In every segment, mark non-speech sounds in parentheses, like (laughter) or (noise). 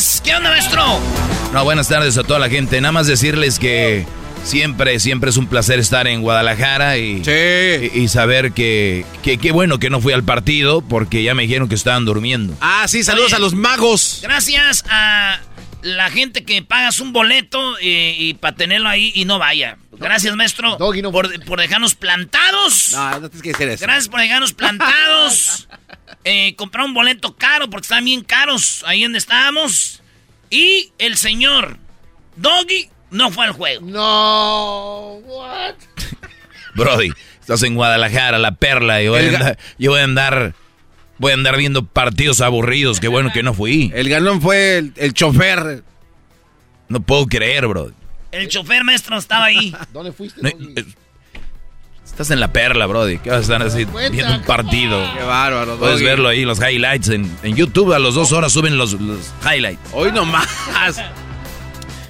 Tardes. ¿Qué onda, maestro? No, buenas tardes a toda la gente. Nada más decirles que siempre, siempre es un placer estar en Guadalajara y, y, y saber que, que qué bueno que no fui al partido porque ya me dijeron que estaban durmiendo. Ah, sí, saludos Oye. a los magos. Gracias a la gente que pagas un boleto y para tenerlo ahí y no vaya. Gracias, maestro, por, por dejarnos plantados. No, no tienes que decir eso. Gracias por dejarnos plantados. (laughs) Eh, comprar un boleto caro porque están bien caros ahí donde estábamos. Y el señor Doggy no fue al juego. No, what? (laughs) Brody, estás en Guadalajara, la perla, y voy a andar, yo voy a andar, voy a andar viendo partidos aburridos. Qué bueno que no fui. El ganón fue el, el chofer. No puedo creer, bro. El chofer maestro estaba ahí. ¿Dónde fuiste? No, estás en la perla, Brody. ¿Qué vas a estar así viendo un partido? Qué bárbaro. Puedes Doggy. verlo ahí, los highlights. En, en YouTube a las dos horas suben los, los highlights. Hoy nomás.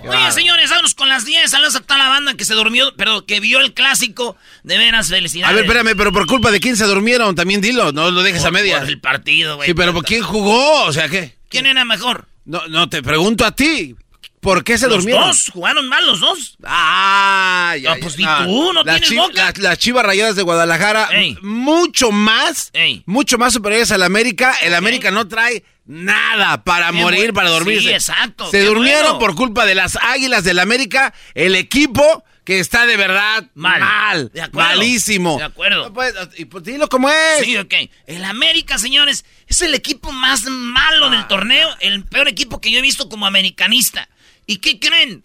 Oye, señores, vámonos con las 10. Saludos a toda la banda que se durmió, pero que vio el clásico. De veras, felicidades. A ver, espérame, pero por culpa de quién se durmieron, también dilo, no lo dejes a medias. por el partido, güey. Sí, pero ¿por quién jugó? O sea, ¿qué? ¿Quién era mejor? No, no, te pregunto a ti. ¿Por qué se los durmieron? dos, jugaron mal los dos. Ah, ya, No, pues ni tú, no tienes chi- boca. Las, chivas rayadas de Guadalajara, Ey. mucho más, Ey. mucho más superiores al América. El América no trae nada para Qué morir, para dormirse. Sí, exacto, Se durmieron bueno. por culpa de las águilas del América, el equipo que está de verdad Mal. mal, De acuerdo. malísimo. De acuerdo. No y pues dilo como es. Sí, ok. El América, señores, es el equipo más malo Ah. del torneo. El peor equipo que yo he visto como americanista. ¿Y qué creen?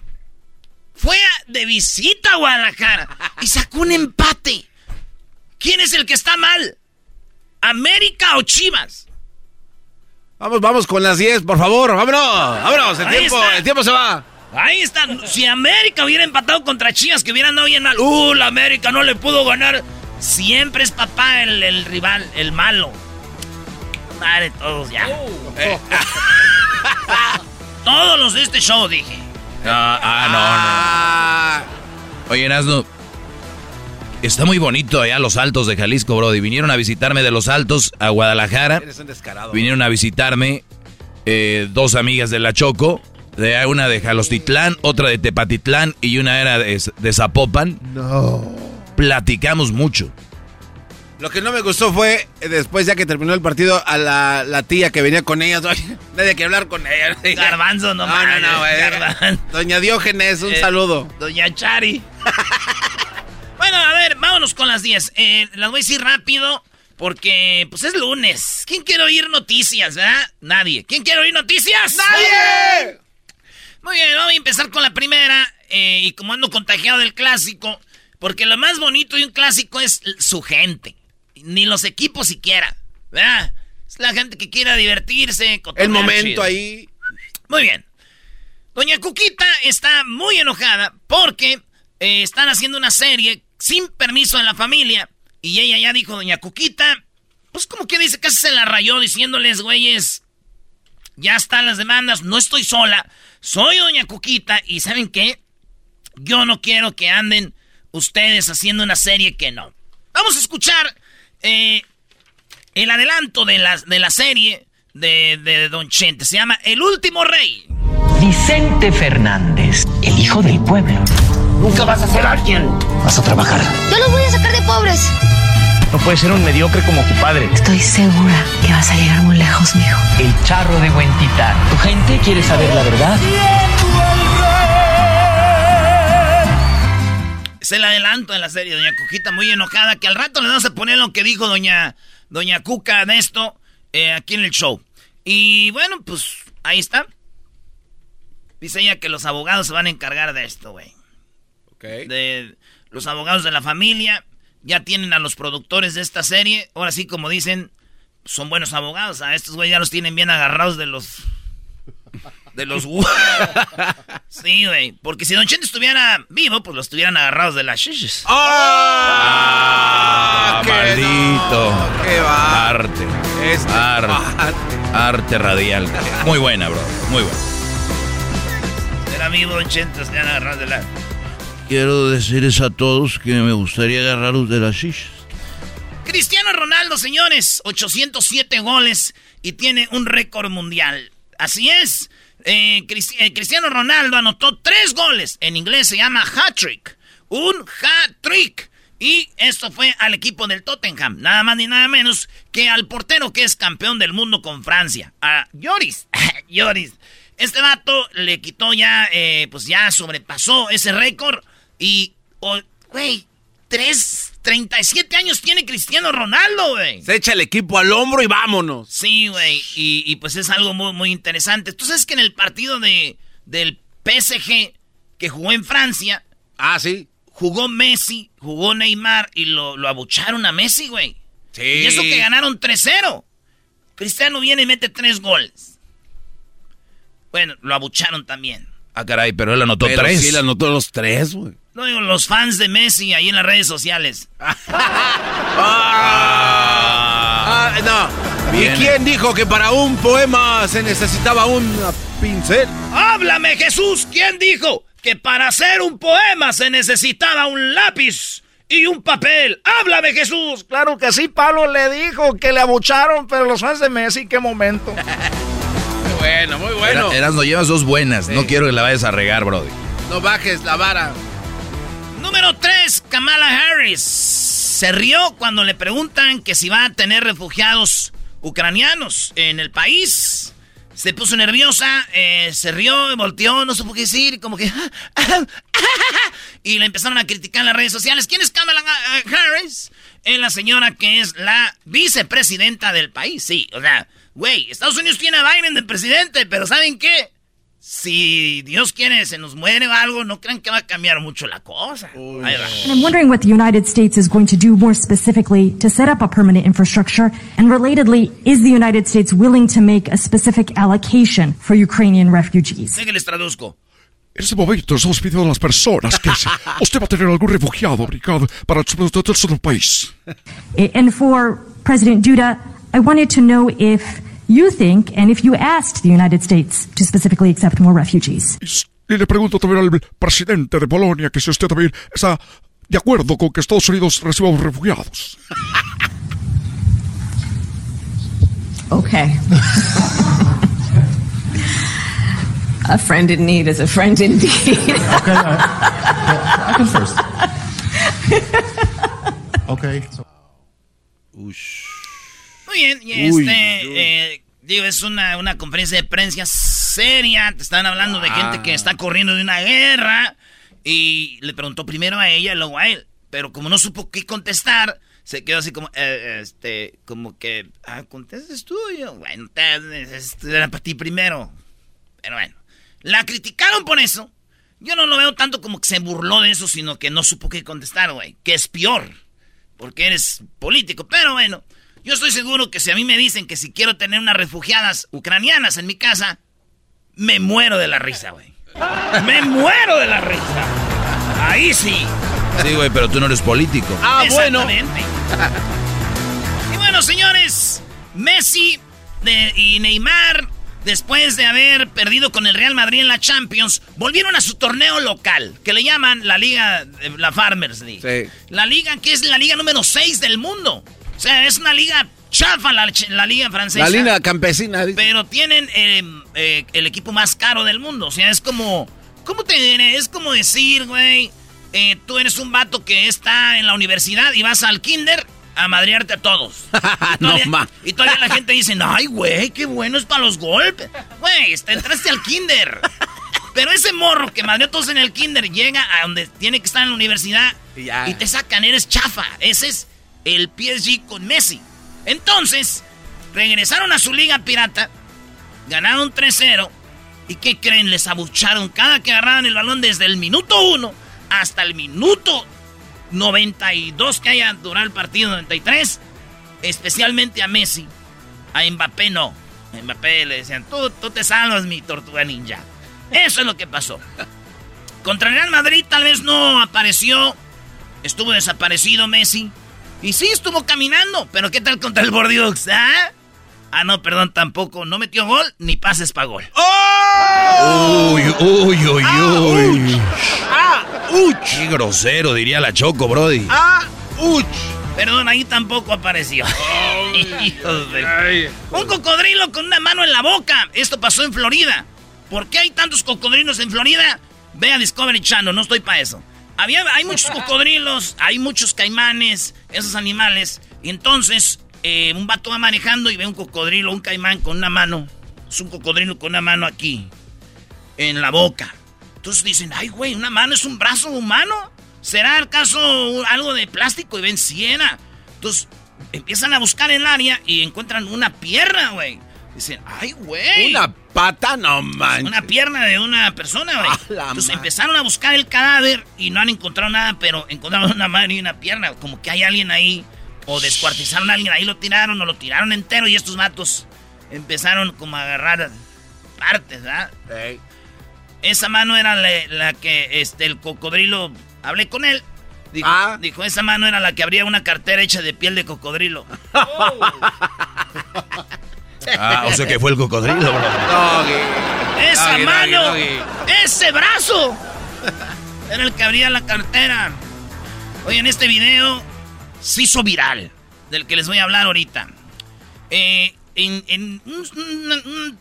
Fue de visita a Guadalajara y sacó un empate. ¿Quién es el que está mal? ¿América o Chivas? Vamos, vamos con las 10, por favor. Vámonos, vámonos. El Ahí tiempo, está. el tiempo se va. Ahí está. Si América hubiera empatado contra Chivas, que hubieran dado bien mal. ¡Uh, la América no le pudo ganar! Siempre es papá el, el rival, el malo. Madre, todos ya. (laughs) Eh. (laughs) todos los de este show, dije. Ah, ah, Ah, no, no. Oye, Erasno, está muy bonito allá Los Altos de Jalisco, Brody. Vinieron a visitarme de Los Altos a Guadalajara. eres un descarado. Vinieron a visitarme eh, dos amigas de La Choco. De, una de Jalostitlán, otra de Tepatitlán y una era de, de Zapopan. No. Platicamos mucho. Lo que no me gustó fue, eh, después ya que terminó el partido, a la, la tía que venía con ellas. (laughs) Oye, nadie que hablar con ella. (laughs) Garbanzo, no No, no, no, güey. Garbanzo. Doña Diógenes, un Eh, saludo. Doña Chari. (laughs) bueno, a ver, vámonos con las 10. Eh, las voy a decir rápido porque pues es lunes. ¿Quién quiere oír noticias, verdad? Nadie. ¿Quién quiere oír noticias? ¡Nadie! Muy bien, vamos a empezar con la primera. eh, y como ando contagiado del clásico, porque lo más bonito de un clásico es su gente. Ni los equipos siquiera, ¿verdad? Es la gente que quiera divertirse. El momento chido. ahí. Muy bien. Doña Cuquita está muy enojada porque eh, están haciendo una serie sin permiso de la familia. Y ella ya dijo, Doña Cuquita, pues como que dice, casi se la rayó diciéndoles, güeyes, ya están las demandas, no estoy sola, soy Doña Cuquita y ¿saben qué? Yo no quiero que anden ustedes haciendo una serie que no. Vamos a escuchar eh, el adelanto de la, de la serie de, de Don Chente. Se llama El Último Rey. Vicente Fernández, el hijo del pueblo. Nunca vas a ser alguien. Vas a trabajar. Yo los voy a sacar de pobres. No puedes ser un mediocre como tu padre. Estoy segura que vas a llegar muy lejos, mijo. El charro de Huentitán. Tu gente quiere saber la verdad. Es el adelanto de la serie, doña Cuquita muy enojada, que al rato le vamos a poner lo que dijo doña, doña Cuca de esto eh, aquí en el show. Y bueno, pues ahí está. Dice ella que los abogados se van a encargar de esto, güey. Ok. De los abogados de la familia. Ya tienen a los productores de esta serie. Ahora sí, como dicen, son buenos abogados. A estos güey ya los tienen bien agarrados de los de los (laughs) Sí, güey. Porque si Don Chente estuviera vivo, pues los estuvieran agarrados de las shishis. ¡Ah! ¡Ah maldito! ¡Qué va! Arte. Este arte. Arte radial. Muy buena, bro. Muy buena. Era vivo Don Chente, estarían agarrados de la... Quiero decirles a todos que me gustaría agarrarlos de las shishis. Cristiano Ronaldo, señores, 807 goles y tiene un récord mundial. Así es. Eh, eh, Cristiano Ronaldo anotó tres goles. En inglés se llama hat-trick. Un hat-trick. Y esto fue al equipo del Tottenham. Nada más ni nada menos que al portero que es campeón del mundo con Francia. A Lloris. (laughs) Lloris. Este vato le quitó ya, eh, pues ya sobrepasó ese récord. Y, güey, tres 37 años tiene Cristiano Ronaldo, güey. Se echa el equipo al hombro y vámonos. Sí, güey. Y, pues es algo muy, muy interesante. Tú sabes que en el partido de, del PSG que jugó en Francia. Ah, sí. Jugó Messi, jugó Neymar y lo, lo abucharon a Messi, güey. Sí. Y eso que ganaron 3-0. Cristiano viene y mete tres goles. Bueno, lo abucharon también. Ah, caray, pero él anotó tres. Sí, él anotó los tres, güey. No digo, los fans de Messi ahí en las redes sociales. (laughs) Ah, no. ¿Y quién dijo que para un poema se necesitaba un pincel? ¡Háblame, Jesús! ¿Quién dijo que para hacer un poema se necesitaba un lápiz? y un papel. ¡Háblame, Jesús! Claro que sí, Pablo le dijo que le abucharon, pero los fans de Messi, qué momento. (laughs) muy bueno, muy bueno. Eras, no llevas dos buenas. No quiero que la vayas a regar, Brody. No bajes la vara. Número 3, Kamala Harris. Se rió cuando le preguntan que si va a tener refugiados ucranianos en el país. Se puso nerviosa, eh, se rió, volteó, no supo qué decir, como que... (laughs) y le empezaron a criticar en las redes sociales. ¿Quién es Kamala Harris? Es la señora que es la vicepresidenta del país, sí. O sea, güey, Estados Unidos tiene a Biden de presidente, pero ¿saben qué? Si Dios quiere se nos muere o algo, no crean que va a cambiar mucho la cosa. And I'm wondering what the United States is going to do more specifically to set up a permanent infrastructure. And relatedly, is the United States willing to make a specific allocation for Ukrainian refugees? les traduzco. En este momento estamos pidiendo a las personas que (laughs) usted va a tener algún refugiado abrigado para el país. And for President Duda, I wanted to know if you think and if you asked the United States to specifically accept more refugees. Y le pregunto también al presidente de Polonia que si usted también está de acuerdo con que Estados Unidos reciba refugiados. Okay. a friend in need is a friend indeed. okay, I, I can first. okay. So. Ush. bien, este, eh, digo, es una, una, conferencia de prensa seria, te están hablando de gente que está corriendo de una guerra, y le preguntó primero a ella y luego a él, pero como no supo qué contestar, se quedó así como, eh, este, como que, ah, contestes tú, yo, bueno, era para ti primero, pero bueno, la criticaron por eso, yo no lo veo tanto como que se burló de eso, sino que no supo qué contestar, güey, que es peor, porque eres político, pero bueno. Yo estoy seguro que si a mí me dicen que si quiero tener unas refugiadas ucranianas en mi casa, me muero de la risa, güey. Me muero de la risa. Ahí sí. Sí, güey, pero tú no eres político. Ah, bueno. y bueno, señores, Messi y Neymar, después de haber perdido con el Real Madrid en la Champions, volvieron a su torneo local, que le llaman la Liga, la Farmers League. Sí. La liga que es la liga número 6 del mundo. O sea, es una liga chafa la, liga francesa. La liga campesina. Pero tienen em, eh, el equipo más caro del mundo. O sea, es como... ¿Cómo te? Es como decir, güey, eh, tú eres un vato que está en la universidad y vas al kinder a madrearte a todos. (laughs) Y No, todavía, ma. y todavía la gente dice, ay, güey, qué bueno es para los golpes. Güey, este, entraste al kinder. Pero ese morro que madreó a todos en el kinder llega a donde tiene que estar en la universidad Y ya. y te sacan, eres chafa. Ese es el PSG con Messi. Entonces, regresaron a su liga pirata, ganaron 3-0. ¿Y qué creen? Les abucharon cada que agarraban el balón desde el minuto 1 hasta el minuto 92 que haya durado el partido, 93. Especialmente a Messi. A Mbappé no. A Mbappé le decían, tú, tú te salvas, mi tortuga ninja. Eso es lo que pasó. Contra Real Madrid tal vez no apareció. Estuvo desaparecido Messi. Y sí, estuvo caminando. Pero ¿qué tal contra el Bordeaux? ¿Ah? Ah, no, perdón, tampoco. No metió gol ni pases para gol. Uy, uy, uy, uy. Qué grosero, diría la Choco, Brody. Perdón, ahí tampoco apareció. (laughs) Hijos de- Un cocodrilo con una mano en la boca. Esto pasó en Florida. ¿Por qué hay tantos cocodrilos en Florida? Ve a Discovery Channel, no estoy para eso. Había, hay muchos cocodrilos, hay muchos caimanes, esos animales. Y entonces, eh, un vato va manejando y ve un cocodrilo, un caimán con una mano. Es un cocodrilo con una mano aquí, en la boca. Entonces dicen, ay, güey, una mano es un brazo humano. ¿Será acaso algo de plástico? Y ven, si era. Entonces empiezan a buscar el área y encuentran una pierna, güey. Dicen, ay, güey. Una pata, no manches. Una pierna de una persona, güey. Entonces empezaron a buscar el cadáver y no han encontrado nada, pero encontraron una mano y una pierna. Como que hay alguien ahí. O descuartizaron a alguien, ahí lo tiraron o lo tiraron entero y estos vatos empezaron como a agarrar partes, ¿verdad? Ey. Esa mano era la, la que este, el cocodrilo. Hablé con él. Dijo, Ah. dijo, esa mano era la que abría una cartera hecha de piel de cocodrilo. (laughs) Ah, o sea que fue el cocodrilo, bro. Doggy. ¡Esa Doggy, mano! doggy, doggy. ¡Ese brazo! Era el que abría la cartera. Oye, en este video se hizo viral, del que les voy a hablar ahorita. Eh, en en un- una,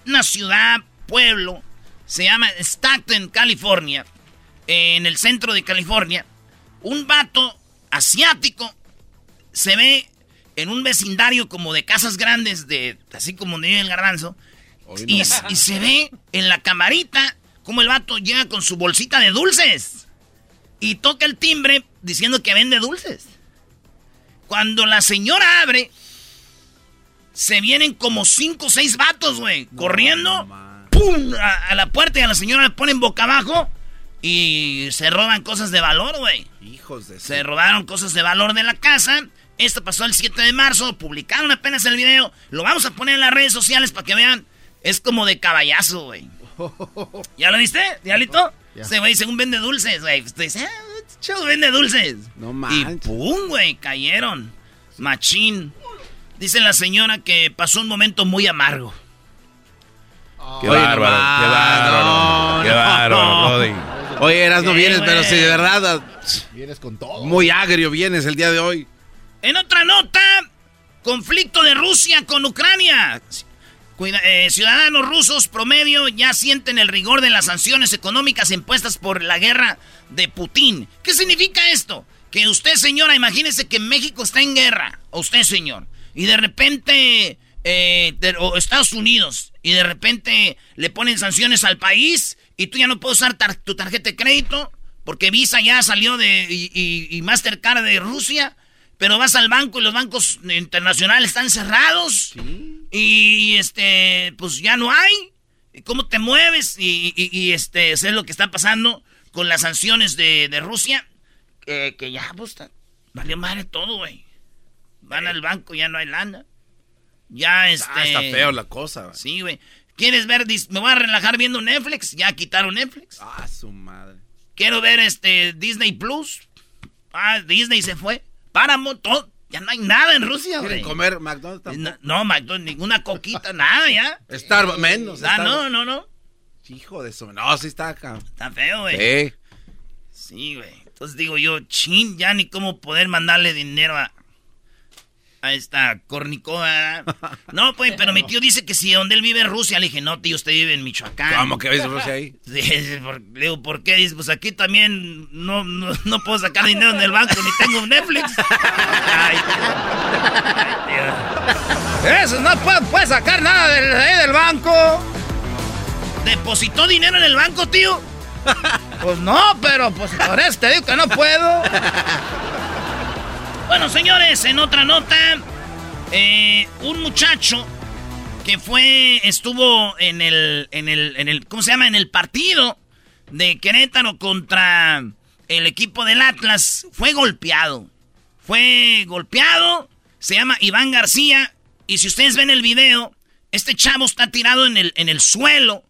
una ciudad, pueblo, se llama Stockton, California, en el centro de California, un vato asiático se ve en un vecindario como de casas grandes, de así como donde vive el garbanzo, y, y se ve en la camarita como el vato llega con su bolsita de dulces y toca el timbre diciendo que vende dulces. Cuando la señora abre, se vienen como cinco o seis vatos, güey, corriendo, ¡pum! A, a la puerta y a la señora le ponen boca abajo y se roban cosas de valor, güey. Hijos de... Se robaron cosas de valor de la casa. Esto pasó el 7 de marzo. Publicaron apenas el video. Lo vamos a poner en las redes sociales para que vean. Es como de caballazo, güey. (laughs) ¿Ya lo viste, diablito? Ese güey, según vende dulces, güey. Usted dice, ah, este chavo vende dulces. No Y manches. pum, güey, cayeron. Machín. Dice la señora que pasó un momento muy amargo. Qué Oye, bárbaro, no, qué bárbaro. no, qué no. bárbaro, Brody. Oye, Eras, no vienes, pero si de verdad... Vienes con todo. Muy agrio vienes el día de hoy. En otra nota, conflicto de Rusia con Ucrania. Eh, ciudadanos rusos promedio ya sienten el rigor de las sanciones económicas impuestas por la guerra de Putin. ¿Qué significa esto? Que usted, señora, imagínese que México está en guerra, o usted, señor, y de repente, eh, o Estados Unidos, y de repente le ponen sanciones al país y tú ya no puedes usar tu tarjeta de crédito porque Visa ya salió de y- y Mastercard de Rusia. Pero vas al banco y los bancos internacionales están cerrados. Y este, pues ya no hay. ¿Y ¿Cómo te mueves? Y, y- y, este, eso es lo que está pasando con las sanciones de, de Rusia. Que, que ya, pues, valió madre todo, güey. Van al banco, ya no hay lana. Ya, este. Ah, está feo la cosa. güey. Sí, güey. ¿Quieres ver? Me voy a relajar viendo Netflix. Ya quitaron Netflix. Ah, su madre. Quiero ver este Disney Plus. Ah, Disney se fue. Paramount, todo. Ya no hay nada en Rusia, güey. ¿Quieren comer McDonald's? tampoco? No, no, McDonald's, ninguna coquita, nada ya. Starbucks, menos. Ah, no, no, no. Hijo de su... No, sí está acá. Está feo, güey. Sí. Sí, güey. Entonces digo yo, chin, ya ni cómo poder mandarle dinero a, Ahí está, cornicoa. No, pues, pero mi tío dice que si donde él vive en Rusia. Le dije, no, tío, usted vive en Michoacán. ¿Cómo que ves Rusia ahí? (laughs) Sí, le digo, ¿por qué? Dice, pues aquí también no, no, puedo sacar dinero en el banco ni tengo Netflix. (laughs) Ay, tío. Eso, no puede, sacar nada del, del banco. ¿Depositó dinero en el banco, tío? (laughs) Pues no, pero pues por eso te digo que no puedo. Bueno, señores, en otra nota, eh, un muchacho que fue, estuvo en el, en el, en el, ¿cómo se llama? En el partido de Querétaro contra el equipo del Atlas, fue golpeado. Fue golpeado, se llama Iván García, y si ustedes ven el video, este chavo está tirado en el, en el suelo,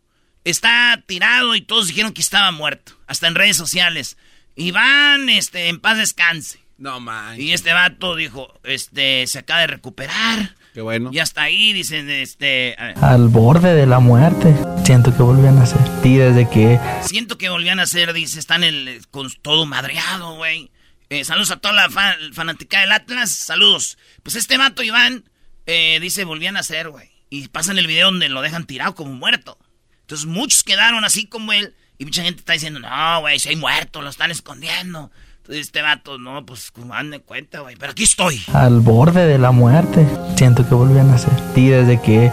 está tirado y todos dijeron que estaba muerto, hasta en redes sociales. Iván, este, en paz descanse. No man. Y este vato dijo, este, se acaba de recuperar. Qué bueno. Y hasta ahí dicen, este... Al borde de la muerte. Siento que volvían a ser. Y desde que... Siento que volvían a ser, dice, están el, con todo madreado, güey. Eh, saludos a toda la fanática del Atlas. Saludos. Pues este vato, Iván, eh, dice, volvían a ser, güey. Y pasan el video donde lo dejan tirado como muerto. Entonces muchos quedaron así como él. Y mucha gente está diciendo, no, güey, si hay muerto, lo están escondiendo. Este vato, no, pues de cuenta, güey. Pero aquí estoy. Al borde de la muerte. Siento que volví a nacer. Y desde que,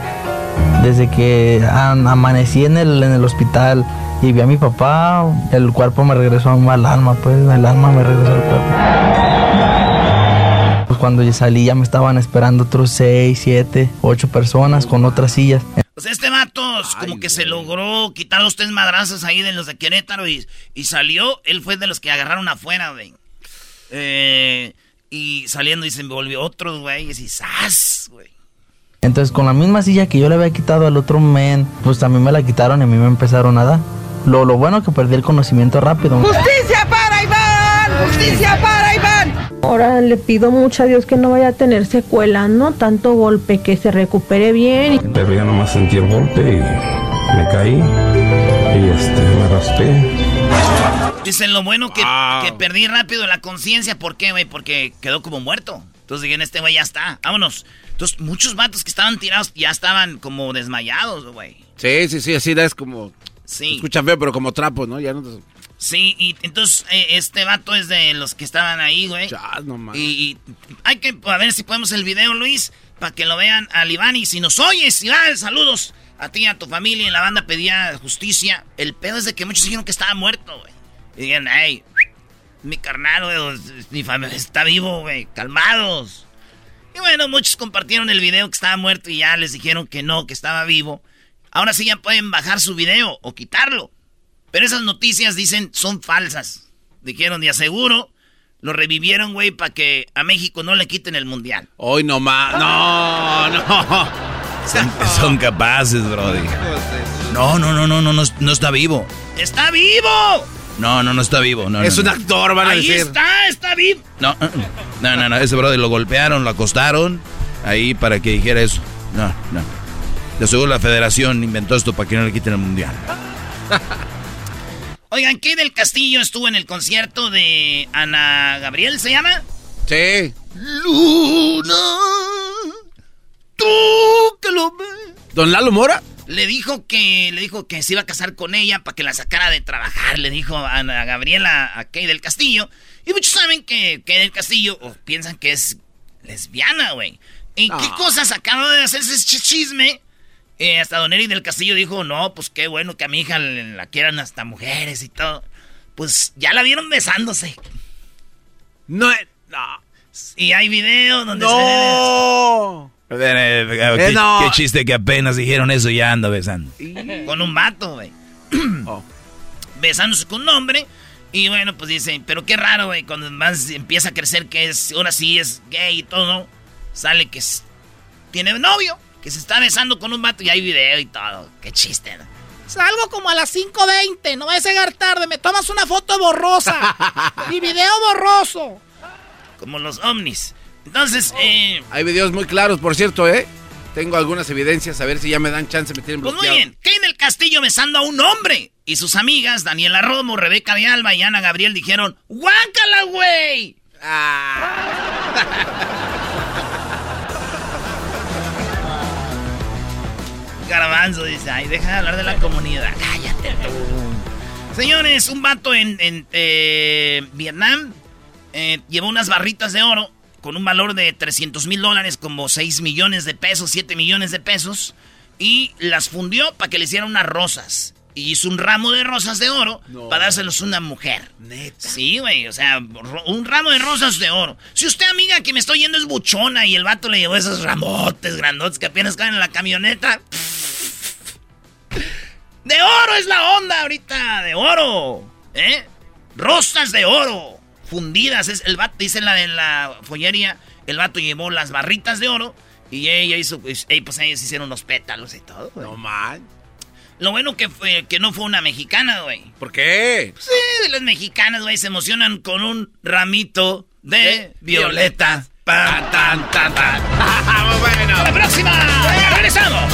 desde que amanecí en el, en el hospital y vi a mi papá, el cuerpo me regresó al alma, pues el alma me regresó al cuerpo. Pues cuando yo salí ya me estaban esperando otros seis, siete, ocho personas con otras sillas. Pues este vato como que se logró quitar los tres madrazos ahí de los de Querétaro y, y salió. Él fue de los que agarraron afuera, güey. Eh, y saliendo y se volvió otros, güey. Y ¡zas! güey. Entonces, con la misma silla que yo le había quitado al otro men, pues también me la quitaron y a mí me empezaron a dar. Lo, lo bueno que perdí el conocimiento rápido. ¡Justicia para Iván! ¡Justicia para! Ahora le pido mucho a Dios que no vaya a tener secuela, no tanto golpe, que se recupere bien. Pero ya nomás sentí el golpe y me caí y este, me raspé. Dicen lo bueno que, que perdí rápido la conciencia. ¿Por qué, güey? Porque quedó como muerto. Entonces dijeron, este güey ya está, vámonos. Entonces muchos vatos que estaban tirados ya estaban como desmayados, güey. Sí, sí, sí, así es como... Sí. Escuchan feo, pero como trapos, ¿no? Ya no... Sí, y entonces eh, este vato es de los que estaban ahí, güey. no y, hay que a ver si podemos el video, Luis, para que lo vean al Iván. Y si nos oyes, Iván, saludos a ti y a tu familia. En la banda pedía justicia. El pedo es de que muchos dijeron que estaba muerto, güey. Y dijeron, hey, mi carnal, güey, mi familia está vivo, güey, calmados. Y bueno, muchos compartieron el video que estaba muerto y ya les dijeron que no, que estaba vivo. Ahora sí ya pueden bajar su video o quitarlo. Pero esas noticias dicen son falsas. Dijeron, de aseguro, lo revivieron, güey, para que a México no le quiten el mundial. Hoy no más. No, no. Son, capaces, brody. No, no, no, no, no, no, está vivo. ¡Está vivo! No, no, no está vivo. No, es un actor, van a Ahí decir. Ahí está, está vivo. No, uh, uh. no, no, no, ese brody lo golpearon, lo acostaron ahí para que dijera eso. No, no. De seguro la federación inventó esto para que no le quiten el mundial. (laughs) Oigan, ¿qué del Castillo estuvo en el concierto de Ana Gabriel, se llama? Sí. Luna, tú que lo ves. ¿Don Lalo Mora? Le dijo que le dijo que se iba a casar con ella para que la sacara de trabajar. Le dijo a Ana Gabriela a Kay del Castillo. Y muchos saben que Kay del Castillo piensan que es lesbiana, güey. ¿En qué ah. cosas acaba de hacerse ese chisme? Eh, hasta Don Eric del Castillo dijo, no, pues qué bueno que a mi hija la quieran hasta mujeres y todo. Pues ya la vieron besándose. No, no. Y hay videos donde no. se eh, eh, ¿Qué, chiste que apenas dijeron eso ya anda besando. Con un vato, güey. (clears throat) Oh. Besándose con un hombre. Y bueno, pues dicen, pero qué raro, güey, cuando más empieza a crecer que es, ahora sí es gay y todo, sale que tiene novio que se está besando con un vato y hay video y todo. Qué chiste, ¿no? Salgo como a las 5.20, no vas a llegar tarde, me tomas una foto borrosa (laughs) y video borroso. Como los ovnis. Entonces, eh... Hay videos muy claros, por cierto, ¿eh? Tengo algunas evidencias, a ver si ya me dan chance de meter en Pues muy bien, en el Castillo besando a un hombre. Y sus amigas, Daniela Romo, Rebeca de Alba y Ana Gabriel, dijeron, ¡Guácala, güey! Ah. (laughs) Garbanzo dice, ay, deja de hablar de la comunidad. Cállate. Señores, un vato en, eh, Vietnam eh, llevó unas barritas de oro con un valor de 300 mil dólares, como 6 millones de pesos, 7 millones de pesos, y las fundió para que le hicieran unas rosas. Y hizo un ramo de rosas de oro para dárselos a una mujer. Neta. Sí, güey, o sea, un ramo de rosas de oro. Si usted, amiga, que me estoy yendo es buchona y el vato le llevó esos ramotes grandotes que apenas caen en la camioneta. De oro es la onda ahorita, de oro. ¿Eh? Rosas de oro. Fundidas. Es el vato, dice la de la follería. El vato llevó las barritas de oro. Y ella hizo, pues, pues ellos hicieron los pétalos y todo, No mal. Lo bueno que fue que no fue una mexicana, güey. ¿Por qué? Sí, las mexicanas, güey, se emocionan con un ramito de violeta. Pan, tan, tan, tan. Muy (laughs) bueno. ¡La próxima! ¡Regresamos!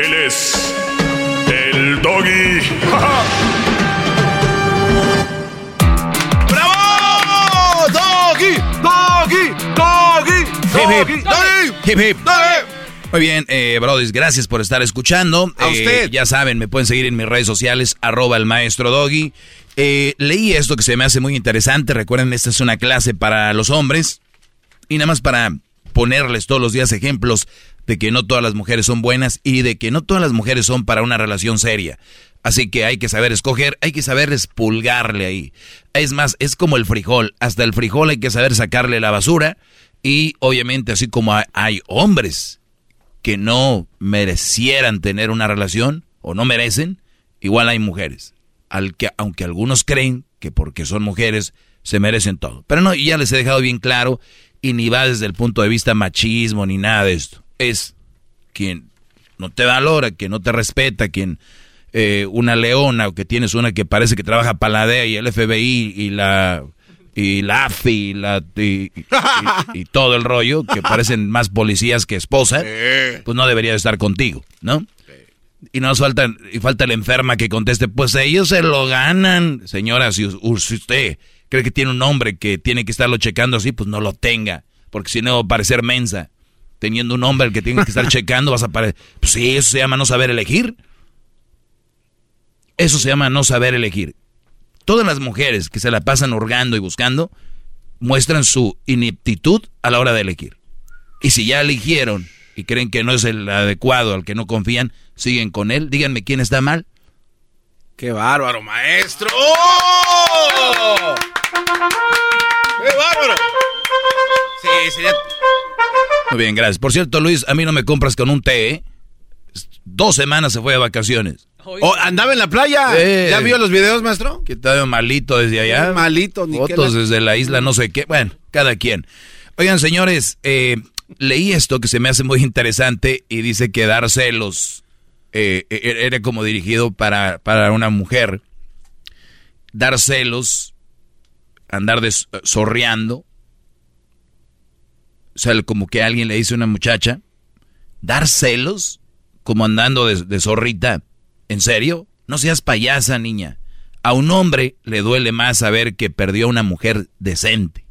Él es el doggy. (laughs) ¡Bravo! ¡Doggy! ¡Doggy! ¡Doggy! ¡Doggy! Hip, hip. Muy bien, eh, Brody, gracias por estar escuchando. A Eh, usted. Ya saben, me pueden seguir en mis redes sociales, arroba el maestro Doggy. Eh, leí esto que se me hace muy interesante. Recuerden, esta es una clase para los hombres. Y nada más para ponerles todos los días ejemplos de que no todas las mujeres son buenas y de que no todas las mujeres son para una relación seria. Así que hay que saber escoger, hay que saber espulgarle ahí. Es más, es como el frijol. Hasta el frijol hay que saber sacarle la basura. Y obviamente, así como hay, hombres que no merecieran tener una relación o no merecen, igual hay mujeres. Al que, aunque algunos creen que porque son mujeres se merecen todo. Pero no, ya les he dejado bien claro y ni va desde el punto de vista machismo ni nada de esto. Es quien no te valora, quien no te respeta, quien eh, una leona o que tienes una que parece que trabaja para la DEA y el FBI y la y la AFI y, la, y, y- y todo el rollo, que parecen más policías que esposa, pues no debería de estar contigo, ¿no? Y nos falta, y falta la enferma que conteste, pues ellos se lo ganan. Señora, si usted cree que tiene un hombre que tiene que estarlo checando así, pues no lo tenga, porque si no va a parecer mensa. Teniendo un hombre al que tiene que estar (laughs) checando, vas a parecer... Pues sí, eso se llama no saber elegir. Eso se llama no saber elegir. Todas las mujeres que se la pasan hurgando y buscando muestran su ineptitud a la hora de elegir. Y si ya eligieron y creen que no es el adecuado al que no confían, siguen con él. Díganme quién está mal. ¡Qué bárbaro, maestro! ¡Oh! ¡Qué bárbaro! Sí, sería... Muy bien, gracias. Por cierto, Luis, a mí no me compras con un té, ¿eh? Dos semanas se fue de vacaciones. Oh, ¿Andaba en la playa? Eh. ¿Ya vio los videos, maestro? Que estaba malito desde allá. Malito, ni qué Fotos la- desde la isla, no sé qué. Bueno, cada quien. Oigan, señores, eh, leí esto que se me hace muy interesante y dice que dar celos eh, e- era como dirigido para, para una mujer. Dar celos, andar des- zorreando. O sea, como que alguien le dice a una muchacha, dar celos, como andando de, de zorrita. ¿En serio? No seas payasa, niña. A un hombre le duele más saber que perdió a una mujer decente.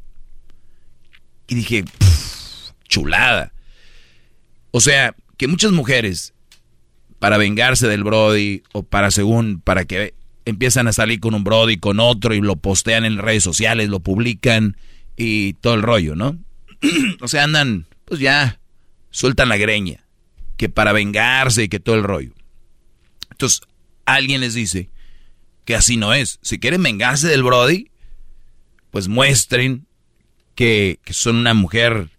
Y dije, "Pff, chulada. O sea, que muchas mujeres, para vengarse del Brody, o para según, para que empiezan a salir con un Brody, con otro, y lo postean en redes sociales, lo publican, y todo el rollo, ¿no? (clears throat) o sea, andan, pues ya, sueltan la greña, que para vengarse y que todo el rollo. Entonces, alguien les dice que así no es. Si quieren vengarse del Brody, pues muestren que, que son una mujer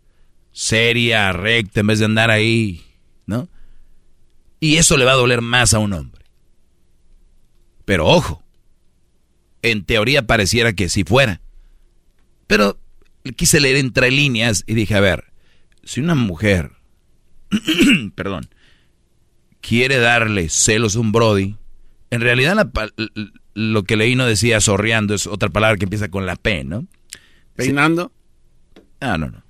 seria, recta, en vez de andar ahí, ¿no? Y eso le va a doler más a un hombre. Pero ojo, en teoría pareciera que sí fuera. Pero quise leer entre líneas y dije, a ver, si una mujer (clears throat) perdón, quiere darle celos a un Brody, en realidad lo que leí no decía sorreando, es otra palabra que empieza con la P, ¿no? ¿Peinando? Ah, no, no.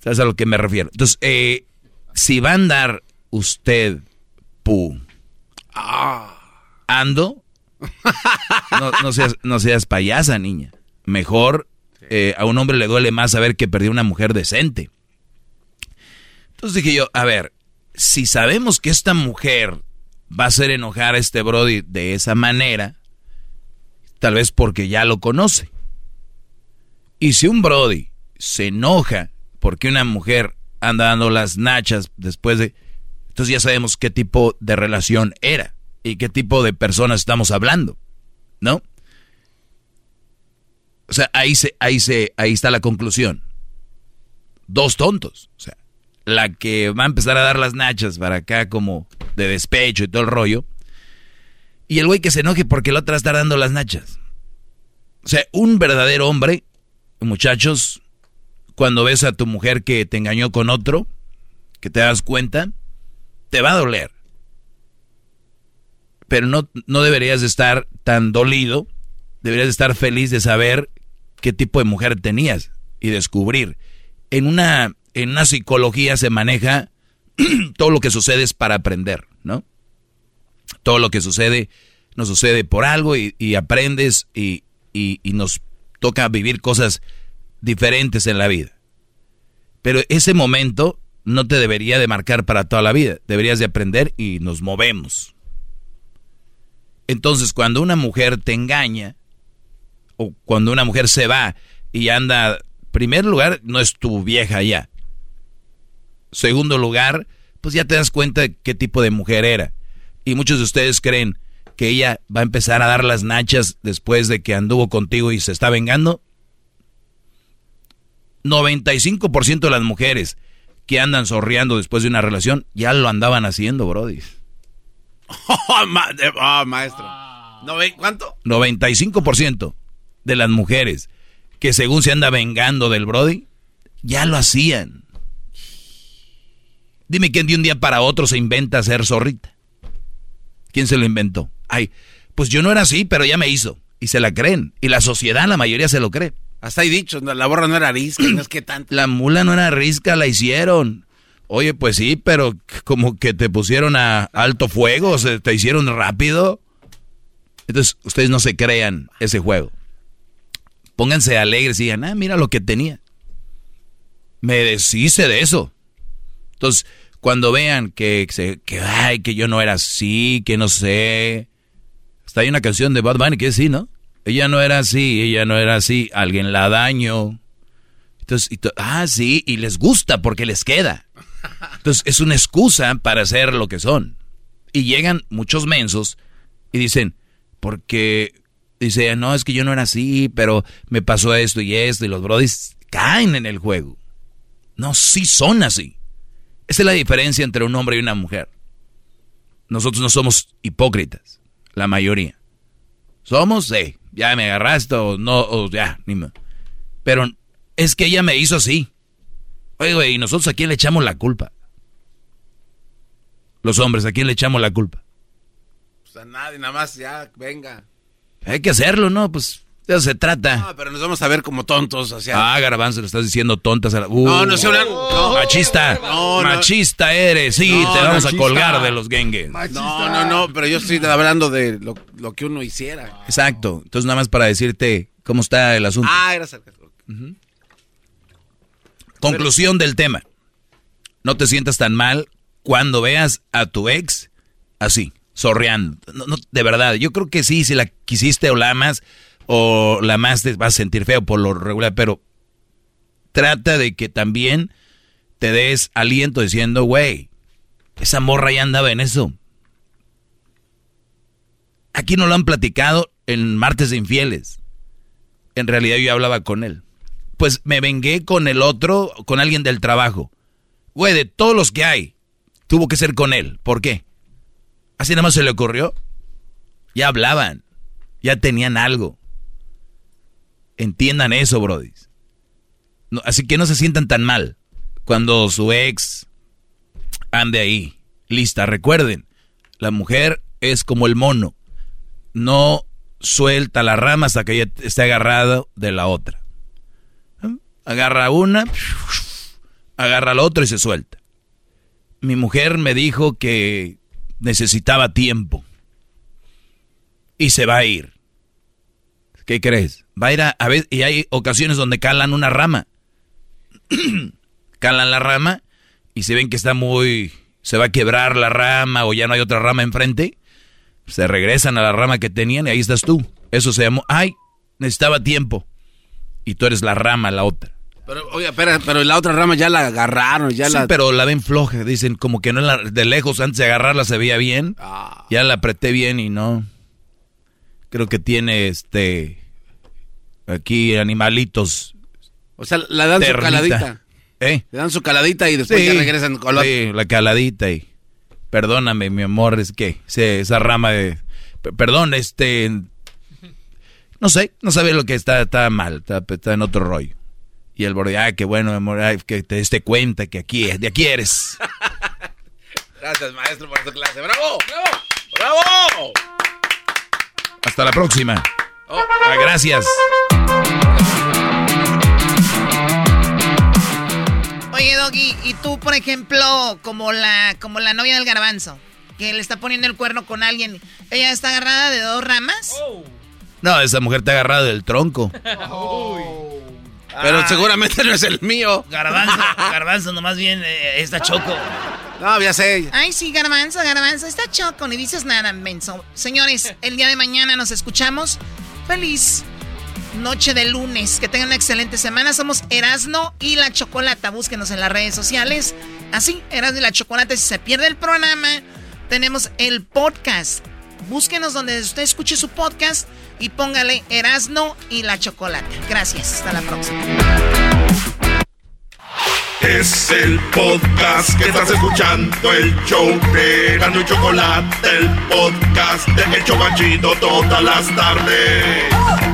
¿Sabes a lo que me refiero? Entonces, eh, si va a andar usted, pu, ah. ando, (laughs) no, seas, no seas payasa, niña. Mejor eh, a un hombre le duele más saber que perdió una mujer decente. Entonces dije yo, a ver, si sabemos que esta mujer va a hacer enojar a este Brody de esa manera, tal vez porque ya lo conoce. Y si un Brody se enoja porque una mujer anda dando las nachas después de... Entonces ya sabemos qué tipo de relación era y qué tipo de personas estamos hablando, ¿no? O sea, ahí se, ahí se, ahí está la conclusión. Dos tontos. O sea, la que va a empezar a dar las nachas para acá como de despecho y todo el rollo. Y el güey que se enoje porque la otra está dando las nachas. O sea, un verdadero hombre, muchachos, cuando ves a tu mujer que te engañó con otro, que te das cuenta, te va a doler. Pero no, no deberías estar tan dolido, deberías estar feliz de saber qué tipo de mujer tenías y descubrir. En una en una psicología se maneja (clears throat) todo lo que sucede es para aprender, ¿no? Todo lo que sucede nos sucede por algo y, aprendes y, y, nos toca vivir cosas diferentes en la vida. Pero ese momento no te debería de marcar para toda la vida, deberías de aprender y nos movemos. Entonces, cuando una mujer te engaña, o cuando una mujer se va y anda, primer lugar, no es tu vieja ya. Segundo lugar, pues ya te das cuenta de qué tipo de mujer era. Y muchos de ustedes creen que ella va a empezar a dar las nachas después de que anduvo contigo y se está vengando. 95% de las mujeres que andan sorriando después de una relación ya lo andaban haciendo, Brody. (laughs) oh, maestro. ¿Cuánto? 95% de las mujeres que según se anda vengando del Brody, ya lo hacían. Dime quién de un día para otro se inventa ser zorrita. ¿Quién se lo inventó? Ay, pues yo no era así, pero ya me hizo. Y se la creen. Y la sociedad, la mayoría se lo cree. Hasta ahí dicho, la borra no era risca, no es que tanto. (clears throat) La mula no era risca, la hicieron. Oye, pues sí, pero como que te pusieron a alto fuego, se te hicieron rápido. Entonces, ustedes no se crean ese juego. Pónganse alegres y digan, ah, mira lo que tenía. Me deshice de eso. Entonces, cuando vean que, que, ay, que yo no era así, que no sé. Hasta hay una canción de Bad Bunny que es así, ¿no? Ella no era así, ella no era así, alguien la daño. Entonces, ah, sí, y les gusta porque les queda. Entonces, es una excusa para ser lo que son. Y llegan muchos mensos y dicen, porque, dice, no, es que yo no era así, pero me pasó esto y esto, y los brodis caen en el juego. No, sí son así. Esa es la diferencia entre un hombre y una mujer. Nosotros no somos hipócritas, la mayoría. Somos, eh, ya me agarraste o no, o ya, ni más. Pero es que ella me hizo así. Oye, ¿y nosotros a quién le echamos la culpa? Los hombres, ¿a quién le echamos la culpa? Pues a nadie, nada más, ya, venga. Hay que hacerlo, ¿no? Pues de eso se trata. No, pero nos vamos a ver como tontos. Ah, Garbanzo, le estás diciendo tontas. A la... no, no se hablan. No. Machista. Machista eres. Sí, te vamos a colgar de los gengues. No, no, no, pero yo estoy hablando de lo, que uno hiciera. Exacto. Entonces, nada más para decirte cómo está el asunto. Ah, gracias. Conclusión del tema. No te sientas tan mal cuando veas a tu ex así, sorreando. No, de verdad, yo creo que sí, si la quisiste o la amas o la más te vas a sentir feo por lo regular, pero trata de que también te des aliento diciendo, güey, esa morra ya andaba en eso. Aquí no lo han platicado en martes de infieles. En realidad yo hablaba con él. Pues me vengué con el otro, con alguien del trabajo. Güey, de todos los que hay, tuvo que ser con él. ¿Por qué? Así nada más se le ocurrió. Ya hablaban, ya tenían algo. Entiendan eso, Brody. así que no se sientan tan mal cuando su ex ande ahí, lista. Recuerden, la mujer es como el mono, no suelta la rama hasta que ella esté agarrada de la otra. Agarra una, agarra la otra y se suelta. Mi mujer me dijo que necesitaba tiempo y se va a ir. ¿Qué crees? Va a ir a, a ver, y hay ocasiones donde calan una rama. (clears throat) calan la rama y se ven que está muy, se va a quebrar la rama o ya no hay otra rama enfrente, se regresan a la rama que tenían y ahí estás tú. Eso se llamó, ay, necesitaba tiempo. Y tú eres la rama, la otra. Pero, oye, pero, pero la otra rama ya la agarraron, ya sí, la... pero la ven floja, dicen, como que no la, de lejos, antes de agarrarla se veía bien. Ah. Ya la apreté bien y no. Creo que tiene, este, aquí animalitos. O sea, la dan Ternita. su caladita. ¿Eh? Le dan su caladita y después Sí, ya regresan con la... sí, la caladita y... Perdóname, mi amor, es que esa rama de... Perdón, este... No sé, no sabe lo que está, está mal, está, está en otro rollo. Y el borde, ay, qué bueno, amor, ay, que te des cuenta que aquí, es- de aquí eres. (laughs) Gracias, maestro, por tu clase. ¡Bravo! ¡Bravo! ¡Bravo! Hasta la próxima. Oh. Ah, gracias. Oye, Doggy, y tú, por ejemplo, como la, como la novia del garbanzo, que le está poniendo el cuerno con alguien, ¿ella está agarrada de dos ramas? No, esa mujer te ha agarrado del tronco. Pero seguramente no es el mío. Garbanzo, (laughs) garbanzo, nomás bien eh, está choco. No, ya sé. Ay, sí, garbanzo, garbanzo, está choco, ni dices nada, menso. Señores, el día de mañana nos escuchamos. Feliz noche de lunes. Que tengan una excelente semana. Somos Erasno y la Chocolata. Búsquenos en las redes sociales. Así, Erasno y la Chocolata. Si se pierde el programa, tenemos el podcast. Búsquenos donde usted escuche su podcast y póngale Erasno y la Chocolata. Gracias. Hasta la próxima. Es el podcast que estás escuchando, el show de Gano y Chocolate, el podcast de El Chobachito todas las tardes.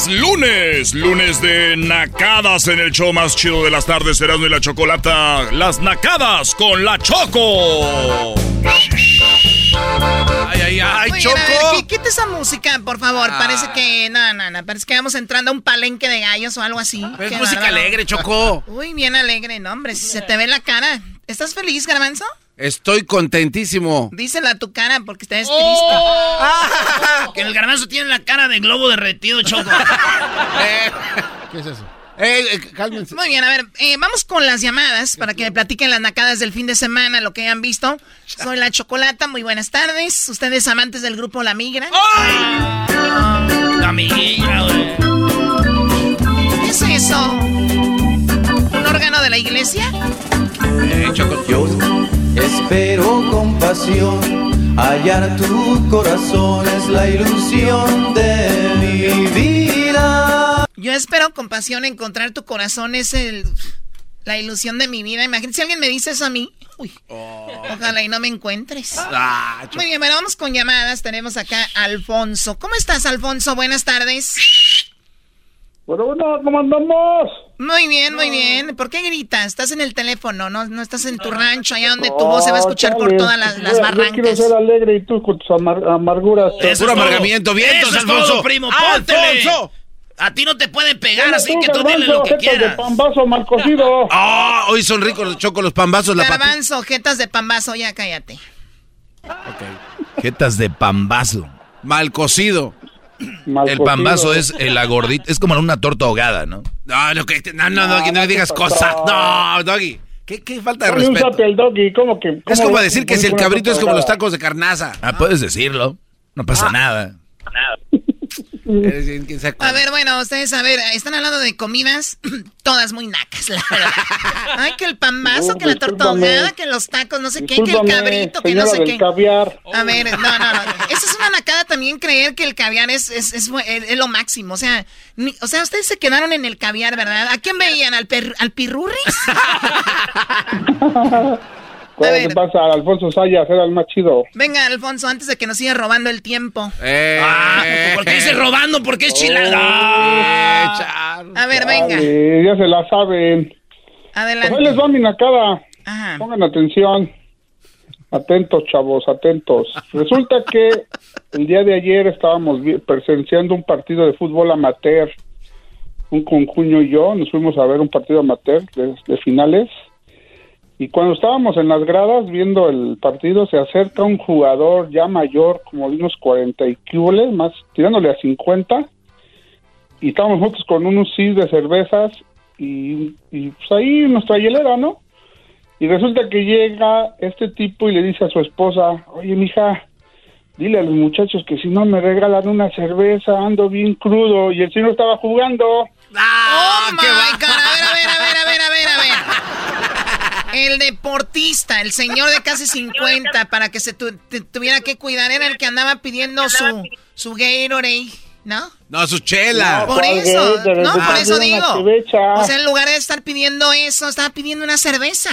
Es lunes, lunes de nacadas en el show más chido de las tardes, Erasmo y la Chocolata. Las nacadas con la Choco. Ay, ay, ay, Choco. a ver, qui- quita esa música, por favor. Ah. Parece que. No, no, no. Parece que vamos entrando a un palenque de gallos o algo así. Pero es música bárbaro. alegre, Choco. Uy, bien alegre, no, hombre. Si se te ve la cara. ¿Estás feliz, Garbanzo? Estoy contentísimo. Dísela a tu cara porque estás Oh. triste. (laughs) Que el garbanzo tiene la cara de globo derretido, Choco. (laughs) ¿Qué es eso? Eh, eh, cálmense. Muy bien, a ver, eh, vamos con las llamadas para que me platiquen las nacadas del fin de semana, lo que hayan visto. Soy la Chocolata, muy buenas tardes. Ustedes amantes del grupo La Migra. La migra, güey. ¿Qué es eso? ¿Un órgano de la iglesia? Yo espero con pasión hallar tu corazón, es la ilusión de mi vida. Yo espero con pasión encontrar tu corazón, es el, la ilusión de mi vida. Imagínate si alguien me dice eso a mí. Uy, ojalá y no me encuentres. Ah, Muy bien, bueno, vamos con llamadas. Tenemos acá a Alfonso. ¿Cómo estás, Alfonso? Buenas tardes. Bueno, bueno, ¿cómo andamos? Muy bien, muy bien. ¿Por qué gritas? Estás en el teléfono, ¿no? No estás en tu rancho, allá donde tu voz se va a escuchar por todas las, las yo- Yo quiero barrancas. ser alegre y tú con tus amar- amarguras. Eso Puro es todo. amargamiento, vientos, Eso es Alfonso. todo, primo, póntele. ¡Alfonso! A ti no te pueden pegar, así tú, que tú dile lo que jetas de quieras. pambazo mal cocido. (laughs) Ah, hoy son ricos los chocos, los pambazos, la pati. Garbanzo, ojetas de pambazo, ya cállate. Jetas de pambazo. Mal cocido. Mal El pambazo es eh, la gordita, es como una torta ahogada, ¿no? No, lo que, no, no, no No, digas ¿qué cosas. No, Doggy. ¿Qué, qué falta de respeto? úsate el doggy, ¿cómo que? Es como decir que si el cabrito es como los tacos de carnaza. Ah, puedes decirlo. No pasa nada. Bien, quién sabe A ver, bueno, ustedes, a ver, están hablando de comidas, (clears throat) todas muy nacas, la verdad. (laughs) Ay, que el pambazo, No, que la ahogada, que los tacos, no sé qué, que el cabrito, que no sé qué. caviar. A ver, no, no, no. Eso es una nacada también creer que el caviar es, es, es, es lo máximo. O sea, ni- o sea, ustedes se quedaron en el caviar, ¿verdad? ¿A quién veían? ¿Al, per- al pirurris? (laughs) (laughs) ¿Qué pasa? Alfonso Sayas era el más chido. Venga, Alfonso, antes de que nos siga robando el tiempo. Eh, Ah, ¿Por qué dice robando? ¿Por qué es chilada? A ver, venga. Dale, ya se la saben. Adelante. Pues ahí les va mi nacada. Ajá. Pongan atención. Atentos, chavos, atentos. Resulta que el día de ayer estábamos presenciando un partido de fútbol amateur. Un concuño y yo nos fuimos a ver un partido amateur de, de finales. Y cuando estábamos en las gradas viendo el partido, se acerca un jugador ya mayor, como de unos 40 y cúboles, más tirándole a 50. Y estábamos juntos con unos cis de cervezas y, y pues ahí nuestra hielera, ¿no? Y resulta que llega este tipo y le dice a su esposa, oye, mija, dile a los muchachos que si no me regalan una cerveza, ando bien crudo. Y el señor estaba jugando. oh my God. A ver, a ver, a ver, a ver, a ver, a ver. El deportista, el señor de casi (laughs) 50, para que se tu- te- tuviera que cuidar, era el que andaba pidiendo su, su Gatorade, ¿no? No, su chela. Por ¿cuál eso, Gatorade? no, Te por eso una digo. O sea, en lugar de estar pidiendo eso, estaba pidiendo una cerveza.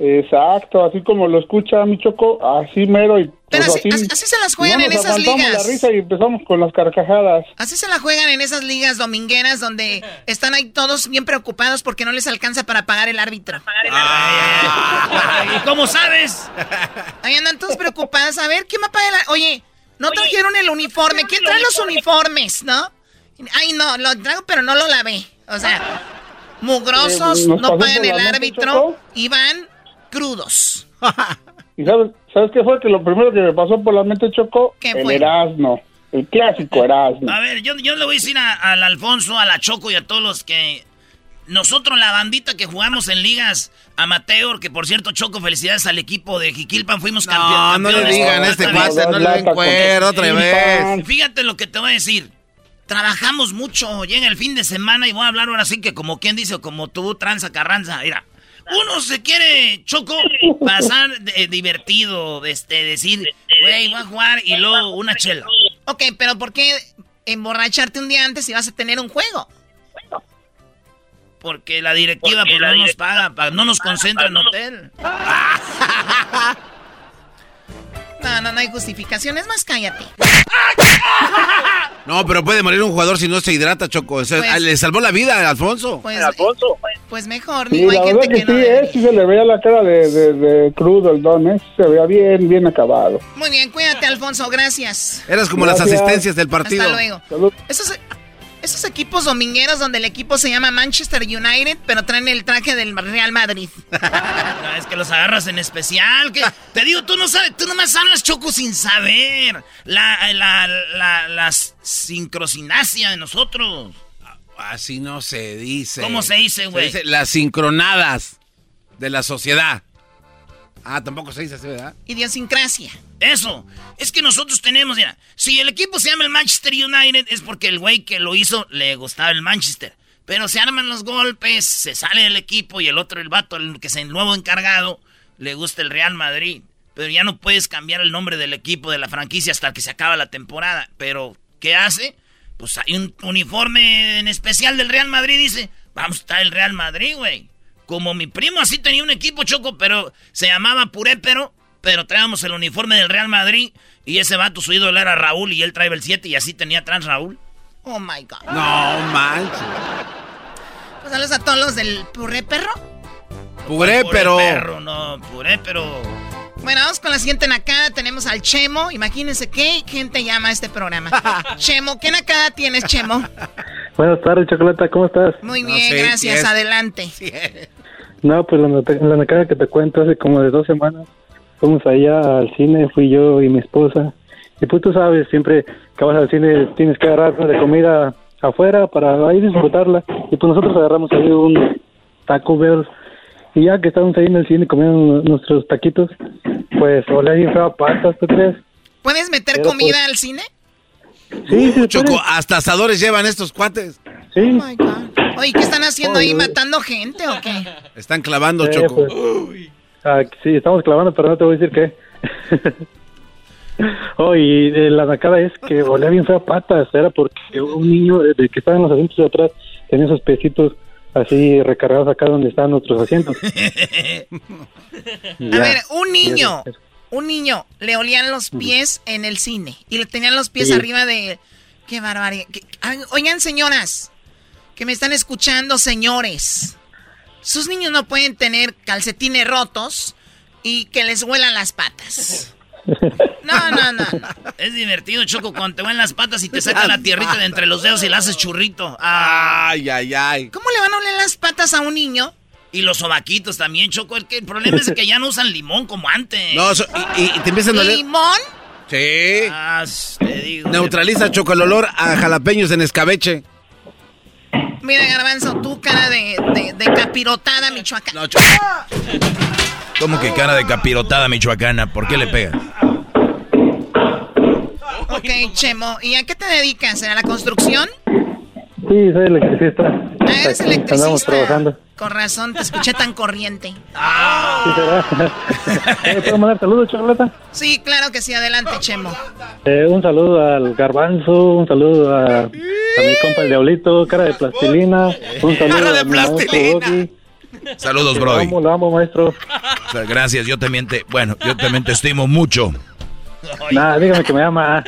Exacto, así como lo escucha mi choco, así mero. Y, Pero pues, así- así- así se las juegan no en esas ligas. la risa y empezamos con las carcajadas. Así se la juegan en esas ligas domingueras donde están ahí todos bien preocupados porque no les alcanza para pagar el árbitro. (laughs) ¿Y cómo sabes? Ahí andan todos preocupados. A ver, ¿quién va a pagar el Oye, no trajeron el uniforme. ¿Quién trae los uniformes, no? Ay, no, lo traigo, pero no lo lavé. O sea, mugrosos, Eh, no pagan el árbitro y van crudos. (laughs) ¿Y sabes, sabes qué fue? Que lo primero que me pasó por la mente Choco, ¿Qué el fue? Erasmo. El clásico Erasmo. A ver, yo, yo le voy a decir al Alfonso, a la Choco y a todos los que... Nosotros, la bandita que jugamos en ligas amateur, que por cierto, Choco, felicidades al equipo de Jiquilpan, fuimos campe- No, no le campeones. digan este cuate, no le den cuero otra vez. Fíjate lo que te voy a decir. Trabajamos mucho, llega el fin de semana y voy a hablar ahora sí que como quien dice, o como tú, tranza, carranza, mira. Uno se quiere, Choco, pasar de- divertido, este, decir, güey, voy a jugar y luego una chela. Ok, pero ¿por qué emborracharte un día antes si vas a tener un juego? Porque la directiva pues, no nos paga, pa- no nos concentra en hotel. (laughs) No, no, no hay justificación. Es más, cállate. No, pero puede morir un jugador si no se hidrata, Choco. O sea, Pues- le salvó la vida a Alfonso. Pues, pues mejor, Sí, digo, hay la gente verdad que que, no... sí, debe. eh, sí se le veía la cara de, de- de crudo el don, ¿eh? Se veía bien, bien acabado. Muy bien, cuídate, Alfonso, gracias. Eras como las asistencias del partido. Hasta luego. Esos, esos equipos domingueros donde el equipo se llama Manchester United, pero traen el traje del Real Madrid. (laughs) No, es que los agarras en especial. Que, te digo, tú no sabes, tú nomás hablas choco sin saber. La, la, la, la sincrosinacia de nosotros. Así no se dice. ¿Cómo se dice, güey? dice las sincronadas de la sociedad. Ah, tampoco se dice así, ¿verdad? Idiosincrasia. Eso. Es que nosotros tenemos, mira, si el equipo se llama el Manchester United es porque el güey que lo hizo le gustaba el Manchester. Pero se arman los golpes, se sale del equipo y el otro, el vato, el que es el nuevo encargado, le gusta el Real Madrid. Pero ya no puedes cambiar el nombre del equipo, de la franquicia, hasta que se acaba la temporada. Pero, ¿qué hace? Pues hay un uniforme en especial del Real Madrid, dice, vamos a estar el Real Madrid, güey. Como mi primo así tenía un equipo choco, pero se llamaba Purépero, pero traíamos el uniforme del Real Madrid y ese vato su ídolo era Raúl y él traía el 7 y así tenía trans Raúl. Oh my God. No manches. Pues saludos a todos los del Puré Perro. Puré, Puré pero. perro, no, puré, pero. Bueno, vamos con la siguiente nacada. Tenemos al Chemo. Imagínense qué gente llama a este programa. (laughs) Chemo, ¿qué nacada tienes, Chemo? Buenas tardes, Chocolata, ¿cómo estás? Muy bien, gracias. Adelante. No, pues la nacada que te cuento hace como de dos semanas. Fuimos allá al cine, fui yo y mi esposa. Y pues tú sabes, siempre que vas al cine tienes que agarrar de comida afuera para ahí disfrutarla. Y pues nosotros agarramos ahí un Taco Bell. Y ya que estábamos ahí en el cine comiendo nuestros taquitos, pues olía bien feo a patas, ¿tú crees? ¿Puedes meter Pero, comida pues, al cine? Sí, sí, Choco, hasta asadores llevan estos cuates. Sí. Oye, ¿qué están haciendo ahí? ¿Matando gente o qué? Están clavando, Eh, Choco. pues, ah, sí, estamos clavando, pero no te voy a decir qué. (laughs) oh, y eh, la nacada es que olía bien feo a patas. Era porque un niño de que estaba en los asientos de atrás tenía esos pesitos así recargados acá donde están nuestros asientos. (laughs) A ver, un niño, un niño, le olían los pies en el cine y le tenían los pies Sí. arriba de... ¡Qué barbaridad! qué- Oigan, señoras, que me están escuchando, señores. Sus niños no pueden tener calcetines rotos y que les huelan las patas. No, no, no. Es divertido, Choco, cuando te van las patas y te sacan la (laughs) tierrita de entre los dedos y la haces churrito. Ay, ay, ay. ¿Cómo le van a oler las patas a un niño? Y los sobaquitos también, Choco. El, que- el problema es que ya no usan limón como antes. No, so- y, y te empiezan a oler. ¿Limón? Sí. Ah, te digo. Neutraliza choco el olor a jalapeños en escabeche. Mira, Garbanzo, tú cara de, de, de capirotada, Michoacán. ¿Cómo que cara de capirotada michoacana? ¿Por qué le pega? Ok, Chemo. ¿Y a qué te dedicas? ¿A la construcción? Sí, soy electricista. Ah, eres electricista. Andamos trabajando. Con razón, te escuché tan corriente. ¿Me (laughs) puedo mandar saludos, Chocolata? Sí, claro que sí. Adelante, Chemo. Eh, un saludo al Garbanzo, un saludo a, a mi compa el Diablito, cara de plastilina. Un saludo Cara de a mi maestro plastilina. Doggy. Saludos, Lo Brody. amo, lo amo, maestro. O sea, gracias, yo también te, bueno, yo también te estimo mucho. Nada, dígame que me ama.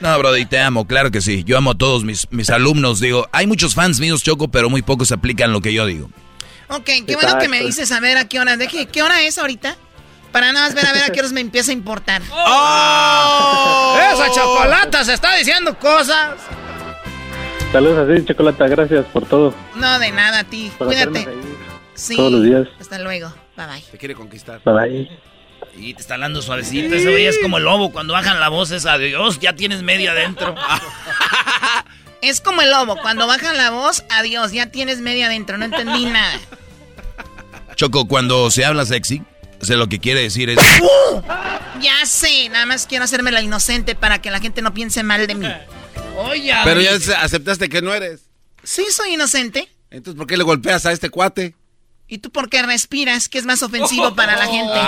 No, Brody, te amo, claro que sí. Yo amo a todos mis, mis alumnos. Digo, hay muchos fans míos, Choco, pero muy pocos aplican lo que yo digo. Ok, qué bueno que me dices a ver a qué hora. ¿De qué, qué hora es ahorita? Para nada más ver a ver a qué horas me empieza a importar. (laughs) ¡Oh! Esa chocolata se está diciendo cosas. Saludos a ti, Chocolata, gracias por todo. No, de nada a ti. Por Cuídate. Sí. todos los días. Hasta luego. Bye bye. Te quiere conquistar. Bye bye. Y te está hablando suavecito. Ese güey es como el lobo. Cuando bajan la voz es adiós, ya tienes media adentro. (laughs) Es como el lobo. Cuando bajan la voz, adiós, ya tienes media adentro. No entendí nada. Choco, cuando se habla sexy, o sea, lo que quiere decir es... (laughs) Ya sé, nada más quiero hacerme la inocente para que la gente no piense mal de mí. Oye, Pero ya se- aceptaste que no eres. Sí, soy inocente. Entonces, ¿por qué le golpeas a este cuate? ¿Y tú por qué respiras? Que es más ofensivo (laughs) para la gente.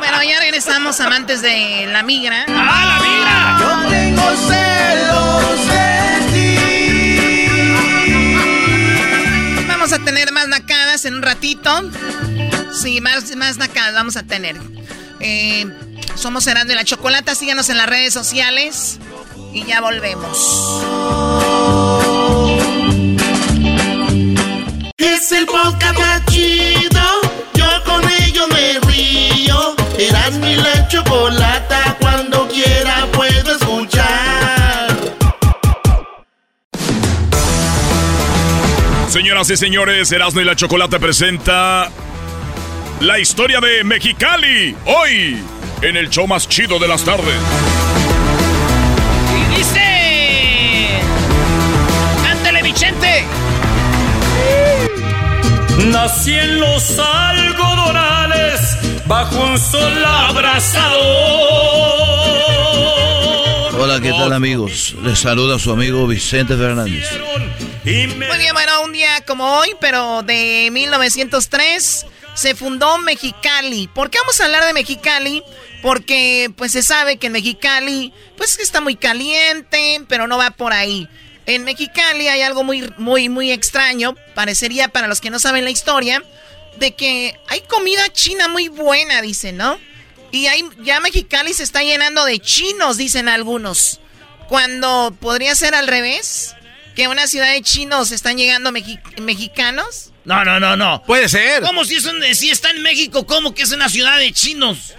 Bueno, ya regresamos, amantes de la migra. ¡Ah, la migra! Yo tengo celos de ti. Vamos a tener más nacadas en un ratito. Sí, más, más nacadas vamos a tener. Eh, somos Herando y la Chocolata. Síganos en las redes sociales. Y ya volvemos. Es el podcast más chido. Yo con ello me río. Eras mi la chocolata. Cuando quiera puedo escuchar. Señoras y señores, Erasmo y la Chocolate presenta la historia de Mexicali. Hoy, en el show más chido de las tardes. Nací en los algodonales bajo un sol abrasador. Hola, ¿qué tal amigos? Les saluda su amigo Vicente Fernández. Muy bien, bueno, un día como hoy, pero de 1903, se fundó Mexicali. ¿Por qué vamos a hablar de Mexicali? Porque pues se sabe que en Mexicali, pues está muy caliente, pero no va por ahí. En Mexicali hay algo muy, muy, muy extraño, parecería para los que no saben la historia, de que hay comida china muy buena, dicen, ¿no? Y hay, ya Mexicali se está llenando de chinos, dicen algunos. Cuando podría ser al revés, que una ciudad de chinos están llegando mexi- mexicanos. No, no, no, no. Puede ser. ¿Cómo si, es un- si está en México? ¿Cómo que es una ciudad de chinos?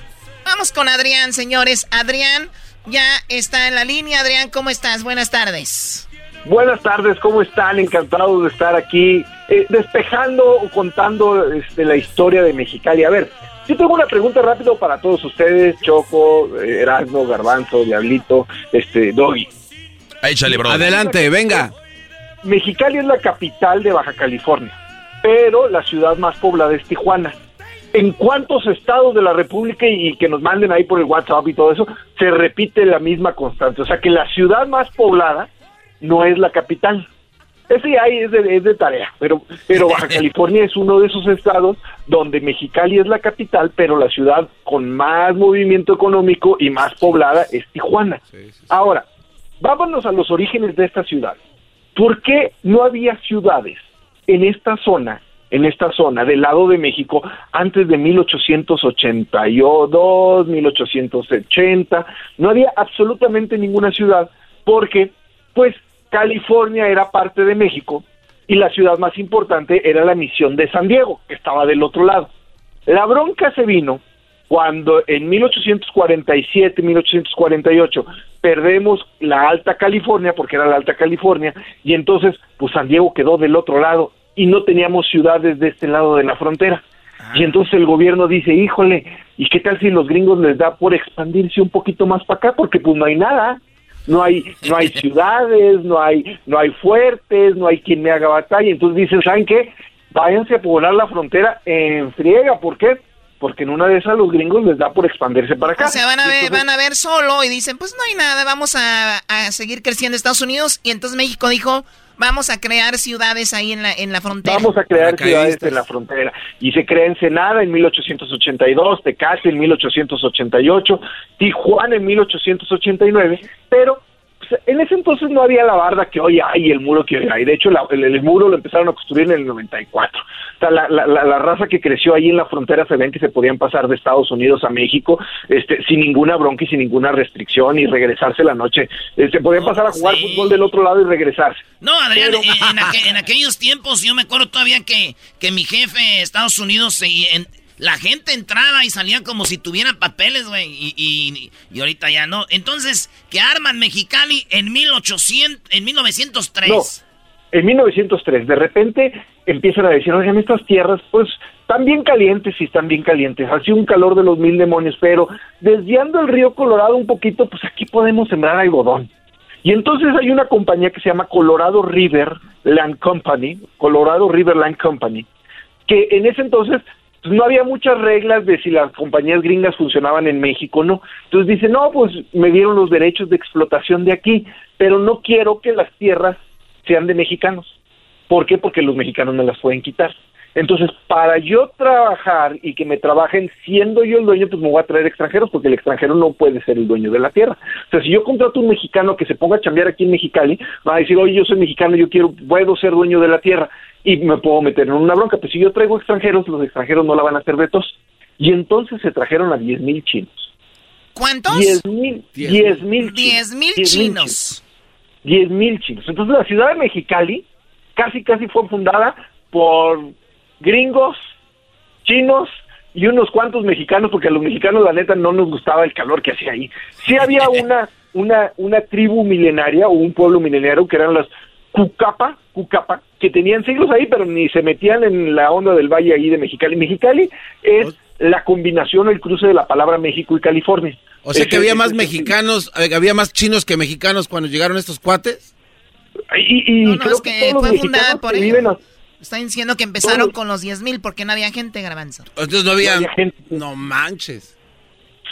Vamos con Adrián, señores. Adrián ya está en la línea. Adrián, ¿cómo estás? Buenas tardes. Buenas tardes, ¿cómo están? Encantado de estar aquí eh, despejando o contando este, la historia de Mexicali. A ver, yo tengo una pregunta rápido para todos ustedes, Choco, eh, Erasmo, Garbanzo, Diablito, este, Doggy. Échale, bro. Adelante, venga. Mexicali es la capital de Baja California, pero la ciudad más poblada es Tijuana. ¿En cuántos estados de la República y que nos manden ahí por el WhatsApp y todo eso se repite la misma constante? O sea que la ciudad más poblada no es la capital. Ese ahí es de, es de tarea, pero, pero Baja (laughs) California es uno de esos estados donde Mexicali es la capital, pero la ciudad con más movimiento económico y más poblada es Tijuana. Ahora, vámonos a los orígenes de esta ciudad. ¿por qué no había ciudades en esta zona, en esta zona del lado de México antes de 1882, 1880? No había absolutamente ninguna ciudad porque, pues, California era parte de México y la ciudad más importante era la misión de San Diego, que estaba del otro lado. La bronca se vino cuando en 1847, 1848 perdemos la Alta California, porque era la Alta California, y entonces pues San Diego quedó del otro lado y no teníamos ciudades de este lado de la frontera. Y entonces el gobierno dice, híjole, ¿y qué tal si los gringos les da por expandirse un poquito más para acá? Porque pues no hay nada, no hay, no hay ciudades, no hay, no hay fuertes, no hay quien me haga batalla. Entonces dicen, ¿saben qué? Váyanse a poblar la frontera en friega, ¿por qué? porque en una de esas los gringos les da por expandirse para acá. O sea, van a ver, van a ver solo y dicen, pues no hay nada, vamos a, a, seguir creciendo Estados Unidos. Y entonces México dijo, vamos a crear ciudades ahí en la, en la frontera. Vamos a crear ciudades en la frontera. Y se crea Ensenada en 1882, Tecate en 1888, Tijuana en 1889, pero en ese entonces no había la barda que hoy hay, el muro que hoy hay. De hecho, el, muro lo empezaron a construir en el 94. O sea, la, la, la, raza que creció ahí en la frontera se ven que se podían pasar de Estados Unidos a México este, sin ninguna bronca y sin ninguna restricción y regresarse la noche. Se podían pasar a jugar fútbol del otro lado y regresarse. No, Adrián, en, aquellos tiempos yo me acuerdo todavía que, que mi jefe Estados Unidos se, en, la gente entraba y salía como si tuvieran papeles, güey. Y, y, ahorita ya no. Entonces, ¿qué arman Mexicali en, 1800, en 1903? No, en 1903. De repente empiezan a decir, oigan, estas tierras, pues, están bien calientes y están bien calientes. Así un calor de los mil demonios, pero desviando el río Colorado un poquito, pues aquí podemos sembrar algodón. Y entonces hay una compañía que se llama Colorado River Land Company, Colorado River Land Company, que en ese entonces pues, no había muchas reglas de si las compañías gringas funcionaban en México o no. Entonces dice, no, pues me dieron los derechos de explotación de aquí, pero no quiero que las tierras sean de mexicanos. ¿Por qué? Porque los mexicanos me las pueden quitar. Entonces, para yo trabajar y que me trabajen siendo yo el dueño, pues me voy a traer extranjeros, porque el extranjero no puede ser el dueño de la tierra. O sea, si yo contrato a un mexicano que se ponga a chambear aquí en Mexicali, va a decir, oye, yo soy mexicano, yo quiero, puedo ser dueño de la tierra y me puedo meter en una bronca. Pues si yo traigo extranjeros, los extranjeros no la van a hacer de tos. Y entonces se trajeron a diez mil chinos. ¿Cuántos? Diez mil. Diez mil chinos. Diez mil chinos. Entonces la ciudad de Mexicali casi, casi fue fundada por gringos, chinos y unos cuantos mexicanos, porque a los mexicanos la neta no nos gustaba el calor que hacía ahí. Sí había (laughs) una, una, una tribu milenaria o un pueblo milenario que eran las Cucapa, Cucapa, que tenían siglos ahí, pero ni se metían en la onda del valle ahí de Mexicali. Mexicali es la combinación, el cruce de la palabra México y California. O sea que había más mexicanos, eh, había más chinos que mexicanos cuando llegaron estos cuates. Y, y creo que, fue fundada por ellos. Están diciendo que empezaron con los 10 mil porque no había gente, Garbanzo. Entonces no había, gente. No manches.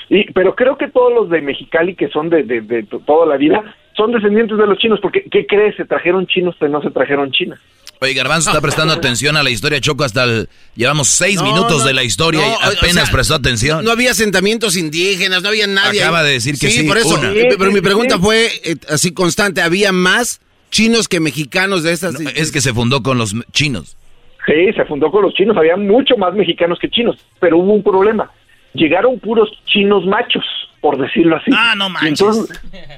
Y, pero creo que todos los de Mexicali, que son de, de, toda la vida, son descendientes de los chinos. Porque, ¿qué crees? Se trajeron chinos, pero no se trajeron chinas. Oye, Garbanzo está prestando atención a la historia Choco hasta el... Llevamos seis minutos de la historia y apenas prestó atención. No había asentamientos indígenas, no había nadie. Acaba de decir que sí, por eso. pero mi pregunta fue eh, así constante. ¿Había más chinos que mexicanos de estas. es que se fundó con los chinos. Sí, se fundó con los chinos. Había mucho más mexicanos que chinos, pero hubo un problema. Llegaron puros chinos machos, por decirlo así. Ah, no manches.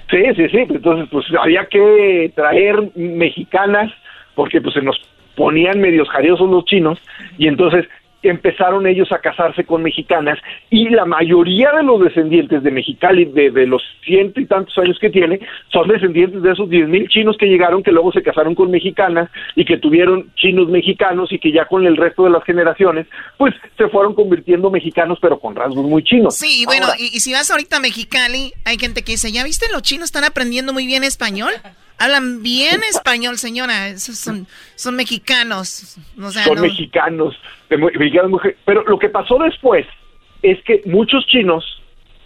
sí, sí, sí. Entonces, pues había que traer mexicanas porque pues se nos ponían medios jariosos los chinos y entonces empezaron ellos a casarse con mexicanas y la mayoría de los descendientes de Mexicali, de, de los ciento y tantos años que tiene, son descendientes de esos diez mil chinos que llegaron, que luego se casaron con mexicanas y que tuvieron chinos mexicanos y que ya con el resto de las generaciones, pues se fueron convirtiendo mexicanos, pero con rasgos muy chinos. Sí, bueno, y, y si vas ahorita a Mexicali, hay gente que dice, ¿ya viste los chinos están aprendiendo muy bien español? Hablan bien español, señora. Esos son, son mexicanos. son mexicanos, mexicanos. Pero lo que pasó después es que muchos chinos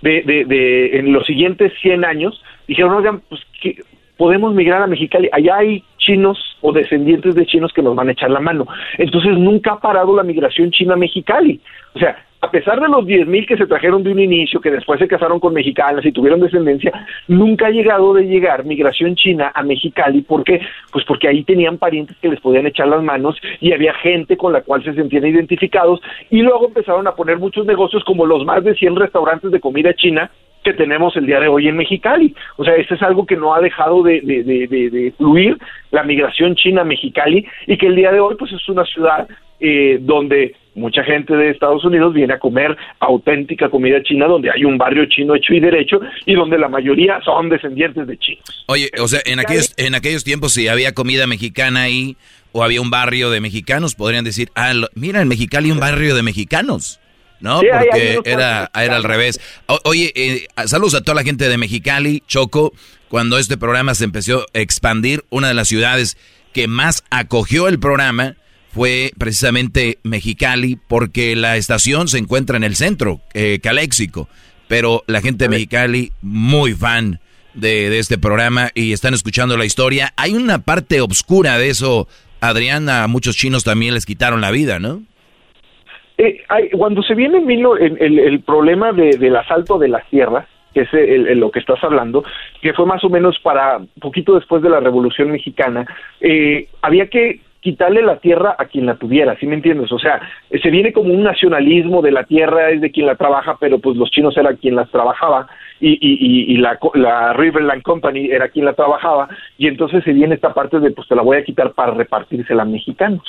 de, de, de en los siguientes 100 años dijeron, oigan, pues que podemos migrar a Mexicali. Allá hay chinos o descendientes de chinos que nos van a echar la mano. Entonces nunca ha parado la migración china a Mexicali. O sea, a pesar de los 10.000 que se trajeron de un inicio, que después se casaron con mexicanas y tuvieron descendencia, nunca ha llegado de llegar migración china a Mexicali. ¿Por qué? Pues porque ahí tenían parientes que les podían echar las manos y había gente con la cual se sentían identificados y luego empezaron a poner muchos negocios como los más de 100 restaurantes de comida china que tenemos el día de hoy en Mexicali. O sea, eso es algo que no ha dejado de, de, de, de, fluir, la migración china a Mexicali, y que el día de hoy pues es una ciudad eh, donde mucha gente de Estados Unidos viene a comer auténtica comida china, donde hay un barrio chino hecho y derecho, y donde la mayoría son descendientes de chinos. Oye, o sea, en aquellos, en aquellos tiempos si había comida mexicana ahí, o había un barrio de mexicanos, podrían decir, ah, mira, en Mexicali un barrio de mexicanos. ¿no? Porque era, era al revés. oye, eh, saludos a toda la gente de Mexicali, Choco. Cuando este programa se empezó a expandir, una de las ciudades que más acogió el programa fue precisamente Mexicali, porque la estación se encuentra en el centro, eh, Caléxico. Pero la gente de Mexicali, muy fan de, de este programa y están escuchando la historia. Hay una parte oscura de eso, Adrián, a muchos chinos también les quitaron la vida, ¿no? Eh, cuando se viene el, el, el problema del asalto de las tierras, que es el, lo que estás hablando, que fue más o menos para poquito después de la Revolución Mexicana, eh, había que quitarle la tierra a quien la tuviera, ¿sí me entiendes? O sea, se viene como un nacionalismo de la tierra es de quien la trabaja, pero pues los chinos eran quien las trabajaba y, la, la Riverland Company era quien la trabajaba y entonces se viene esta parte de pues te la voy a quitar para repartírsela a mexicanos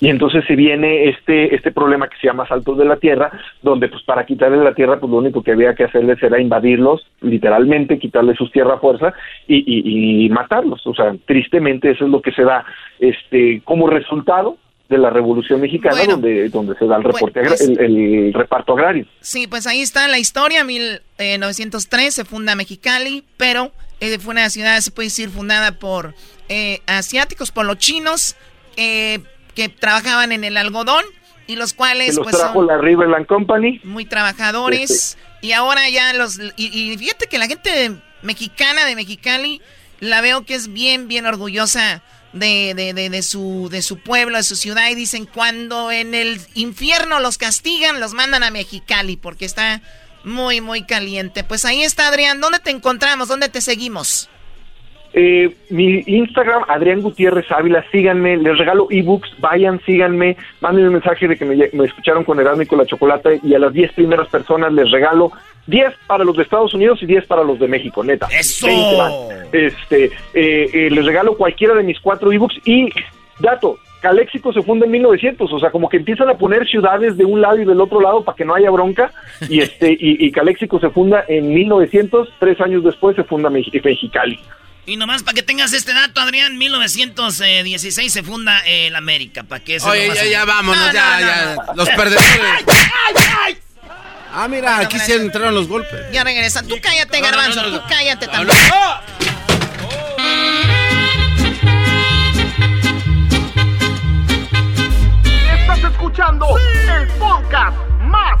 y entonces se viene este este problema que se llama saltos de la tierra donde pues para quitarle la tierra pues lo único que había que hacerles era invadirlos literalmente quitarle sus tierras a fuerza y, y, y, matarlos. O sea tristemente eso es lo que se da este como resultado de la Revolución Mexicana donde donde se da el reporte pues el, reparto agrario. Sí pues ahí está la historia 1903 se funda Mexicali pero eh, fue una ciudad se puede decir fundada por eh, asiáticos por los chinos eh, que trabajaban en el algodón y los cuales pues son la Riverland Company. muy trabajadores. Y ahora ya los y, fíjate que la gente mexicana de Mexicali la veo que es bien bien orgullosa de, de, de, de, su de su pueblo de su ciudad y dicen cuando en el infierno los castigan los mandan a Mexicali porque está muy muy caliente pues ahí está Adrián dónde te encontramos dónde te seguimos eh, mi Instagram, Adrián Gutiérrez Ávila, síganme, les regalo ebooks, vayan, síganme, manden un mensaje de que me, escucharon con Erasmo y con la Chocolata y a las 10 primeras personas les regalo 10 para los de Estados Unidos y 10 para los de México, neta. ¡Eso! Este, eh, eh, les regalo cualquiera de mis cuatro ebooks y, dato, Caléxico se funda en 1900, o sea, como que empiezan a poner ciudades de un lado y del otro lado para que no haya bronca, y este y, y Caléxico se funda en 1900, tres años después se funda Mexicali. Y nomás para que tengas este dato, Adrián, 1916 se funda el América. Para que Oye, ya, ya, vámonos, ya, ya. Los perdedores. (laughs) Ah, mira, aquí se entraron los golpes. Ya regresa. Tú cállate, Garbanzo. tú cállate también. Estás escuchando el podcast más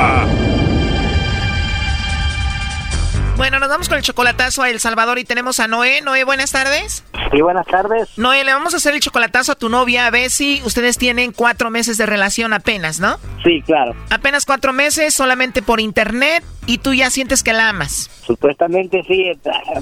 Bueno, nos vamos con el chocolatazo a El Salvador y tenemos a Noé. Noé, buenas tardes. Sí, buenas tardes. Noé, le vamos a hacer el chocolatazo a tu novia, a Bessie. Ustedes tienen cuatro meses de relación apenas, ¿no? Sí, claro. Apenas cuatro meses, solamente por internet, y tú ya sientes que la amas. Supuestamente sí,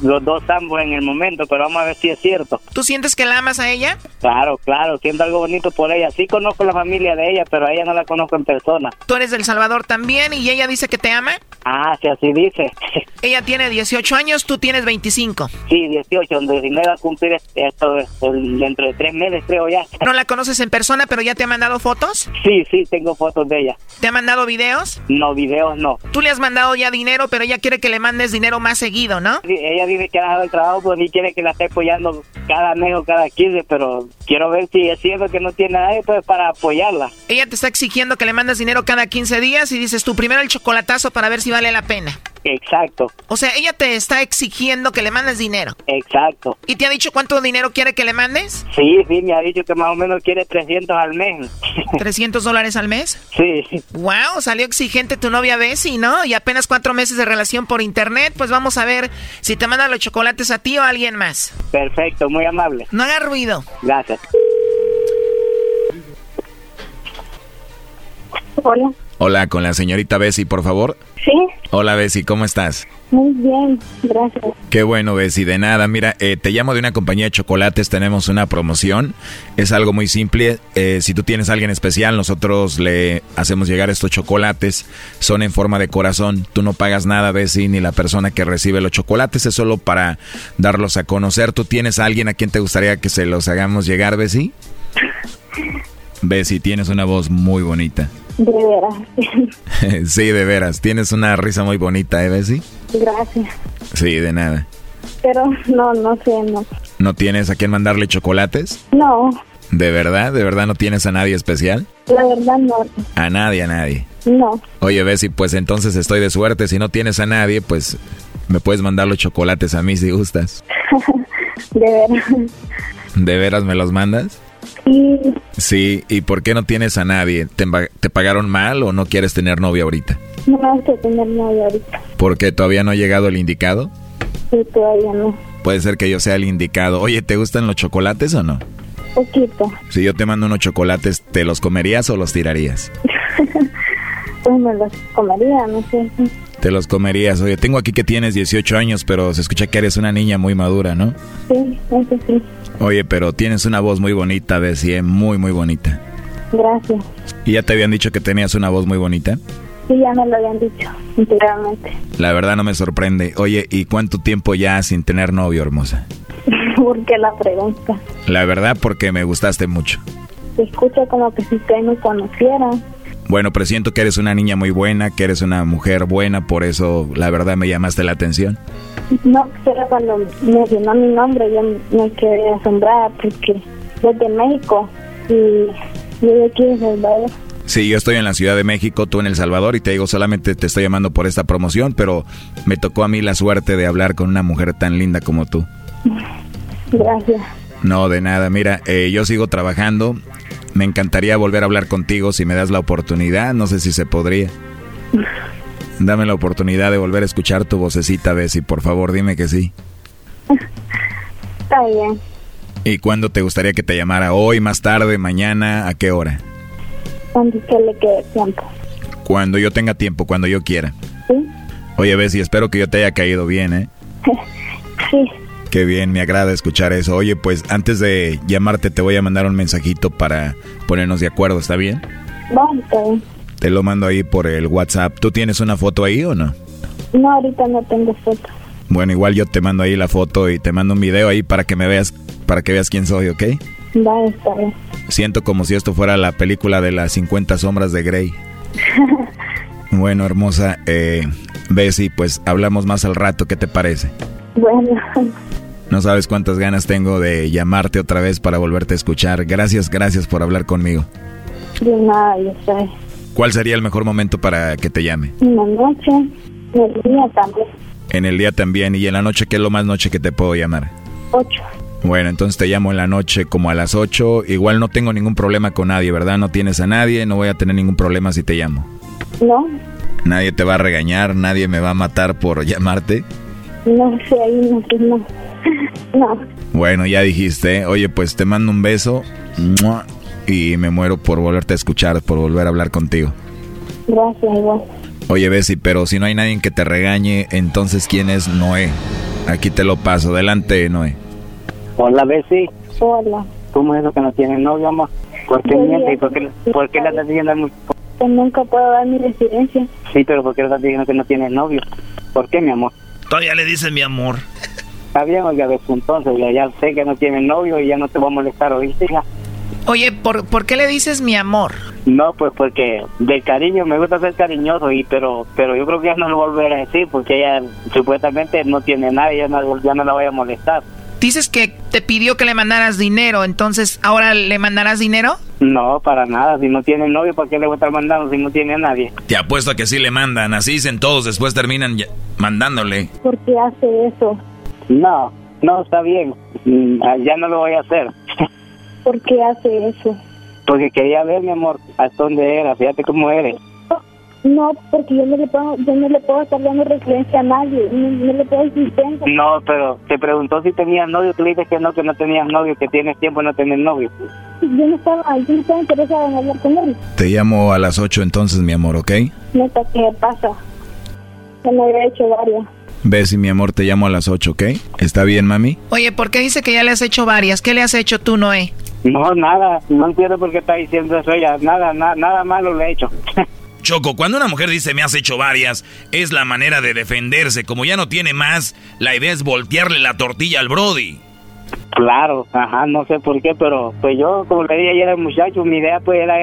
los dos ambos en el momento, pero vamos a ver si es cierto. ¿Tú sientes que la amas a ella? Claro, claro, siento algo bonito por ella. Sí conozco la familia de ella, pero a ella no la conozco en persona. Tú eres del Salvador también y ella dice que te ama. Ah, sí, así dice. (laughs) ella tiene 18 años, tú tienes 25. Sí, 18, donde me va a cumplir esto dentro de tres meses, creo ya. (laughs) ¿No la conoces en persona, pero ya te ha mandado fotos? Sí, sí, tengo fotos de ella. ¿Te ha mandado videos? No, videos no. Tú le has mandado ya dinero, pero ella quiere que le mandes dinero más seguido, ¿no? Sí, ella dice que ha dejado el trabajo, pues ni quiere que la esté apoyando cada mes o cada 15, pero quiero ver si es cierto que no tiene nadie pues, para apoyarla. Ella te está exigiendo que le mandes dinero cada 15 días y dices tú primero el chocolatazo para ver si vale la pena. Exacto. O sea, ella te está exigiendo que le mandes dinero. Exacto. ¿Y te ha dicho cuánto dinero quiere que le mandes? Sí, sí, me ha dicho que más o menos quiere 300 al mes. (laughs) ¿300 dólares al mes? Sí. Wow, salió exigente tu novia Bessie, ¿no? Y apenas cuatro meses de relación por internet, pues vamos a ver si te manda los chocolates a ti o a alguien más. Perfecto, muy amable. No haga ruido. Gracias. Hola. Hola, con la señorita Bessie, por favor. Sí. Hola, Bessie, ¿cómo estás? Muy bien, gracias. Qué bueno, Bessie, de nada. Mira, eh, te llamo de una compañía de chocolates, tenemos una promoción. Es algo muy simple. Eh, si tú tienes a alguien especial, nosotros le hacemos llegar estos chocolates. Son en forma de corazón. Tú no pagas nada, Bessie, ni la persona que recibe los chocolates. Es solo para darlos a conocer. ¿Tú tienes a alguien a quien te gustaría que se los hagamos llegar, Bessie? (laughs) Bessie, tienes una voz muy bonita. De veras. (laughs) sí, de veras. Tienes una risa muy bonita, ¿eh, Bessie? Gracias. Sí, de nada. Pero no, no sé, no. ¿No tienes a quién mandarle chocolates? No. ¿De verdad? ¿De verdad no tienes a nadie especial? La verdad no. A nadie, a nadie. No. Oye, Bessie, pues entonces estoy de suerte. Si no tienes a nadie, pues me puedes mandar los chocolates a mí si gustas. (laughs) de veras. ¿De veras me los mandas? Sí. Sí, ¿y por qué no tienes a nadie? ¿Te, ¿Te, pagaron mal o no quieres tener novia ahorita? No quiero tener novia ahorita. ¿Por qué todavía no ha llegado el indicado? Sí, todavía no. Puede ser que yo sea el indicado. Oye, ¿te gustan los chocolates o no? Poquito. Si yo te mando unos chocolates, ¿te los comerías o los tirarías? (laughs) pues me los comería, no sé. Te los comerías. Oye, tengo aquí que tienes 18 años, pero se escucha que eres una niña muy madura, ¿no? Sí, eso sí. Oye, pero tienes una voz muy bonita, Bessie, muy, muy bonita. Gracias. ¿Y ya te habían dicho que tenías una voz muy bonita? Sí, ya me lo habían dicho, anteriormente. La verdad no me sorprende. Oye, ¿y cuánto tiempo ya sin tener novio, hermosa? (laughs) ¿Por qué la pregunta? La verdad, porque me gustaste mucho. Se escucha como que si usted me conociera. Bueno, presiento que eres una niña muy buena, que eres una mujer buena, por eso la verdad me llamaste la atención. No, pero cuando mencionó mi nombre yo me quedé asombrada porque soy de México y yo de aquí de Salvador. Sí, yo estoy en la Ciudad de México, tú en El Salvador y te digo, solamente te estoy llamando por esta promoción, pero me tocó a mí la suerte de hablar con una mujer tan linda como tú. (laughs) Gracias. No, de nada. Mira, eh, yo sigo trabajando. Me encantaría volver a hablar contigo si me das la oportunidad. No sé si se podría. (laughs) Dame la oportunidad de volver a escuchar tu vocecita, Bessie. Por favor, dime que sí. Está bien. ¿Y cuándo te gustaría que te llamara? ¿Hoy, más tarde, mañana? ¿A qué hora? Cuando usted le quede tiempo. Cuando yo tenga tiempo, cuando yo quiera. Sí. Oye, Bessie, espero que yo te haya caído bien, ¿eh? (laughs) sí. Qué bien, me agrada escuchar eso. Oye, pues antes de llamarte te voy a mandar un mensajito para ponernos de acuerdo, ¿está bien? Bien. Te lo mando ahí por el WhatsApp. ¿Tú tienes una foto ahí o no? No, ahorita no tengo foto. Bueno, igual yo te mando ahí la foto y te mando un video ahí para que me veas, para que veas quién soy, ¿ok? Va, está bien. Siento como si esto fuera la película de las 50 sombras de Grey. (laughs) bueno, hermosa, eh, Bessie, pues hablamos más al rato, ¿qué te parece? Bueno. No sabes cuántas ganas tengo de llamarte otra vez para volverte a escuchar. Gracias, gracias por hablar conmigo. De nada, yo sé. ¿Cuál sería el mejor momento para que te llame? En la noche, en el día también. En el día también. ¿Y en la noche qué es lo más noche que te puedo llamar? Ocho. Bueno, entonces te llamo en la noche como a las ocho. Igual no tengo ningún problema con nadie, ¿verdad? No tienes a nadie, no voy a tener ningún problema si te llamo. No. Nadie te va a regañar, nadie me va a matar por llamarte. No sé, ahí no sé, no. (laughs) No. Bueno, ya dijiste. Oye, pues te mando un beso. Y me muero por volverte a escuchar, por volver a hablar contigo. Gracias, igual. Oye, Bessie, pero si no hay nadie que te regañe, entonces ¿quién es Noé? Aquí te lo paso. Adelante, Noé. Hola, Bessie. Hola. ¿Cómo es eso que no tiene novio, amor? ¿Por qué Yo miente? ya- ¿Y ¿Por qué, por qué le estás diciendo nunca puedo dar mi residencia. Sí, pero ¿por qué le estás diciendo que no tienes novio? ¿Por qué, mi amor? Todavía le dices mi amor. Está bien, oiga, de su entonces, ya, ya sé que no tienes novio y ya no te voy a molestar, ¿oíste, hija? Oye, ¿por, ¿por qué le dices mi amor? No, pues porque de cariño me gusta ser cariñoso, y pero pero yo creo que ya no lo volveré a decir porque ella supuestamente no tiene nada y ya no, ya no la voy a molestar. Dices que te pidió que le mandaras dinero, entonces ahora le mandarás dinero? No, para nada. Si no tiene novio, ¿para qué le voy a estar mandando si no tiene a nadie? Te apuesto a que sí le mandan. Así dicen todos, después terminan mandándole. ¿Por qué hace eso? No, no, está bien. Mm, ah, Ya no lo voy a hacer. ¿Por qué hace eso? Porque quería ver, mi amor, hasta dónde era. Fíjate cómo eres. No, porque yo no le puedo, yo no le puedo estar dando residencia a nadie. No, no le puedo decir tengo. No, pero te preguntó si tenías novio. Tú le dices que no, que no tenías novio, que tienes tiempo de no tener novio. Yo no estaba, yo no estaba interesada en hablar con él. Te llamo a las 8 entonces, mi amor, ¿ok? Neta, ¿qué pasa? Se me había hecho varias. Bessie, mi amor, te llamo a las 8, ¿ok? ¿Está bien, mami? Oye, ¿por qué dice que ya le has hecho varias? ¿Qué le has hecho tú, Noé? No, nada. No entiendo por qué está diciendo eso ella. Nada, nada, nada malo le he hecho. (laughs) Choco, cuando una mujer dice me has hecho varias, es la manera de defenderse. Como ya no tiene más, la idea es voltearle la tortilla al Brody. Claro, ajá, no sé por qué, pero pues yo, como le dije ayer al muchacho, mi idea pues era,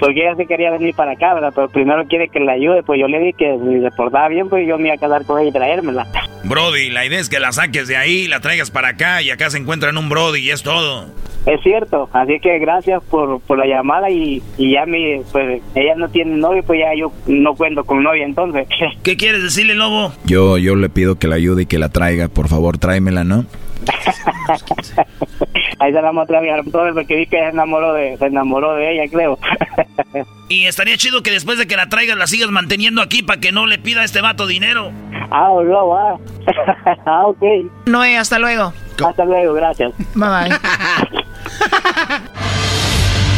porque ella se quería venir para acá, ¿verdad? Pero primero quiere que la ayude, pues yo le dije que si se portaba bien, pues yo me iba a quedar con ella y traérmela. Brody, la idea es que la saques de ahí, la traigas para acá y acá se encuentran un Brody y es todo. Es cierto, así que gracias por, por la llamada y, y ya mi, pues ella no tiene novio, pues ya yo no cuento con novia entonces. ¿Qué quieres decirle, lobo? Yo, yo le pido que la ayude y que la traiga, por favor, tráemela, ¿no? (laughs) Ahí se la mostré a mi hermano porque vi que se enamoró de, se enamoró de ella, creo. (laughs) Y estaría chido que después de que la traigas la sigas manteniendo aquí para que no le pida a este vato dinero. ah, no, ah. (laughs) ah, ok. Noé, hasta luego. Hasta luego, gracias. Bye bye.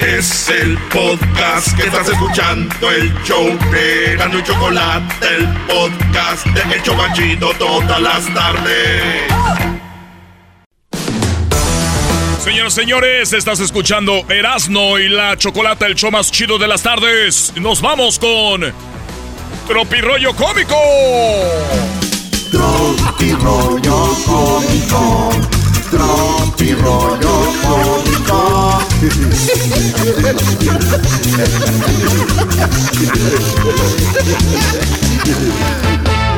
Es el podcast que estás escuchando, el show de Gano y Chocolate, el podcast de El Chocachito todas las tardes. Señoras y señores, estás escuchando Erasno y la Chocolata, el show más chido de las tardes. Nos vamos con Tropirollo Cómico. Tropirollo cómico, tropirollo cómico.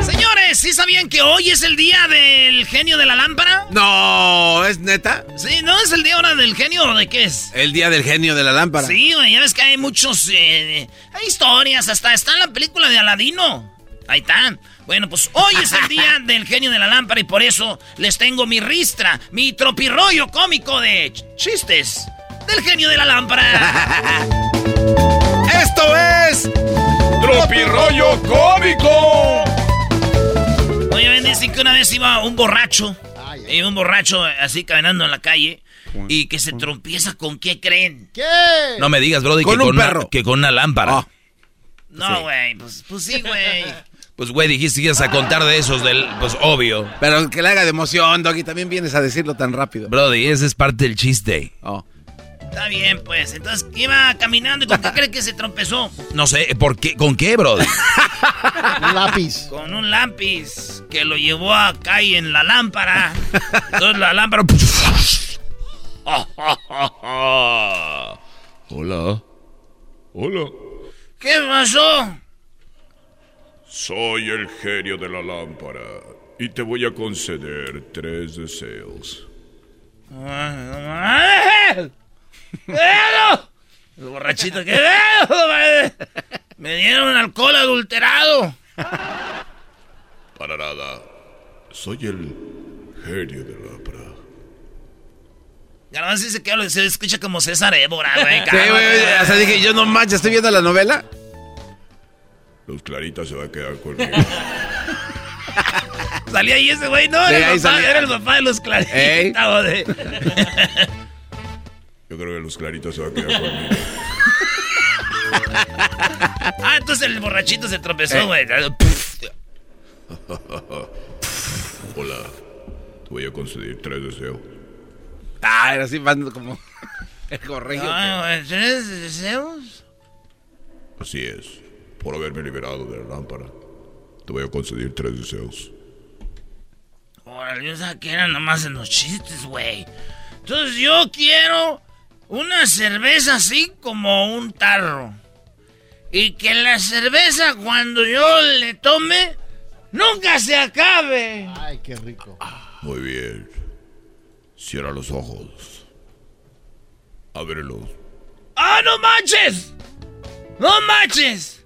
Señores, ¿sí sabían que hoy es el día del genio de la lámpara? No, ¿es neta? Sí, ¿no es el día ahora del genio o de qué es? El día del genio de la lámpara. Sí, güey, ya ves que hay muchos... eh, hay historias, hasta está en la película de Aladino. Ahí está. Bueno, pues hoy es el día (laughs) del genio de la lámpara y por eso les tengo mi ristra, mi tropirollo cómico de ch- chistes del genio de la lámpara. (laughs) ¡Esto es... Tropirollo Cómico! Oye, ven, dicen que una vez iba un borracho, y un borracho así caminando en la calle, y que se trompieza con qué creen. ¿Qué? No me digas, Brody, Con que, un con una, perro. que con una lámpara. Ah. No, güey, pues, pues sí, güey. (laughs) Pues, güey, dijiste que ibas a contar de esos del... Pues, obvio. Pero que le haga de emoción, Doggy. También vienes a decirlo tan rápido. Brody, ese es parte del chiste. Oh. Está bien, pues. Entonces iba caminando y con qué cree que se trompezó. No sé, ¿por qué? ¿Con qué, Brody? (laughs) Un lápiz. Con un lápiz que lo llevó acá y en la lámpara. Entonces la lámpara. Hola. (laughs) Hola. ¿Qué pasó? Soy el genio de la lámpara y te voy a conceder tres deseos. ¡Veo! El borrachito, ¿qué veo? Me dieron alcohol adulterado. Para nada. Soy el genio de la lámpara. Ya no sé que se escucha como César Évora, güey. Sí, güey. O sea, dije, yo no manches, estoy viendo la novela. Los Claritas se va a quedar conmigo. (laughs) Salía ahí ese güey, no, Sí, era, el papá, salía. era el papá de los claritas. Ey. joder. (laughs) Yo creo que los Claritas se va a quedar conmigo. (laughs) Ah, entonces el borrachito se tropezó, Eh. güey. Hola. Te voy a conceder tres deseos. Ah, era así, van como el corregio. Ah, güey, ¿Tienes deseos? Así es. Por haberme liberado de la lámpara. Te voy a conceder tres deseos. Órale, yo sabía que eran nomás en los chistes, güey. Entonces yo quiero una cerveza así como un tarro. Y que la cerveza cuando yo le tome nunca se acabe. Ay, qué rico. Muy bien. Cierra los ojos. Ábrelos. ¡Ah, no manches! ¡No manches!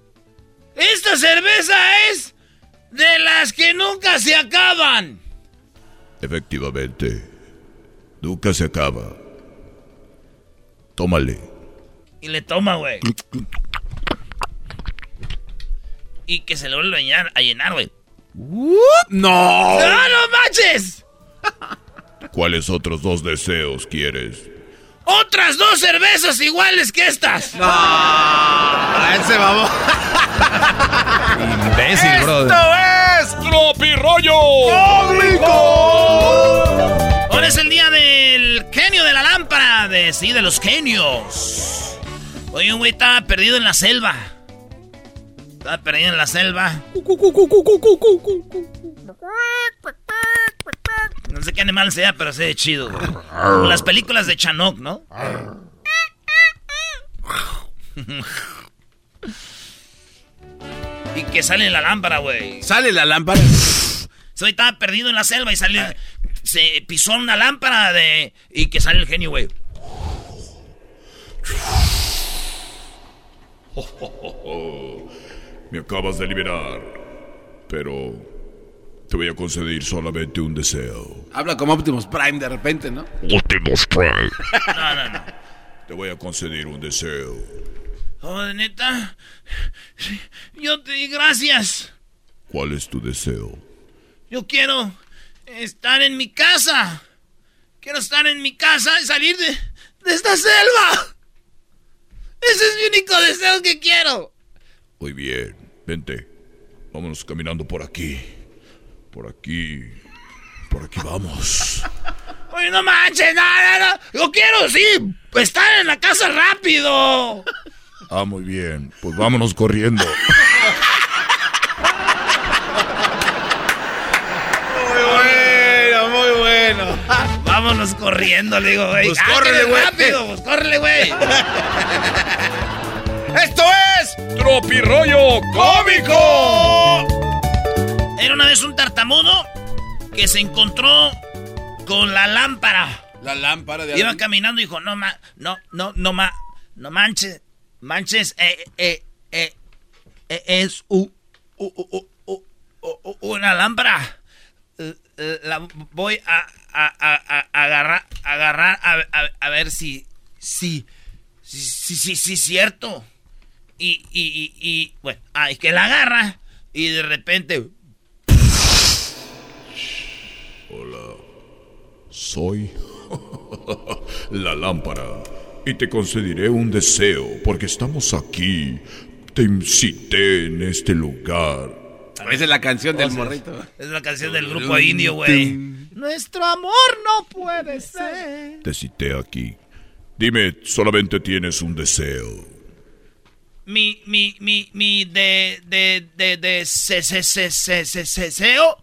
Esta cerveza es de las que nunca se acaban. Efectivamente. Nunca se acaba. Tómale. Y le toma, güey. Y que se le vuelve a llenar, a llenar, güey. ¡No! ¡No, no manches! (laughs) ¿Cuáles otros dos deseos quieres? ¡Otras dos cervezas iguales que estas! ¡No! ¡Ese vamos! Imbécil, brother. es Tropirollo Cómico. Ahora es el día del genio de la lámpara, de sí, de los genios. Oye, un güey estaba perdido en la selva. Estaba perdido en la selva. No sé qué animal sea, pero se ve chido. güey. Como las películas de Chanok, ¿no? y que sale la lámpara, güey. ¿Sale la lámpara? Soy estaba perdido en la selva y salió. Se pisó una lámpara de. Y que sale el genio, güey. (laughs) Me acabas de liberar. Pero te voy a conceder solamente un deseo. Habla como Optimus Prime de repente, ¿no? Optimus Prime. (laughs) No, no, no. Te voy a conceder un deseo. Oh, de neta. Yo te di gracias. ¿Cuál es tu deseo? Yo quiero estar en mi casa. Quiero estar en mi casa y salir de, de esta selva. Ese es mi único deseo que quiero. Muy bien. Vente. Vámonos caminando por aquí. Por aquí. Por aquí vamos. (laughs) Oye, no manches, no, no, no. Yo quiero, sí, estar en la casa rápido. Ah, muy bien. Pues vámonos corriendo. (laughs) Muy bueno, muy bueno. Vámonos corriendo, le digo, güey. Pues Ah, córrele, güey. rápido, pues córrele, güey. (laughs) Esto es Tropirollo Cómico. Era una vez un tartamudo que se encontró con la lámpara. La lámpara de Iba caminando y dijo, no, ma, no, no, no, ma, no manches, manches, eh, eh, eh, eh, es u- u- u- u- u- u- una lámpara. Eh, eh, La voy a, a- a- a- agarrar, agarrar, a, ver si, si, si, si, si, cierto. Y, y, y, y, bueno, ay, que la agarra y de repente, Soy la lámpara. Y te concederé un deseo porque estamos aquí. Te incité en este lugar. Esa es la canción del morrito. es la canción del grupo indio, güey. Nuestro amor no puede ser. Te cité aquí. Dime, solamente tienes un deseo. mi, mi, mi, mi, de, de, de, de, se, se, se, se, se, se- seo,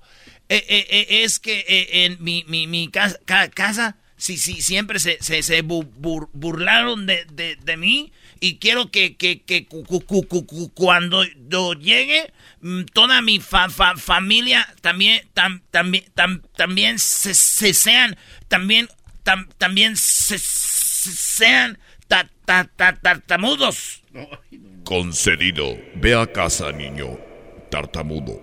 eh, eh, eh, es que eh, en mi, mi, mi casa, ca- casa, sí, sí, siempre se, se, se bu- bur- burlaron de, de, de mí y quiero que, que, que cu- cu- cu- cu- cu- cuando yo llegue, mm, toda mi fa- fa- familia también, tam- también, tam- también se, se sean, también, tam- también se- sean ta, ta, ta, tartamudos. Concedido. Ve a casa, niño. Tartamudo.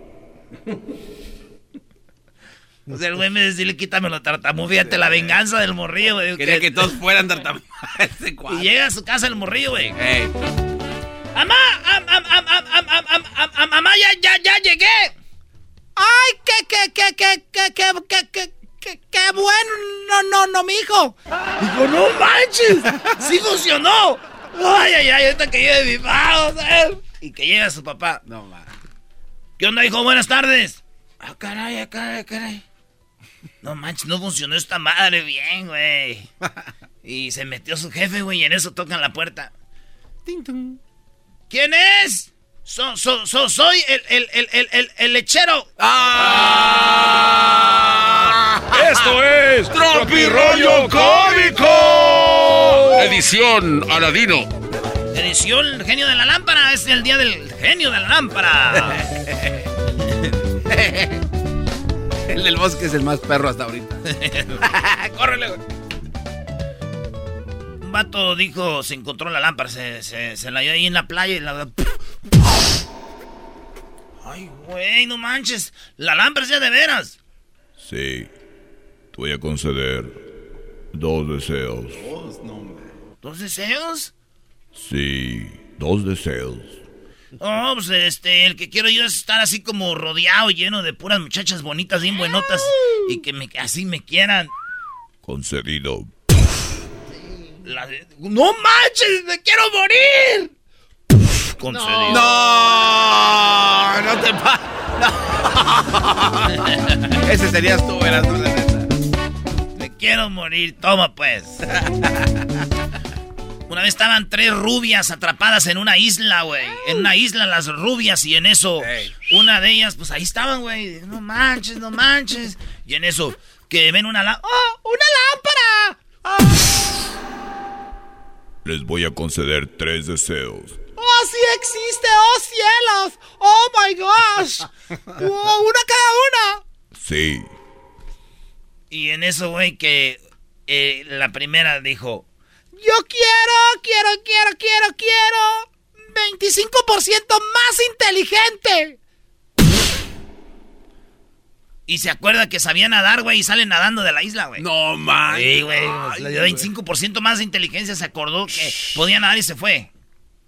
O sea, el güey me decía, quítame lo tartamudo. Fíjate la venganza del morrillo, güey. Quería que todos fueran tartamudos. (laughs) y llega a su casa el morrillo, güey. ¡Mamá! am, am, am, am, am, am, am, am, am, ¡Mamá, ya, ya, ya llegué! ¡Ay, qué, qué, qué, qué, qué, qué, qué, qué, qué, qué bueno! No, no, no, mijo. Dijo, no manches, sí funcionó. Ay, ay, ay, ahorita que llegue mi pago, ¿sabes? Y que llega su papá. No, ma. ¿Qué onda, hijo? Buenas tardes. Ah, caray, ah, caray, caray. No manches, no funcionó esta madre bien, güey. Y se metió su jefe, güey, y en eso tocan la puerta. ¿Quién es? So, so, so, soy el, el, el, el, el, el lechero. ¡Ah! Esto es Tropirollo Cómico. Edición Aladino. Edición Genio de la Lámpara. Es el día del Genio de la Lámpara. (laughs) el del bosque es el más perro hasta ahorita. (laughs) Córrele, güey. Un vato dijo, se encontró la lámpara, se, se, se la dio ahí en la playa y la... Ay, güey, no manches. La lámpara es ya de veras. Sí. Te voy a conceder dos deseos. ¿Dos deseos? Sí, dos deseos. Oh, pues este, el que quiero yo es estar así como rodeado, lleno de puras muchachas bonitas, bien buenotas, y que me, así me quieran. Concedido. La de- ¡No manches! ¡Me quiero morir! Concedido. No, (laughs) no te pa. no. (laughs) Ese serías tú, eras tú. Me quiero morir. Toma, pues. (laughs) Una vez estaban tres rubias atrapadas en una isla, güey. En una isla las rubias y en eso una de ellas, pues ahí estaban, güey. No manches, no manches. Y en eso que ven una lámpara. ¡Oh, una lámpara! Les voy a conceder tres deseos. ¡Oh, sí existe! ¡Oh, cielos! ¡Oh, my gosh! (laughs) ¡Oh, una cada una! Sí. Y en eso, güey, que eh, la primera dijo, Yo quiero, quiero, quiero, quiero, quiero 25% más inteligente. y se acuerda que sabía nadar, güey, y sale nadando de la isla, güey. No, man. Sí, güey, le dio 25% más de inteligencia, se acordó que podía nadar y se fue.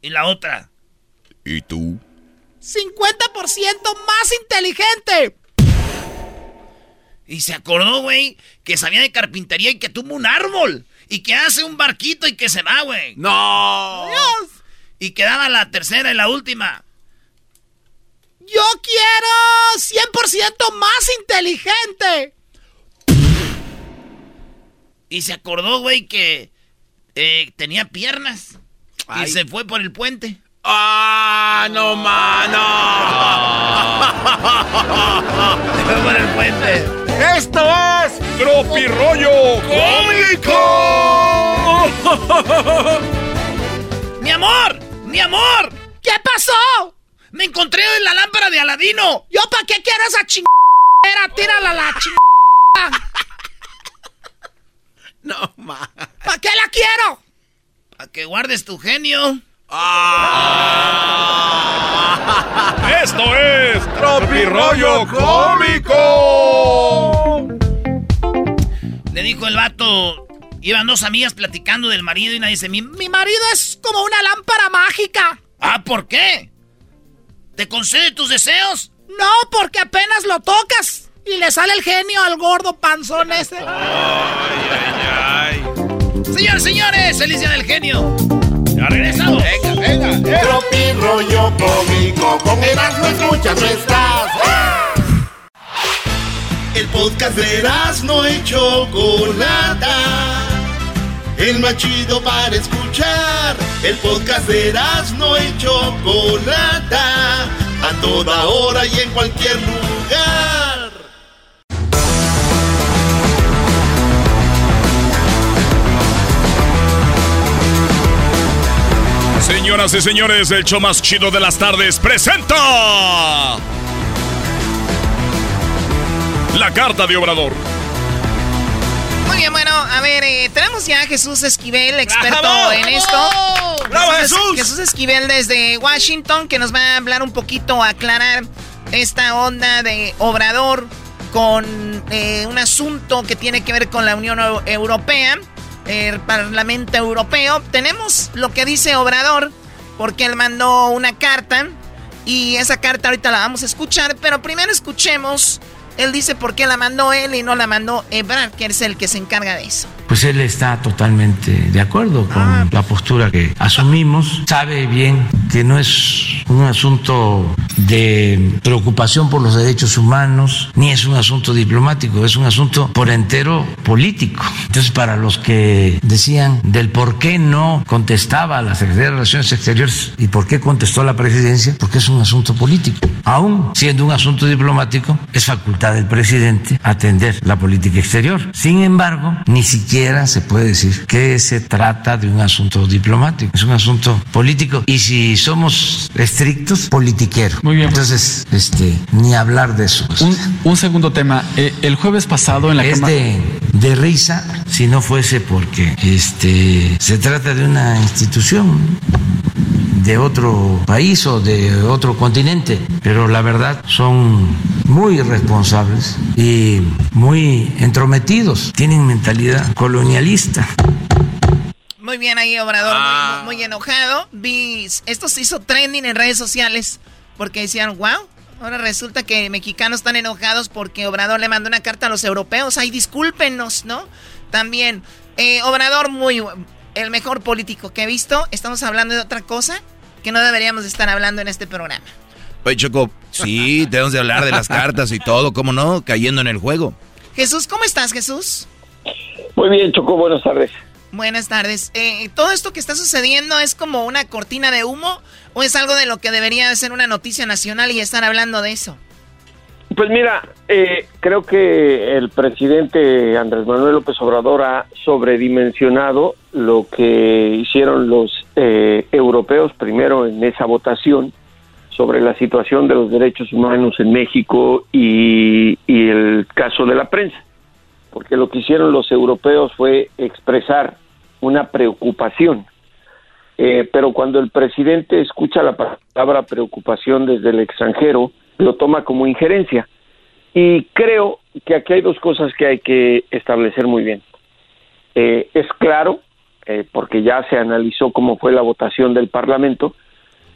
Y la otra, ¿Y tú? 50% más inteligente. y se acordó, güey, que sabía de carpintería y que tuvo un árbol. Y que hace un barquito y que se va, güey. No. Dios. Y quedaba la tercera y la última. Yo quiero 100% más inteligente. Y se acordó, güey, que eh, tenía piernas. Ay. Y se fue por el puente. Ah, no, mano. (laughs) Se fue por el puente. ¡Esto es Tropirollo Cómico. ¡Mi amor! ¡Mi amor! ¿Qué pasó? ¡Me encontré en la lámpara de Aladino! ¿Yo para qué quiero esa chingadera? Tírala a la chingada. No, man. ¿Para qué la quiero? Para que guardes tu genio. Esto es Tropirollo Cómico. Le dijo el vato. Iban dos amigas platicando del marido y nadie dice, mi, Mi marido es como una lámpara mágica. Ah, ¿por qué? ¿Te concede tus deseos? No, porque apenas lo tocas y le sale el genio al gordo panzón ese. (laughs) Señores, señores, feliz día del genio. Ya regresamos. Venga, venga. Tropi rollo cómico, con Erasmo escuchas no estás. El podcast de Erasmo y Chocolata. El más chido para escuchar. El podcast de Erasmo y Chocolata. A toda hora y en cualquier lugar. Señoras y señores, el show más chido de las tardes presenta. La carta de Obrador. Muy bien, bueno, a ver, eh, tenemos ya a Jesús Esquivel, experto en esto. ¡Bravo, Jesús! Jesús Esquivel desde Washington, que nos va a hablar un poquito, a aclarar esta onda de Obrador con eh, un asunto que tiene que ver con la Unión Europea, el Parlamento Europeo. Tenemos lo que dice Obrador, porque él mandó una carta y esa carta ahorita la vamos a escuchar, pero primero escuchemos él dice por qué la mandó él y no la mandó Ebrard, que es el que se encarga de eso. Pues él está totalmente de acuerdo con ah. la postura que asumimos. Sabe bien que no es un asunto de preocupación por los derechos humanos, ni es un asunto diplomático, es un asunto por entero político. Entonces, para los que decían del por qué no contestaba la Secretaría de Relaciones Exteriores y por qué contestó la presidencia, porque es un asunto político. Aún siendo un asunto diplomático, es facultad del presidente atender la política exterior. Sin embargo, ni siquiera se puede decir que se trata de un asunto diplomático, es un asunto político. Y si somos estrictos, politiquero. Muy bien. Entonces, este, ni hablar de eso. Un, segundo tema. Eh, el jueves pasado en la es de, de risa si no fuese porque este, se trata de una institución de otro país o de otro continente, pero la verdad son muy responsables y muy entrometidos, tienen mentalidad colonialista. Muy bien ahí, Obrador, muy, ah. enojado. Vi, esto se hizo trending en redes sociales porque decían, wow, ahora resulta que mexicanos están enojados porque Obrador le mandó una carta a los europeos. Ay, discúlpenos, ¿no? También, eh, Obrador, muy el mejor político que he visto. Estamos hablando de otra cosa que no deberíamos estar hablando en este programa. Oye, Choco, sí, (laughs) tenemos de hablar de las cartas y todo, ¿cómo no? Cayendo en el juego. Jesús, ¿cómo estás, Jesús? Muy bien, Choco, buenas tardes. Buenas tardes. Eh, ¿Todo esto que está sucediendo es como una cortina de humo o es algo de lo que debería ser una noticia nacional y estar hablando de eso? Pues mira, eh, creo que el presidente Andrés Manuel López Obrador ha sobredimensionado lo que hicieron los eh, europeos primero en esa votación sobre la situación de los derechos humanos en México y, el caso de la prensa, porque lo que hicieron los europeos fue expresar una preocupación, eh, pero cuando el presidente escucha la palabra preocupación desde el extranjero, lo toma como injerencia. Y creo que aquí hay dos cosas que hay que establecer muy bien. Eh, es claro, eh, porque ya se analizó cómo fue la votación del Parlamento,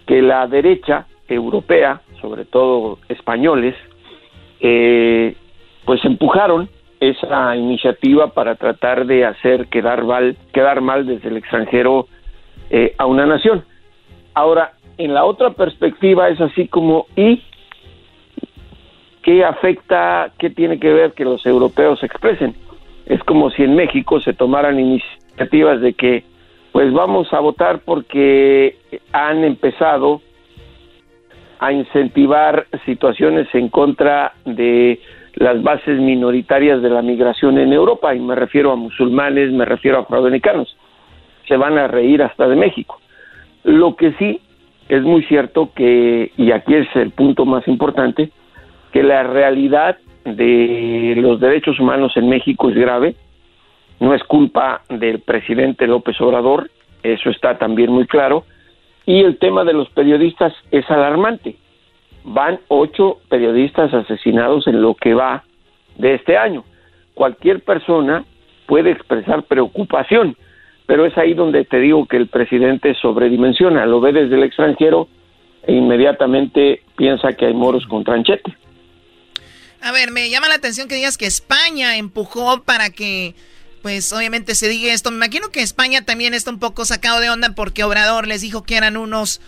que la derecha europea, sobre todo españoles, eh, pues empujaron esa iniciativa para tratar de hacer quedar mal, quedar mal desde el extranjero a una nación. Ahora, en la otra perspectiva es así como, ¿y ¿qué afecta, qué tiene que ver que los europeos se expresen? Es como si en México se tomaran iniciativas de que, pues vamos a votar porque han empezado a incentivar situaciones en contra de las bases minoritarias de la migración en Europa, y me refiero a musulmanes, me refiero a afroamericanos. Se van a reír hasta de México. Lo que sí es muy cierto que, y aquí es el punto más importante, que la realidad de los derechos humanos en México es grave, no es culpa del presidente López Obrador, eso está también muy claro, y el tema de los periodistas es alarmante. Van ocho periodistas asesinados en lo que va de este año. Cualquier persona puede expresar preocupación, pero es ahí donde te digo que el presidente sobredimensiona, lo ve desde el extranjero e inmediatamente piensa que hay moros con tranchete. A ver, me llama la atención que digas que España empujó para que, pues obviamente se diga esto. Me imagino que España también está un poco sacado de onda porque Obrador les dijo que eran unos,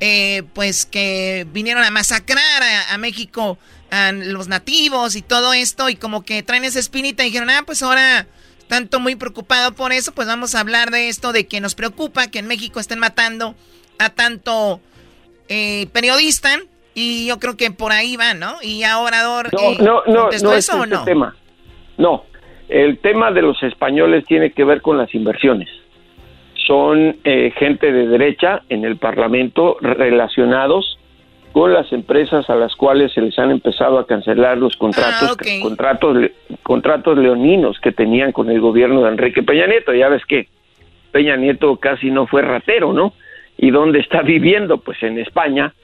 eh, pues que vinieron a masacrar a, México, a los nativos y todo esto, y como que traen esa espinita y dijeron, ah, pues ahora tanto muy preocupado por eso, pues vamos a hablar de esto, de que nos preocupa que en México estén matando a tanto eh, periodista y yo creo que por ahí va, ¿no? Y ahora Orador no, eh, no, no, no es o no? tema. No, el tema de los españoles tiene que ver con las inversiones. Son eh, gente de derecha en el Parlamento relacionados con las empresas a las cuales se les han empezado a cancelar los contratos, Ah, contratos, contratos leoninos que tenían con el gobierno de Enrique Peña Nieto. Ya ves que Peña Nieto casi no fue ratero, ¿no? ¿Y dónde está viviendo? Pues en España,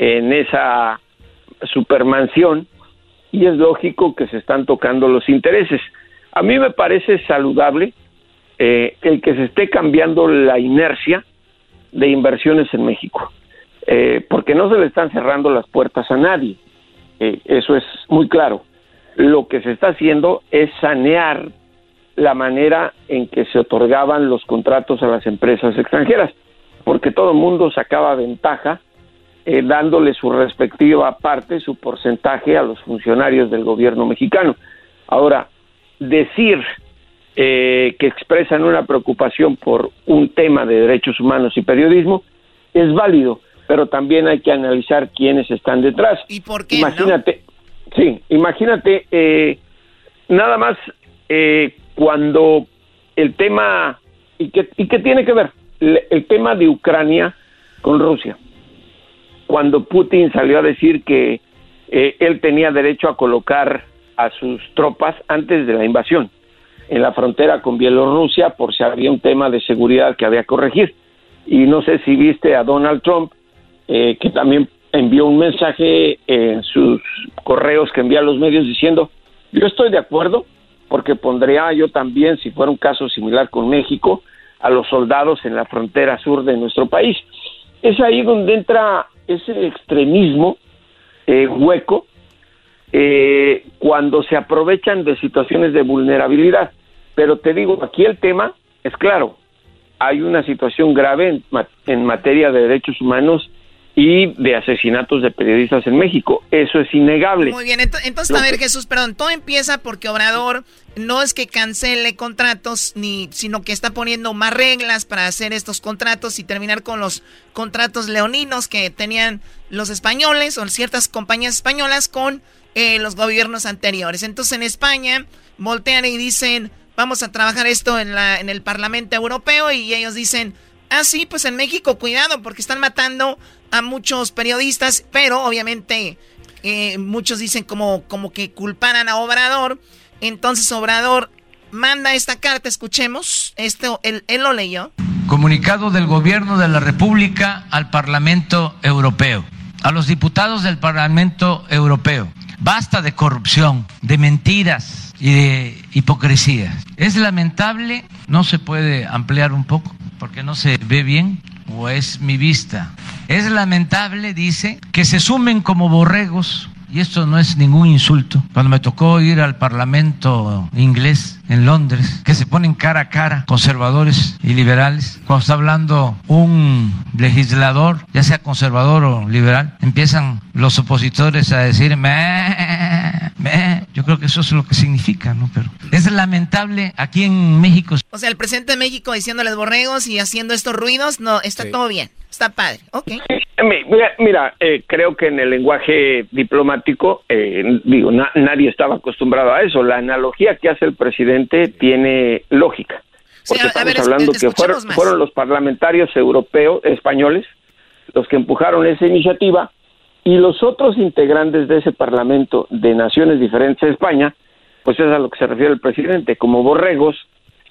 en esa supermansión, y es lógico que se están tocando los intereses. A mí me parece saludable eh, el que se esté cambiando la inercia de inversiones en México, eh, porque no se le están cerrando las puertas a nadie, eh, eso es muy claro. Lo que se está haciendo es sanear la manera en que se otorgaban los contratos a las empresas extranjeras, porque todo el mundo sacaba ventaja eh, dándole su respectiva parte, su porcentaje a los funcionarios del gobierno mexicano. Ahora, decir eh, que expresan una preocupación por un tema de derechos humanos y periodismo es válido, pero también hay que analizar quiénes están detrás. ¿Y por qué? Imagínate, sí, imagínate, eh, nada más eh, cuando el tema, ¿y qué, ¿y qué tiene que ver? El, el tema de Ucrania con Rusia. Cuando Putin salió a decir que eh, él tenía derecho a colocar a sus tropas antes de la invasión en la frontera con Bielorrusia por si había un tema de seguridad que había que corregir. Y no sé si viste a Donald Trump, eh, que también envió un mensaje en sus correos que envía a los medios diciendo, yo estoy de acuerdo porque pondría yo también, si fuera un caso similar con México, a los soldados en la frontera sur de nuestro país. Es ahí donde entra ese extremismo eh, hueco eh, cuando se aprovechan de situaciones de vulnerabilidad. Pero te digo, aquí el tema es claro, hay una situación grave en, en materia de derechos humanos y de asesinatos de periodistas en México. Eso es innegable. Muy bien, ento- entonces, a ver, Jesús, perdón, todo empieza porque Obrador no es que cancele contratos, ni, sino que está poniendo más reglas para hacer estos contratos y terminar con los contratos leoninos que tenían los españoles o ciertas compañías españolas con eh, los gobiernos anteriores. Entonces, en España voltean y dicen, vamos a trabajar esto en, la, en el Parlamento Europeo y ellos dicen, ah, sí, pues en México, cuidado, porque están matando a muchos periodistas, pero obviamente eh, muchos dicen como, como que culparan a Obrador. Entonces Obrador manda esta carta, escuchemos, esto él, él lo leyó. Comunicado del Gobierno de la República al Parlamento Europeo. A los diputados del Parlamento Europeo. Basta de corrupción, de mentiras y de hipocresía. Es lamentable, no se puede ampliar un poco porque no se ve bien o es mi vista. Es lamentable, dice, que se sumen como borregos y esto no es ningún insulto. Cuando me tocó ir al Parlamento inglés en Londres, que se ponen cara a cara conservadores y liberales, cuando está hablando un legislador, ya sea conservador o liberal, empiezan los opositores a decir, "Meh, meh". yo creo que eso es lo que significa, ¿no? Pero es lamentable aquí en México. O sea, el presidente de México diciéndoles borregos y haciendo estos ruidos, no, está todo bien, está padre, ok. Mi- Mira, mira, eh, creo que en el lenguaje diplomático, eh, digo, na- nadie estaba acostumbrado a eso. La analogía que hace el presidente tiene lógica. Porque a- a estamos ver, es- hablando que fueron, fueron los parlamentarios europeos, españoles, los que empujaron esa iniciativa y los otros integrantes de ese parlamento de naciones diferentes de España, pues es a lo que se refiere el presidente, como borregos,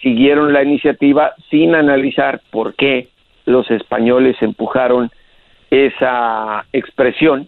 siguieron la iniciativa sin analizar por qué los españoles empujaron esa expresión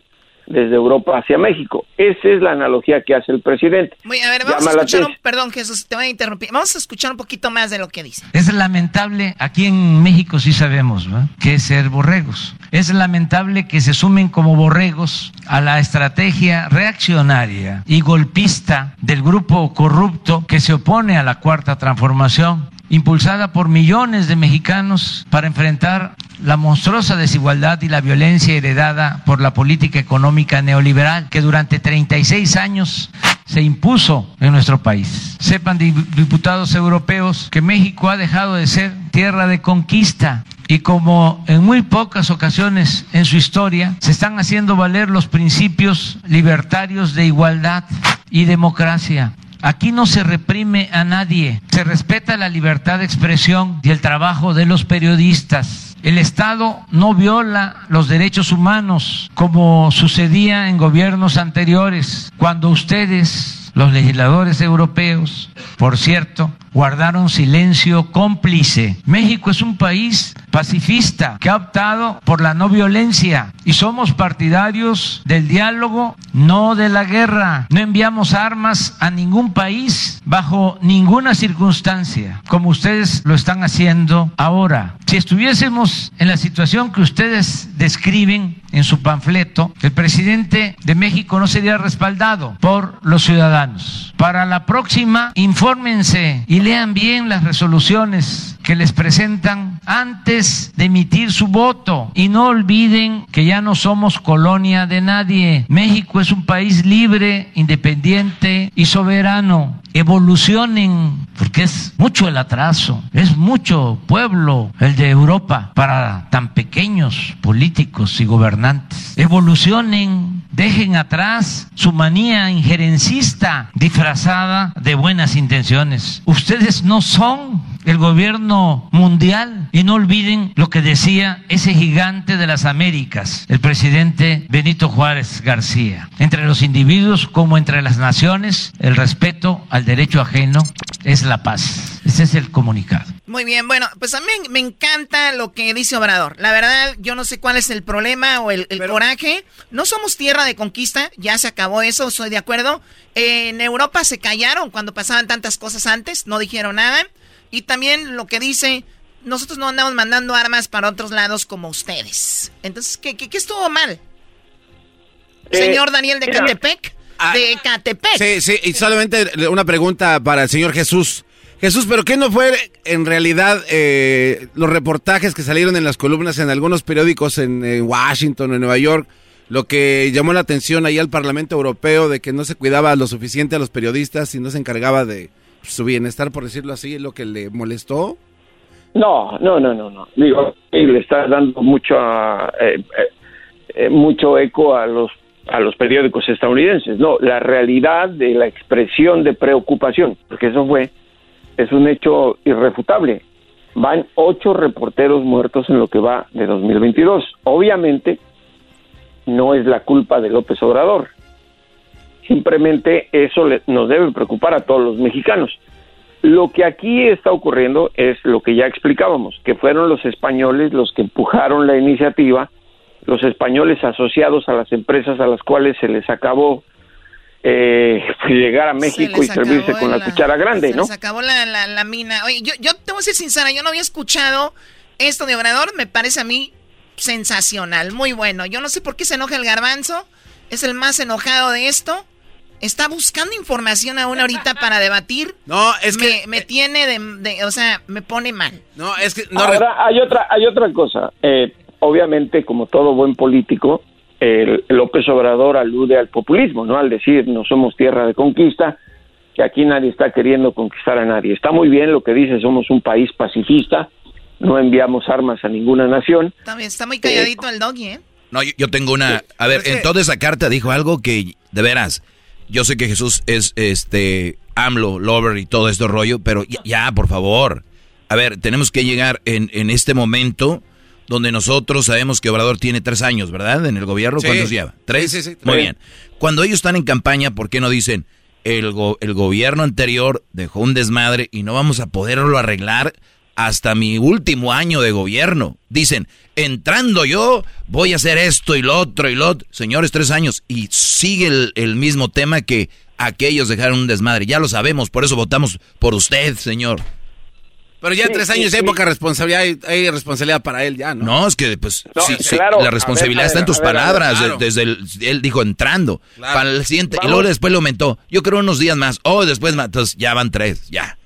desde Europa hacia México. Esa es la analogía que hace el presidente. Muy, a ver, vamos Llama a escuchar, un, perdón Jesús, te voy a interrumpir, vamos a escuchar un poquito más de lo que dice. Es lamentable, aquí en México sí sabemos ¿verdad? que es ser borregos. Es lamentable que se sumen como borregos a la estrategia reaccionaria y golpista del grupo corrupto que se opone a la cuarta transformación, impulsada por millones de mexicanos para enfrentar la monstruosa desigualdad y la violencia heredada por la política económica neoliberal que durante 36 años se impuso en nuestro país. Sepan, di- diputados europeos, que México ha dejado de ser tierra de conquista y como en muy pocas ocasiones en su historia se están haciendo valer los principios libertarios de igualdad y democracia Aquí no se reprime a nadie, se respeta la libertad de expresión y el trabajo de los periodistas. El Estado no viola los derechos humanos como sucedía en gobiernos anteriores, cuando ustedes, los legisladores europeos, por cierto, guardaron silencio cómplice. México es un país pacifista que ha optado por la no violencia y somos partidarios del diálogo, no de la guerra. No enviamos armas a ningún país bajo ninguna circunstancia, como ustedes lo están haciendo ahora. Si estuviésemos en la situación que ustedes describen en su panfleto, el presidente de México no sería respaldado por los ciudadanos. Para la próxima, infórmense y lean bien las resoluciones que les presentan antes de emitir su voto y no olviden que ya no somos colonia de nadie. México es un país libre, independiente y soberano. Evolucionen, porque es mucho el atraso, es mucho pueblo el de Europa para tan pequeños políticos y gobernantes. Evolucionen, dejen atrás su manía injerencista disfrazada de buenas intenciones. Ustedes no son el gobierno mundial y no olviden lo que decía ese gigante de las Américas, el presidente Benito Juárez García. Entre los individuos como entre las naciones, el respeto al derecho ajeno es la paz. Ese es el comunicado. Muy bien, bueno, pues a mí me encanta lo que dice Obrador. La verdad, yo no sé cuál es el problema o el, coraje. No somos tierra de conquista, ya se acabó eso, estoy de acuerdo. en Europa se callaron cuando pasaban tantas cosas antes, no dijeron nada. Y también lo que dice, nosotros no andamos mandando armas para otros lados como ustedes. Entonces, ¿qué, qué, estuvo mal? Eh, señor Daniel de Catepec. Ah, de Catepec. Sí, sí, y solamente una pregunta para el señor Jesús. Jesús, ¿pero qué no fue en realidad eh, los reportajes que salieron en las columnas en algunos periódicos en, en Washington, en Nueva York, lo que llamó la atención ahí al Parlamento Europeo de que no se cuidaba lo suficiente a los periodistas y no se encargaba de, su bienestar, por decirlo así, lo que le molestó? No, no, no, no, no. Digo, le está dando mucho, eh, eh, eh, mucho eco a los a los periódicos estadounidenses. No, la realidad de la expresión de preocupación, porque eso fue, es un hecho irrefutable. Van ocho reporteros muertos en lo que va de 2022. Obviamente, no es la culpa de López Obrador. Simplemente eso nos debe preocupar a todos los mexicanos. Lo que aquí está ocurriendo es lo que ya explicábamos, que fueron los españoles los que empujaron la iniciativa, los españoles asociados a las empresas a las cuales se les acabó eh, (laughs) llegar a México y servirse con la, cuchara grande, se ¿no? Se acabó la, la, mina. Oye, yo, yo te voy a ser sincera, yo no había escuchado esto de Obrador, me parece a mí sensacional, muy bueno. Yo no sé por qué se enoja el garbanzo, es el más enojado de esto está buscando información aún ahorita para debatir. No, es que me, tiene de, o sea, me pone mal. No, es que no Ahora, hay otra hay otra cosa. Eh, obviamente, como todo buen político, el López Obrador alude al populismo, ¿no? Al decir, no somos tierra de conquista, que aquí nadie está queriendo conquistar a nadie. Está muy bien lo que dice, somos un país pacifista, no enviamos armas a ninguna nación. También está muy calladito el doggy, ¿eh? No, yo, tengo una... A ver, en toda esa carta dijo algo que, de veras, yo sé que Jesús es este AMLO, lover y todo esto rollo, pero ya, por favor. A ver, tenemos que llegar en, en, este momento donde nosotros sabemos que Obrador tiene tres años, ¿verdad? En el gobierno, ¿cuántos lleva? ¿Tres? Sí, sí, Muy bien. Cuando ellos están en campaña, ¿por qué no dicen el, el gobierno anterior dejó un desmadre y no vamos a poderlo arreglar? Hasta mi último año de gobierno. Dicen, entrando yo, voy a hacer esto y lo otro y lo otro. Señores, tres años. Y sigue el, mismo tema que aquellos dejaron un desmadre. Ya lo sabemos, por eso votamos por usted, señor. Pero ya tres años hay poca responsabilidad, hay, responsabilidad para él ya, ¿no? No, es que pues la responsabilidad está en tus palabras, desde el, él dijo entrando, para el siguiente, y luego después lo aumentó, yo creo unos días más, oh, después más, entonces ya van tres, ya.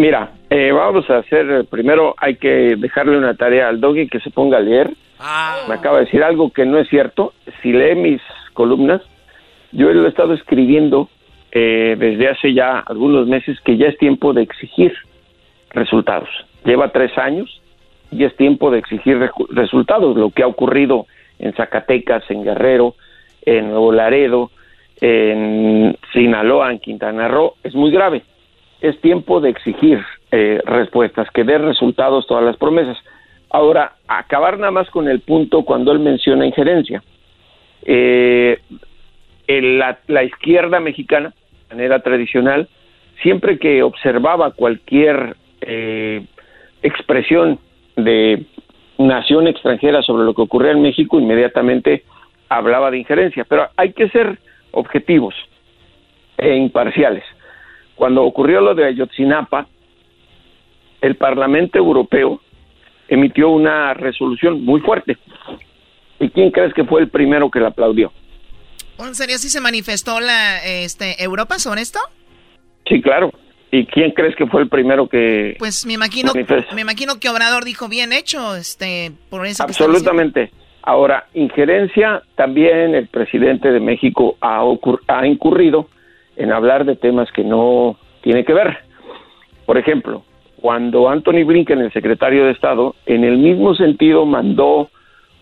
Mira, eh, vamos a hacer, eh, primero hay que dejarle una tarea al doggy que se ponga a leer. Ah. Me acaba de decir algo que no es cierto. Si lee mis columnas, yo lo he estado escribiendo eh, desde hace ya algunos meses que ya es tiempo de exigir resultados. Lleva tres años y es tiempo de exigir resultados. Lo que ha ocurrido en Zacatecas, en Guerrero, en Nuevo Laredo, en Sinaloa, en Quintana Roo, es muy grave. Es tiempo de exigir eh, respuestas, que dé resultados todas las promesas. Ahora, acabar nada más con el punto cuando él menciona injerencia. Eh, la, la izquierda mexicana, de manera tradicional, siempre que observaba cualquier eh, expresión de nación extranjera sobre lo que ocurría en México, inmediatamente hablaba de injerencia. Pero hay que ser objetivos e imparciales. Cuando ocurrió lo de Ayotzinapa, el Parlamento Europeo emitió una resolución muy fuerte. ¿Y quién crees que fue el primero que la aplaudió? ¿En serio sí se manifestó la este, Europa sobre esto? Sí, claro. ¿Y quién crees que fue el primero que Pues me imagino me imagino que Obrador dijo bien hecho, este, por eso Absolutamente. Ahora, injerencia también el presidente de México ha, ha incurrido en hablar de temas que no tiene que ver. Por ejemplo, cuando Anthony Blinken, el secretario de Estado, en el mismo sentido mandó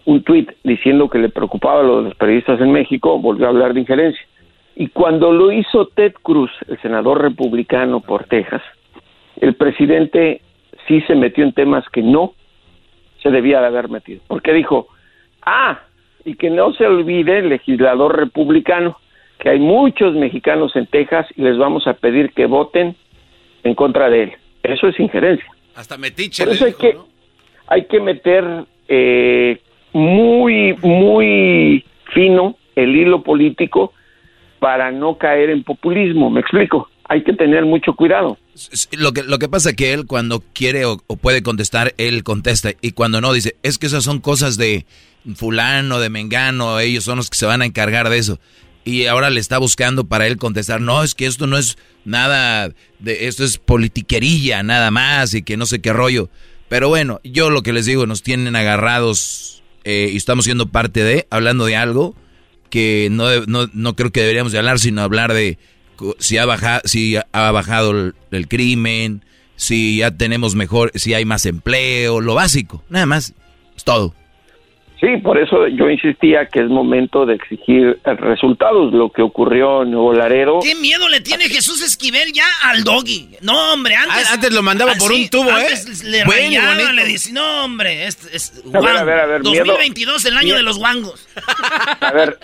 un tuit diciendo que le preocupaba lo de los periodistas en México, volvió a hablar de injerencia. Y cuando lo hizo Ted Cruz, el senador republicano por Texas, el presidente sí se metió en temas que no se debía de haber metido. Porque dijo, ah, y que no se olvide el legislador republicano, que hay muchos mexicanos en Texas y les vamos a pedir que voten en contra de él. Eso es injerencia. Hasta metiche. Por eso hay, que, hay que meter eh, muy, muy fino el hilo político para no caer en populismo. ¿Me explico? Hay que tener mucho cuidado. Lo que, lo que pasa es que él cuando quiere o, puede contestar, él contesta. Y cuando no, dice, es que esas son cosas de fulano, de mengano, ellos son los que se van a encargar de eso. Y ahora le está buscando para él contestar, no, es que esto no es nada, de esto es politiquería, nada más, y que no sé qué rollo. Pero bueno, yo lo que les digo, nos tienen agarrados eh, y estamos siendo parte de, hablando de algo que no, no, no creo que deberíamos de hablar, sino hablar de si ha bajado, si ha bajado el, crimen, si ya tenemos mejor, si hay más empleo, lo básico, nada más, es todo. Sí, por eso yo insistía que es momento de exigir resultados, lo que ocurrió en Nuevo Laredo. ¿Qué miedo le tiene Jesús Esquivel ya al doggy? No, hombre, antes... Ah, antes lo mandaba por un tubo, ¿eh? le le dice, no, hombre, es, es a ver, a ver, a ver, 2022, el año de los guangos. A ver,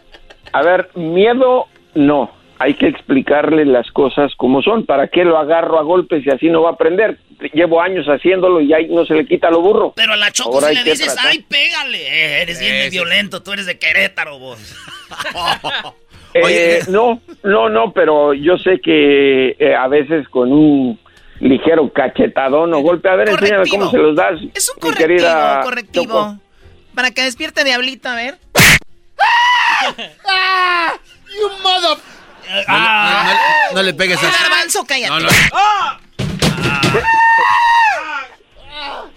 a ver, miedo no. Hay que explicarle las cosas como son. ¿Para qué lo agarro a golpes y así no va a aprender? Llevo años haciéndolo y ahí no se le quita lo burro. Pero a la Choco si le dices, ay, pégale. Eh, eres bien violento, tú eres de Querétaro, vos. (laughs) Eh, no, no, no, pero yo sé que eh, a veces con un ligero cachetadón o golpe, a ver, enséñame cómo se los das. Es un correctivo, correctivo. Para que despierte Diablito, a ver. (laughs) ¡Ah! ¡You mother... No, le pegues a... Garbanzo, cállate.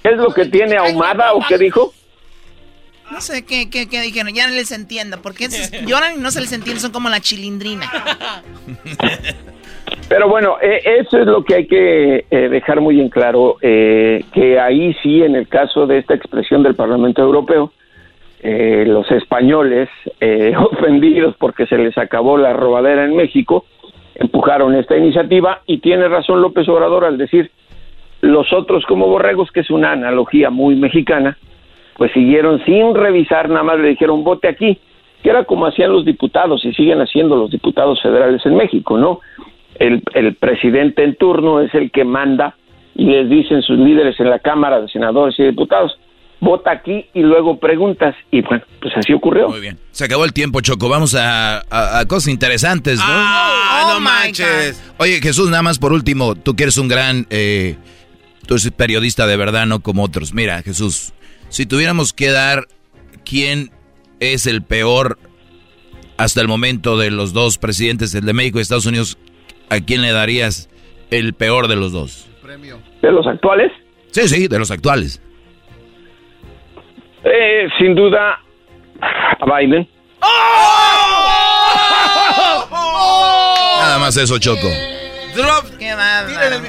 ¿Qué es lo que tiene ahumada o qué dijo? No sé qué, qué, qué dijeron, ya no les entiendo. Porque lloran y no se les entiende, son como la chilindrina. Pero bueno, eh, eso es lo que hay que eh, dejar muy en claro, eh, que ahí sí, en el caso de esta expresión del Parlamento Europeo, eh, los españoles, eh, (laughs) ofendidos porque se les acabó la robadera en México, empujaron esta iniciativa y tiene razón López Obrador al decir los otros como borregos, que es una analogía muy mexicana, pues siguieron sin revisar, nada más le dijeron vote aquí, que era como hacían los diputados y siguen haciendo los diputados federales en México, ¿no? El, el presidente en turno es el que manda y les dicen sus líderes en la Cámara de Senadores y Diputados, vota aquí y luego preguntas. Y bueno, pues así ocurrió. Muy bien. Se acabó el tiempo, Choco. Vamos a, cosas interesantes, ¿no? Ah, no oh manches. Oye, Jesús, nada más por último, tú que eres un gran... Eh, tú eres periodista de verdad, no como otros. Mira, Jesús, si tuviéramos que dar quién es el peor hasta el momento de los dos presidentes, el de México y Estados Unidos, ¿a quién le darías el peor de los dos? ¿De los actuales? Sí, sí, de los actuales. Eh, sin duda, a Biden. Nada más eso, Choco. drop. Qué.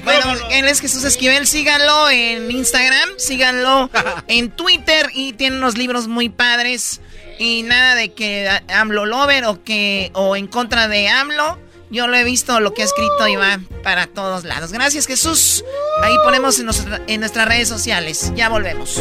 Bueno, él es Jesús Esquivel. Síganlo en Instagram, síganlo (laughs) en Twitter y tiene unos libros muy padres. Y nada de que AMLO lover o que o en contra de AMLO. Yo lo he visto, lo que ha escrito y va para todos lados. Gracias Jesús. Ahí ponemos en, en nuestras redes sociales. Ya volvemos.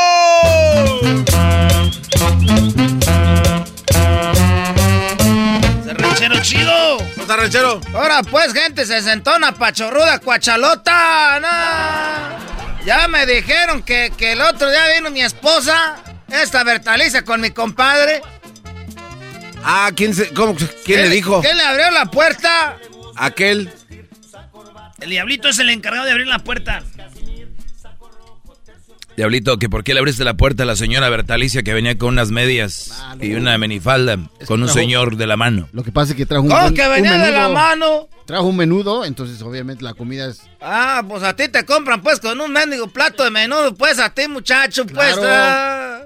Chido! ¿Está ranchero? Ahora pues, gente, se sentó una pachorruda cuachalota. Ya me dijeron que, que, el otro día vino mi esposa, esta Bertaliza, con mi compadre. Ah, ¿quién, se, cómo, ¿quién le dijo? ¿Quién le abrió la puerta? Aquel. El diablito es el encargado de abrir la puerta. Diablito, que por qué le abriste la puerta a la señora Bertalicia que venía con unas medias y una menifalda con un señor de la mano. Lo que pasa es que trajo un, ¿Cómo que venía de la mano? Trajo un menudo, entonces obviamente la comida es... Ah, pues a ti te compran pues con un mendigo plato de menudo, pues a ti muchacho, pues... Ah,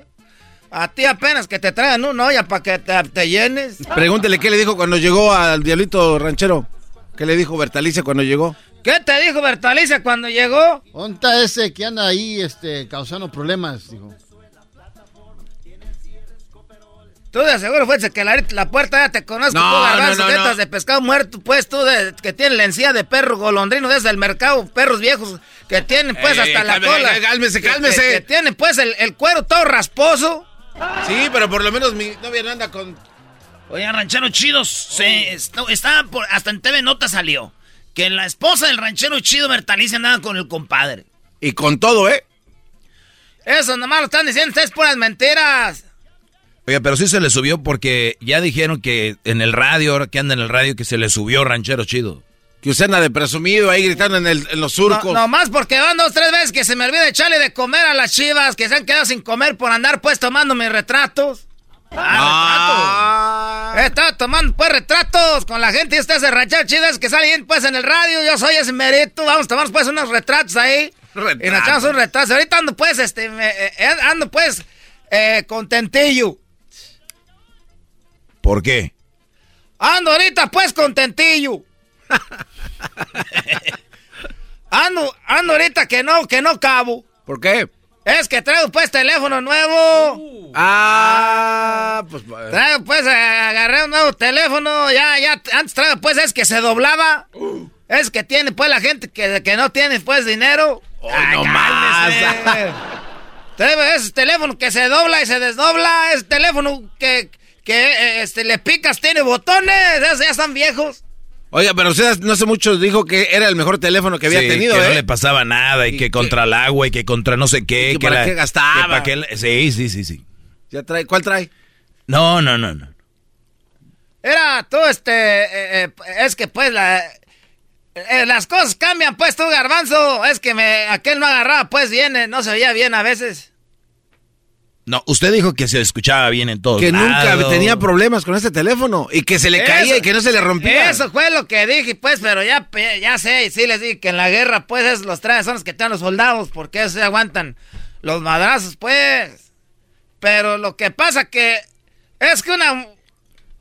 a ti apenas que te traigan una olla para que te, te, llenes. Pregúntele qué le dijo cuando llegó al diablito ranchero. ¿Qué le dijo Bertalicia cuando llegó? ¿Qué te dijo Bertalicia cuando llegó? Onta ese que anda ahí este, causando problemas, dijo. Tú de seguro fuiste que la, la, puerta ya te conozco, no, tú garbanzo, no, no, no. de pescado muerto, pues tú de, que tiene la encía de perro golondrino desde el mercado, perros viejos que tienen pues Ey, hasta ey, la cola. cálmese, cálmese. Que, que, tienen pues el, el, cuero todo rasposo. Sí, pero por lo menos mi novia no anda con... Oye, ranchero chidos, se, está, está por, hasta en TV Nota salió que la esposa del ranchero chido Bertalicia andaba con el compadre. Y con todo, ¿eh? Eso nomás lo están diciendo ustedes puras mentiras. Oye, pero sí se le subió porque ya dijeron que en el radio, ahora que anda en el radio, que se le subió ranchero chido. Que usted anda de presumido ahí gritando en, el, en los surcos. No, nomás porque van dos, tres veces que se me olvida echarle de comer a las chivas, que se han quedado sin comer por andar pues tomando mis retratos. Ah, retratos. He estado tomando pues retratos con la gente y de ranchero chidas que salen pues en el radio. Yo soy ese merito. Vamos a tomar pues unos retratos ahí. Y nos echamos un retrato. Ahorita ando pues, este, me, eh, ando pues eh, contentillo. ¿Por qué? Ando ahorita pues contentillo. (laughs) ando, ando ahorita que no, que no cabo. ¿Por qué? Es que traigo pues teléfono nuevo. Uh. Ah, pues. Traigo pues, agarré un nuevo teléfono. Ya, ya, antes traigo pues, es que se doblaba. Uh. Es que tiene pues la gente que, que no tiene pues dinero. Oh, Ay, no más. (laughs) Traigo ese teléfono que se dobla y se desdobla. Es teléfono que, que este, le picas, tiene botones. Esos ya están viejos. Oiga, pero usted no hace mucho dijo que era el mejor teléfono que había sí, tenido, que ¿eh? no le pasaba nada y, y que, que, contra el agua y que contra no sé qué. ¿Y que, que para la, qué gastaba. para qué, sí, sí, sí, sí. ¿Ya trae, ¿Cuál trae? No, no, no, no. Era tú, este, eh, eh, es que pues la, eh, las cosas cambian, pues tú, garbanzo. Es que me, aquel no agarraba, pues bien, no se veía bien a veces. No, usted dijo que se escuchaba bien en todo. Que lados. nunca tenía problemas con este teléfono y que se le Eso, caía y que no se le rompía. Eso fue lo que dije, pues, pero ya, ya sé, y sí les dije que en la guerra, pues, es los tres son los que tienen los soldados, porque esos se aguantan los madrazos, pues. Pero lo que pasa que es que una,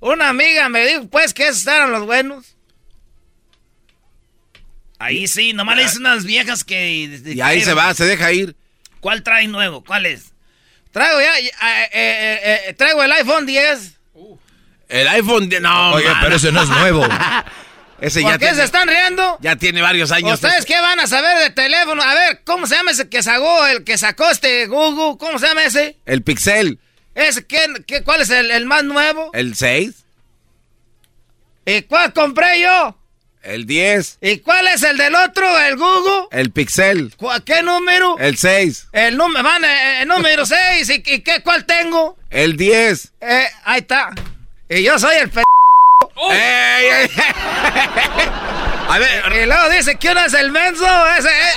Una amiga me dijo, pues, que esos eran los buenos. Ahí sí, nomás le dicen unas viejas que... Y ahí se va, se deja ir. ¿Cuál trae nuevo? ¿Cuál es? Traigo ya, eh, eh, eh, traigo el iPhone 10. El iPhone 10, no. Oye, pero ese no es nuevo. (laughs) ese ¿Por ya qué tiene, se están riendo? ya tiene varios años. ¿Ustedes qué van a saber de teléfono? A ver, ¿cómo se llama ese que sacó, el que sacó este Google? ¿Cómo se llama ese? El Pixel. ¿Ese qué, qué, cuál es el, el más nuevo? El 6. ¿Y cuál compré yo? El 10. ¿Y cuál es el del otro, el Google? El Pixel. ¿Cu- ¿Qué número? El 6. El, número, van, eh, el número (laughs) 6. ¿Y, y qué, cuál tengo? El 10. Eh, ahí está. Y yo soy el p... ¡Ey, ey! (laughs) A ver. Y luego dice, ¿quién es el menso? Ese, eh.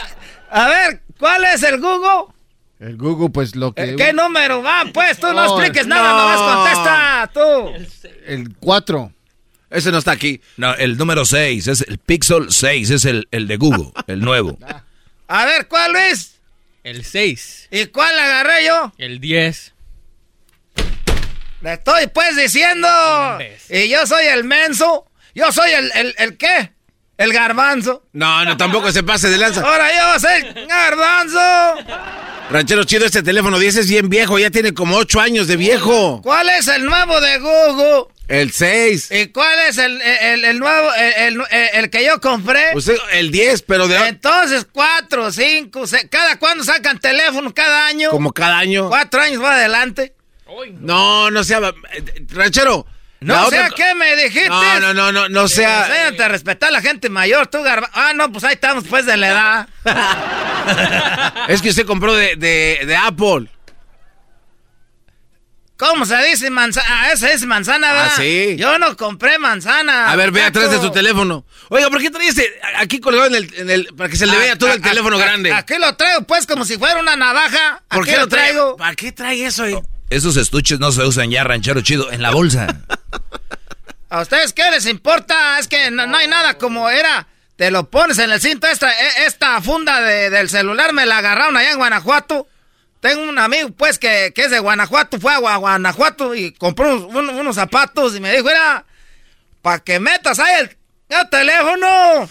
A ver, ¿cuál es el Google? El Google, pues lo que... Eh, ¿Qué número va? Pues tú no, No, expliques nada, no. nomás contesta tú. El 4. Ese no está aquí. No, el número 6, es el Pixel 6, es el, el de Google, (laughs) el nuevo. A ver, ¿cuál Luis? El 6. ¿Y cuál agarré yo? El 10. Le estoy pues diciendo. Y yo soy el menso. Yo soy el, el, el qué? El garbanzo. No, no, tampoco se pase de lanza. Ahora yo soy el garbanzo. Ranchero chido, este teléfono 10 es bien viejo, ya tiene como 8 años de viejo. ¿Cuál es el nuevo de Google? El 6. ¿Y cuál es el, el, el nuevo, el, el- el que yo compré? Usted, el 10, pero de Entonces, cuatro, cinco, seis, ¿cada cuándo sacan teléfono? ¿Cada año? como cada año. Cuatro años va adelante. No, no sea. eh, Ranchero. No sé otra- qué me dijiste. No, no, no, no, no sea. Enséñate a respetar a la gente mayor, tú garba. Ah, no, pues ahí estamos pues de la edad. (laughs) Es que usted compró de, de, de Apple. ¿Cómo se dice manzana? Ah, esa es manzana, ¿verdad? Ah, sí. Yo no compré manzana. A ver, ve atrás de su teléfono. Oiga, ¿por qué trae este aquí colgado en el, en el- para que se le Ah, vea todo el ah, teléfono ah, grande? Aquí lo traigo pues como si fuera una navaja. ¿Por qué lo traigo? ¿Para qué trae eso ahí? Esos estuches no se usan ya, ranchero chido, en la bolsa. (laughs) ¿A ustedes qué les importa? Es que no, no hay nada como era. Te lo pones en el cinto. Esta, e- esta funda de- del celular me la agarraron allá en Guanajuato. Tengo un amigo, pues, que, que es de Guanajuato. Fue a Gua- Guanajuato y compró unos, unos- unos zapatos y me dijo, era, para que metas ahí el, el teléfono.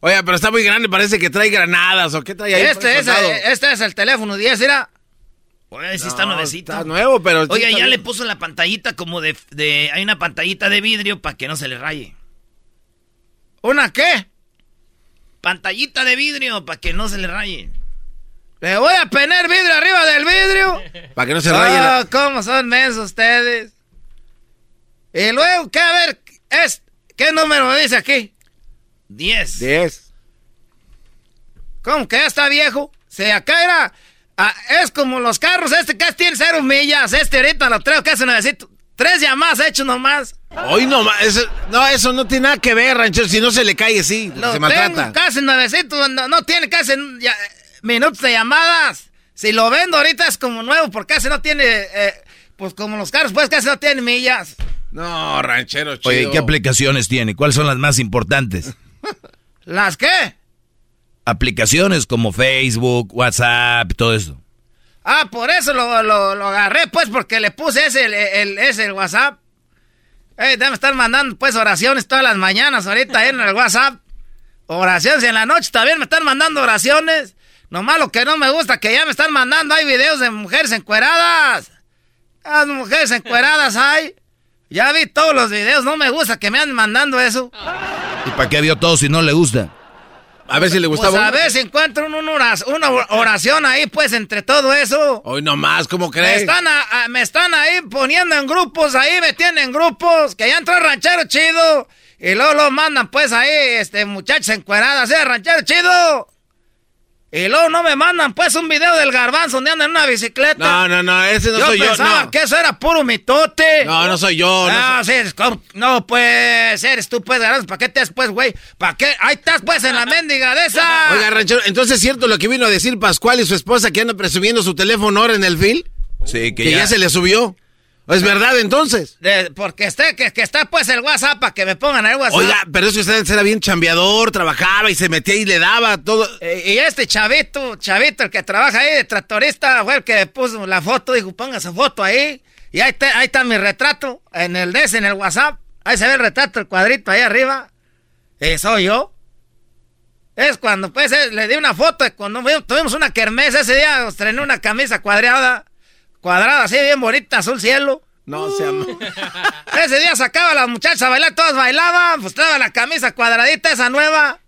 Oiga, pero está muy grande, parece que trae granadas o qué trae ahí. Este es, este es el teléfono 10, era. Oye, sí está No, nuevecito. Está nuevo, pero. está ya bien. le puso la pantallita como de, de... Hay una pantallita de vidrio para que no se le raye. ¿Una qué? Pantallita de vidrio para que no se le raye. Le voy a poner vidrio arriba del vidrio. Para que no se raye. la- Ah, cómo son mensos ustedes. Y luego, ¿qué? A ver, es, ¿qué número me dice aquí? 10. 10. ¿Cómo que ya está viejo? Si acá era... ah, es como los carros, este casi tiene cero millas. Este ahorita lo traigo casi necesito. Tres llamadas he hecho nomás. Hoy no, ma- eso, no, eso no tiene nada que ver, ranchero. Si no se le cae, sí, Lo se maltrata. tengo casi nuevecito, no, no tiene casi ya- minutos de llamadas. Si lo vendo ahorita es como nuevo, porque casi no tiene, eh, pues como los carros, pues casi no tiene millas. No, ranchero chido. Oye, ¿qué aplicaciones tiene? ¿Cuáles son las más importantes? (laughs) ¿Las qué? Aplicaciones como Facebook, WhatsApp, todo eso. Ah, por eso lo, lo, lo agarré, pues, porque le puse ese, el, el- ese, el WhatsApp. Eh, debe estar mandando, pues, oraciones todas las mañanas ahorita ahí en el WhatsApp. Oraciones y en la noche también me están mandando oraciones. Nomás lo que no me gusta, que ya me están mandando, hay videos de mujeres encueradas. Las mujeres encueradas hay. Ya vi todos los videos, no me gusta que me anden mandando eso. ¿Y para qué vio todo si no le gusta? A ver si le Pues gustaba. a ver si encuentro un- un oras- una oración ahí, pues, entre todo eso. Hoy nomás, ¿cómo Me crees? están, a- a- me están ahí poniendo en grupos, ahí me tienen en grupos, que ya entró el ranchero chido. Y luego lo mandan pues ahí, este, muchachos encueradas, ¿eh? Ranchero chido. Y luego no me mandan pues un video del garbanzo donde anda en una bicicleta. No, no, no, ese no yo soy yo. No. que eso era puro mitote. no, no soy yo. no Ah, sí, es como- no, pues, eres tú, pues, garbanzo, ¿para qué te has, pues, güey? ¿Para qué? Ahí estás, pues, en la (laughs) mendiga de esa. Oiga, ranchero, entonces es cierto lo que vino a decir Pascual y su esposa que andan presumiendo su teléfono ahora en el fil. Sí, Que, ya. se le subió. ¿Es verdad entonces? De- porque esté, que, que está, pues, el WhatsApp para que me pongan el WhatsApp. Oiga, pero es que usted era bien chambeador, trabajaba y se metía y le daba todo. Eh, y este chavito, chavito, el que trabaja ahí de tractorista, fue el que puso la foto, dijo, ponga su foto ahí. Y ahí, está, ahí está mi retrato en el DS, en el WhatsApp. Ahí se ve el retrato, el cuadrito ahí arriba. ¿Eh, soy yo? Es cuando, pues, eh, le di una foto cuando tuvimos una kermés. Ese día estrené una camisa cuadrada, cuadrada así, bien bonita, azul cielo. No, se llama. (laughs) Ese día sacaba a las muchachas a bailar, todas bailaban, pues estaba la camisa cuadradita, esa nueva.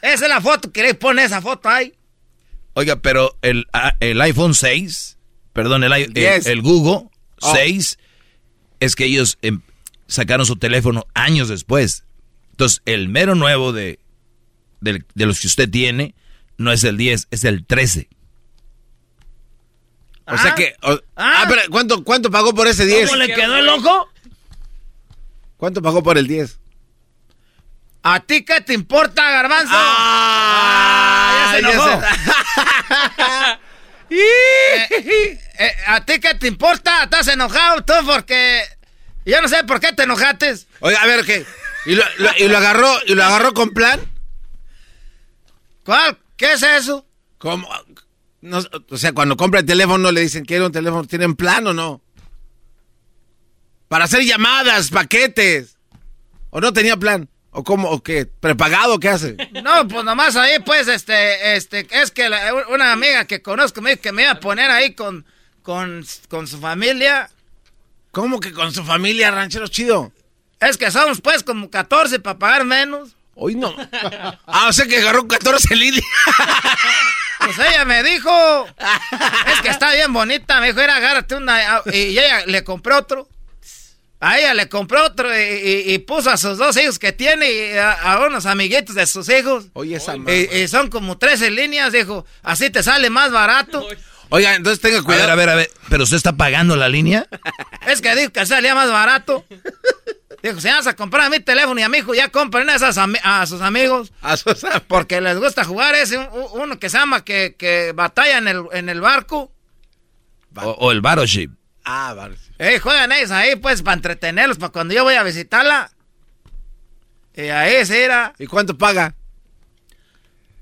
Esa es la foto, ¿queréis poner esa foto ahí? Oiga, pero el, ah, el iPhone 6, perdón, el, el, Google 6, es que ellos em, sacaron su teléfono años después. Entonces, el mero nuevo de, de, los que usted tiene no es el 10, es el 13. O sea ah. que. ah, ah pero ¿cuánto, ¿cuánto pagó por ese 10? ¿Cómo le quedó el ojo? ¿Cuánto pagó por el 10? ¿A ti qué te importa, Garbanzo? Ah, ya se enojó. (laughs) Eh, eh, ¿A ti qué te importa? ¿Estás enojado tú? Porque yo no sé por qué te enojaste. Oiga, a ver, ¿qué? ¿Y lo, y lo agarró y lo agarró con plan? ¿Cuál? ¿Qué es eso? ¿Cómo? O sea, cuando compra el teléfono le dicen, ¿quiere un teléfono? ¿Tienen plan o no? Para hacer llamadas, paquetes. ¿O no tenía plan? ¿O cómo? ¿O qué? ¿Prepagado? ¿Qué hace? No, pues nomás ahí, pues, este, este, es que una amiga que conozco me dijo que me iba a poner ahí con, con, con su familia. ¿Cómo que con su familia, ranchero chido? Es que somos, pues, como 14 para pagar menos. Hoy no. ah, o sea que agarró 14 líneas. (laughs) Pues ella me dijo, es que está bien bonita, me dijo, era agárrate una, y ella le compró otro. A ella le compró otro y, puso a sus dos hijos que tiene y a, unos amiguitos de sus hijos. Oye, esa y, son como 13 líneas, dijo, así te sale más barato. Oiga, entonces tenga cuidado. A ver, a ver, a ver, ¿pero usted está pagando la línea? es que dijo que salía más barato. Dijo, si vas a comprar mi teléfono y a mi hijo, ya compren esas a sus amigos. A sus Porque les gusta jugar ese uno que se llama que, que batalla en el, en el barco. O, el battleship. Ah, vale. Eh, juegan ellos ahí, pues, para entretenerlos, para cuando yo voy a visitarla. Y ahí se era. ¿Y cuánto paga?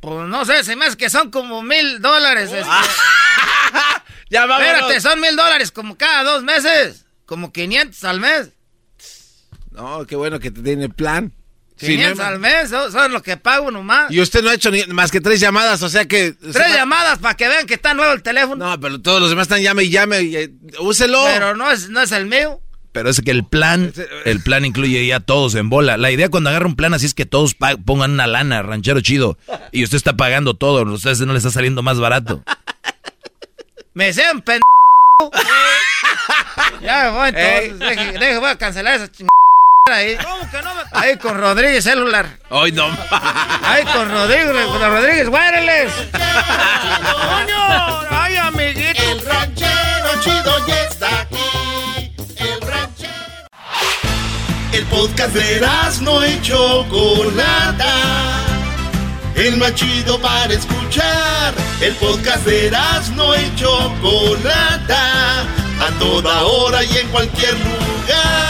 Pues no sé, se me hace que son como mil dólares. Este. (laughs) ya vámonos. Espérate, son mil dólares como cada dos meses. Como 500 al mes. No, qué bueno que te tiene plan. 500 al mes, son, lo que pago nomás. Y usted no ha hecho ni, más que tres llamadas, o sea que... Tres llamadas para que vean que está nuevo el teléfono. No, pero todos los demás están llame y llame, y, eh, úselo. Pero no es, no es el mío. Pero es que el plan, el plan incluye ya todos en bola. La idea cuando agarra un plan así es que todos pongan una lana, ranchero chido, y usted está pagando todo, usted no le está saliendo más barato. Me sean pen... (laughs) ya me voy entonces, deje, voy a cancelar esa chingada. Ahí. ¿Cómo que no Ahí con Rodríguez celular. Ay, no. Ahí con Rodríguez, con Rodríguez Wireless. ¡Coño! ¡Ay, amiguito! El ranchero chido ya está aquí. El ranchero. El podcast de no y Chocolata. El más chido para escuchar. El podcast de no y Chocolata. A toda hora y en cualquier lugar.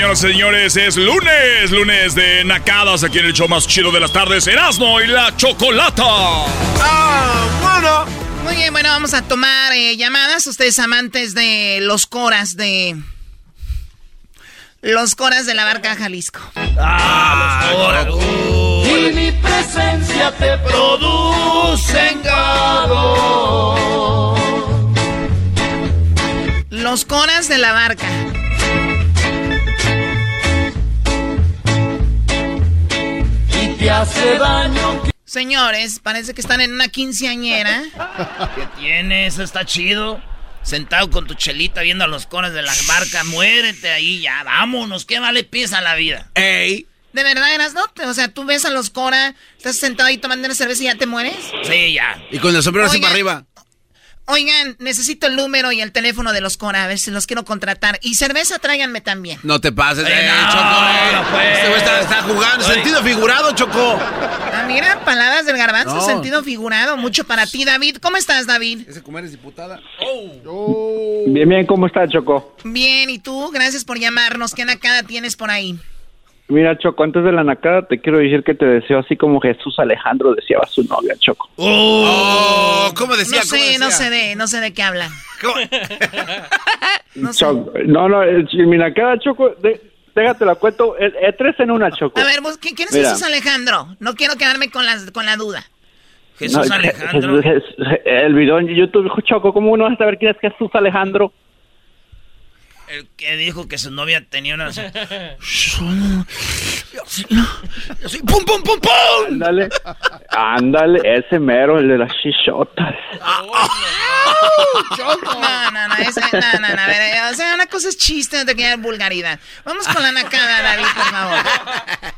Señoras y señores, es lunes, lunes de Nacadas, aquí en el show más chido de las tardes, Erasmo y la Chocolata. Ah, bueno. Muy bien, bueno, vamos a tomar eh, llamadas. Ustedes amantes de los coras de... Los coras de la barca Jalisco. Ah, los coras. Y mi presencia te produce engado. Los coras de la barca. Hace daño. Señores, parece que están en una quinceañera. ¿Qué tienes? Está chido. Sentado con tu chelita viendo a los cones de la barca. Muérete ahí ya. Vámonos. ¿Qué vale pieza la vida? ¡Ey! ¿De verdad eras no? O sea, tú ves a los Cora, estás sentado ahí tomando una cerveza y ya te mueres. Sí, ya. Y con el sombrero así para arriba. Oigan, necesito el número y el teléfono de los Cora, a ver si los quiero contratar. Y cerveza, tráiganme también. No te pases, eh, Choco. Eh. Pues. Este güey está, jugando. Sentido figurado, Choco. Ah, mira, palabras del garbanzo, sentido figurado. Mucho para ti, David. ¿Cómo estás, David? Ese comer es diputada. Oh. Bien, bien, ¿cómo estás, Choco? Bien, ¿y tú? Gracias por llamarnos. ¿Qué nacada tienes por ahí? Mira, Choco, antes de la nacada te quiero decir que te deseo así como Jesús Alejandro deseaba a su novia, Choco. Oh, ¿cómo decía? No sé, no sé de, no sé de qué habla. (laughs) no, Choco, no, no, eh, mi nacada, Choco, de, déjate la cuento, eh, eh, tres en una, Choco. A ver, ¿quién es Jesús Alejandro? No quiero quedarme con la, con la duda. Jesús Alejandro. el video en YouTube, Choco, ¿cómo uno va a saber quién es Jesús Alejandro? El que dijo que su novia tenía una... (laughs) (laughs) ¡Pum, pum, pum, pum! Ándale, ándale, ese mero, el de las chichotas. no, no, no, ese, no, no, no, a ver, o sea, una cosa es chiste, no te queda vulgaridad. Vamos con la nacada, David, por favor.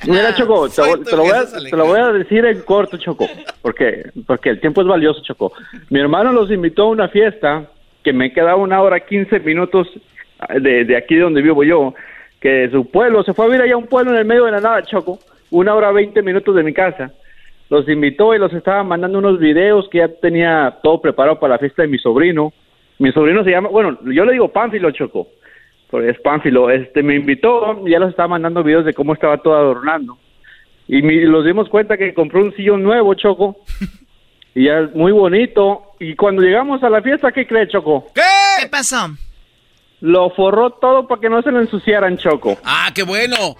Mira, Choco, te, te, lo voy a, te, lo voy a, decir en corto, Choco, porque, porque el tiempo es valioso, Choco. Mi hermano los invitó a una fiesta que me quedaba una hora, quince minutos de, de aquí donde vivo yo, que su pueblo, se fue a vivir allá a un pueblo en el medio de la nada, Choco, una hora veinte minutos de mi casa. Los invitó y los estaba mandando unos videos que ya tenía todo preparado para la fiesta de mi sobrino. Mi sobrino se llama, bueno, yo le digo Pánfilo, Choco, porque es Pánfilo. Este, me invitó y ya los estaba mandando videos de cómo estaba todo adornando. Y nos dimos cuenta que compró un sillón nuevo, Choco. (laughs) y ya muy bonito. Y cuando llegamos a la fiesta, ¿qué cree, Choco? ¿Qué? ¿Qué pasó? Lo forró todo para que no se lo ensuciaran, Choco. Ah, qué bueno.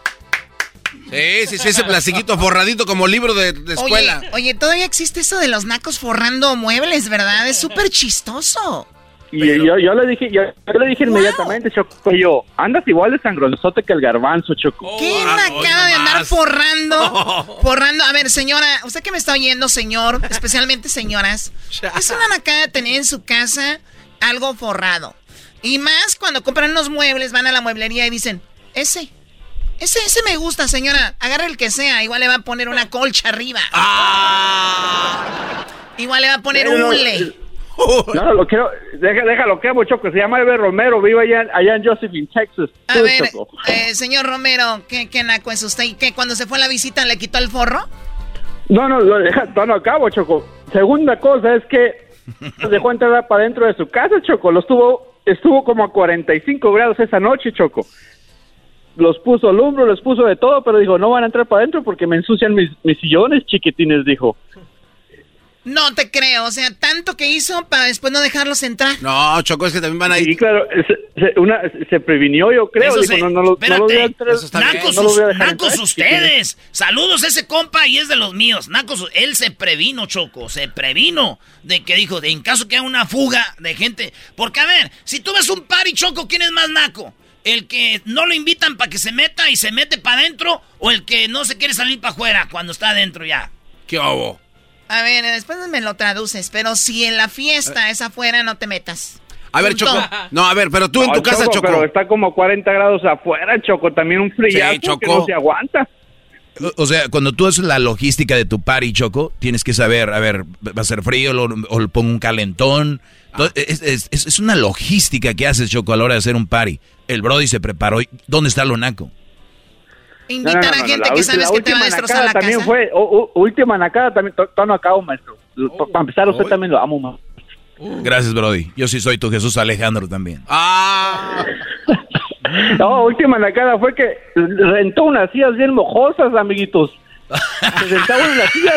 Sí, sí, sí, ese plastiquito forradito como libro de, escuela. Oye, oye, todavía existe eso de los nacos forrando muebles, ¿verdad? Es súper chistoso. Y yo, yo, le dije, yo, le dije inmediatamente, Choco, yo, andas igual de sangronzote que el garbanzo, Choco. ¿Qué oh, de andar forrando? (laughs) Forrando. A ver, señora, usted que me está oyendo, señor, especialmente señoras, es una nacada tener en su casa algo forrado. Y más cuando compran unos muebles, van a la mueblería y dicen, ese, ese, ese me gusta, señora. Agarre el que sea. Igual le va a poner una colcha arriba. Ah. Igual le va a poner un hule. (laughs) No, lo quiero, déjalo que mucho que se llama Eber Romero, vive allá, allá en Josephine, Texas. A ver, eh, señor Romero, ¿qué, ¿qué, naco es usted? ¿Y qué, cuando se fue a la visita le quitó el forro? No, no, lo deja, no, acabo, Choco. Segunda cosa es que (laughs) dejó entrar para dentro de su casa, Choco. Lo estuvo estuvo como a 45 grados esa noche, Choco. Los puso al hombro, los puso de todo, pero dijo, no van a entrar para adentro porque me ensucian mis, mis sillones, chiquitines, dijo. No te creo, o sea, tanto que hizo para después no dejarlos entrar. No, Choco, es que también van a ir. Sí, claro, se, una, se previnió, yo creo. Dijo, no, no, lo, no lo voy a entrar, Nacos, no nacos ustedes. Saludos a ese compa y es de los míos. Nacos, él se previno, Choco, se previno de que dijo, de en caso que haya una fuga de gente. Porque, a ver, si tú ves un party, Choco, ¿quién es más naco? ¿El que no lo invitan para que se meta y se mete para adentro? ¿O el que no se quiere salir para afuera cuando está adentro ya? ¿Qué hago? A ver, después me lo traduces, pero si en la fiesta es afuera, no te metas. A ver, Choco. (laughs) No, a ver, pero tú en tu casa, Choco, Pero está como 40 grados afuera, Choco. También un frío que no se aguanta. O sea, cuando tú haces la logística de tu party, Choco, tienes que saber, a ver, va a ser frío o le pongo un calentón. Ah. Es, es, una logística que haces, Choco, a la hora de hacer un party. El Brody se preparó. ¿Dónde está Invitar a gente que sabes que te va a destrozar la también fue, última nacada también, no acabo, maestro. Para empezar, usted también lo amo, más. Gracias, Brody. Yo sí soy tu Jesús Alejandro también. Ah. (laughs) no, última nacada fue que rentó unas sillas bien mojosas, amiguitos. Se sentaba en las sillas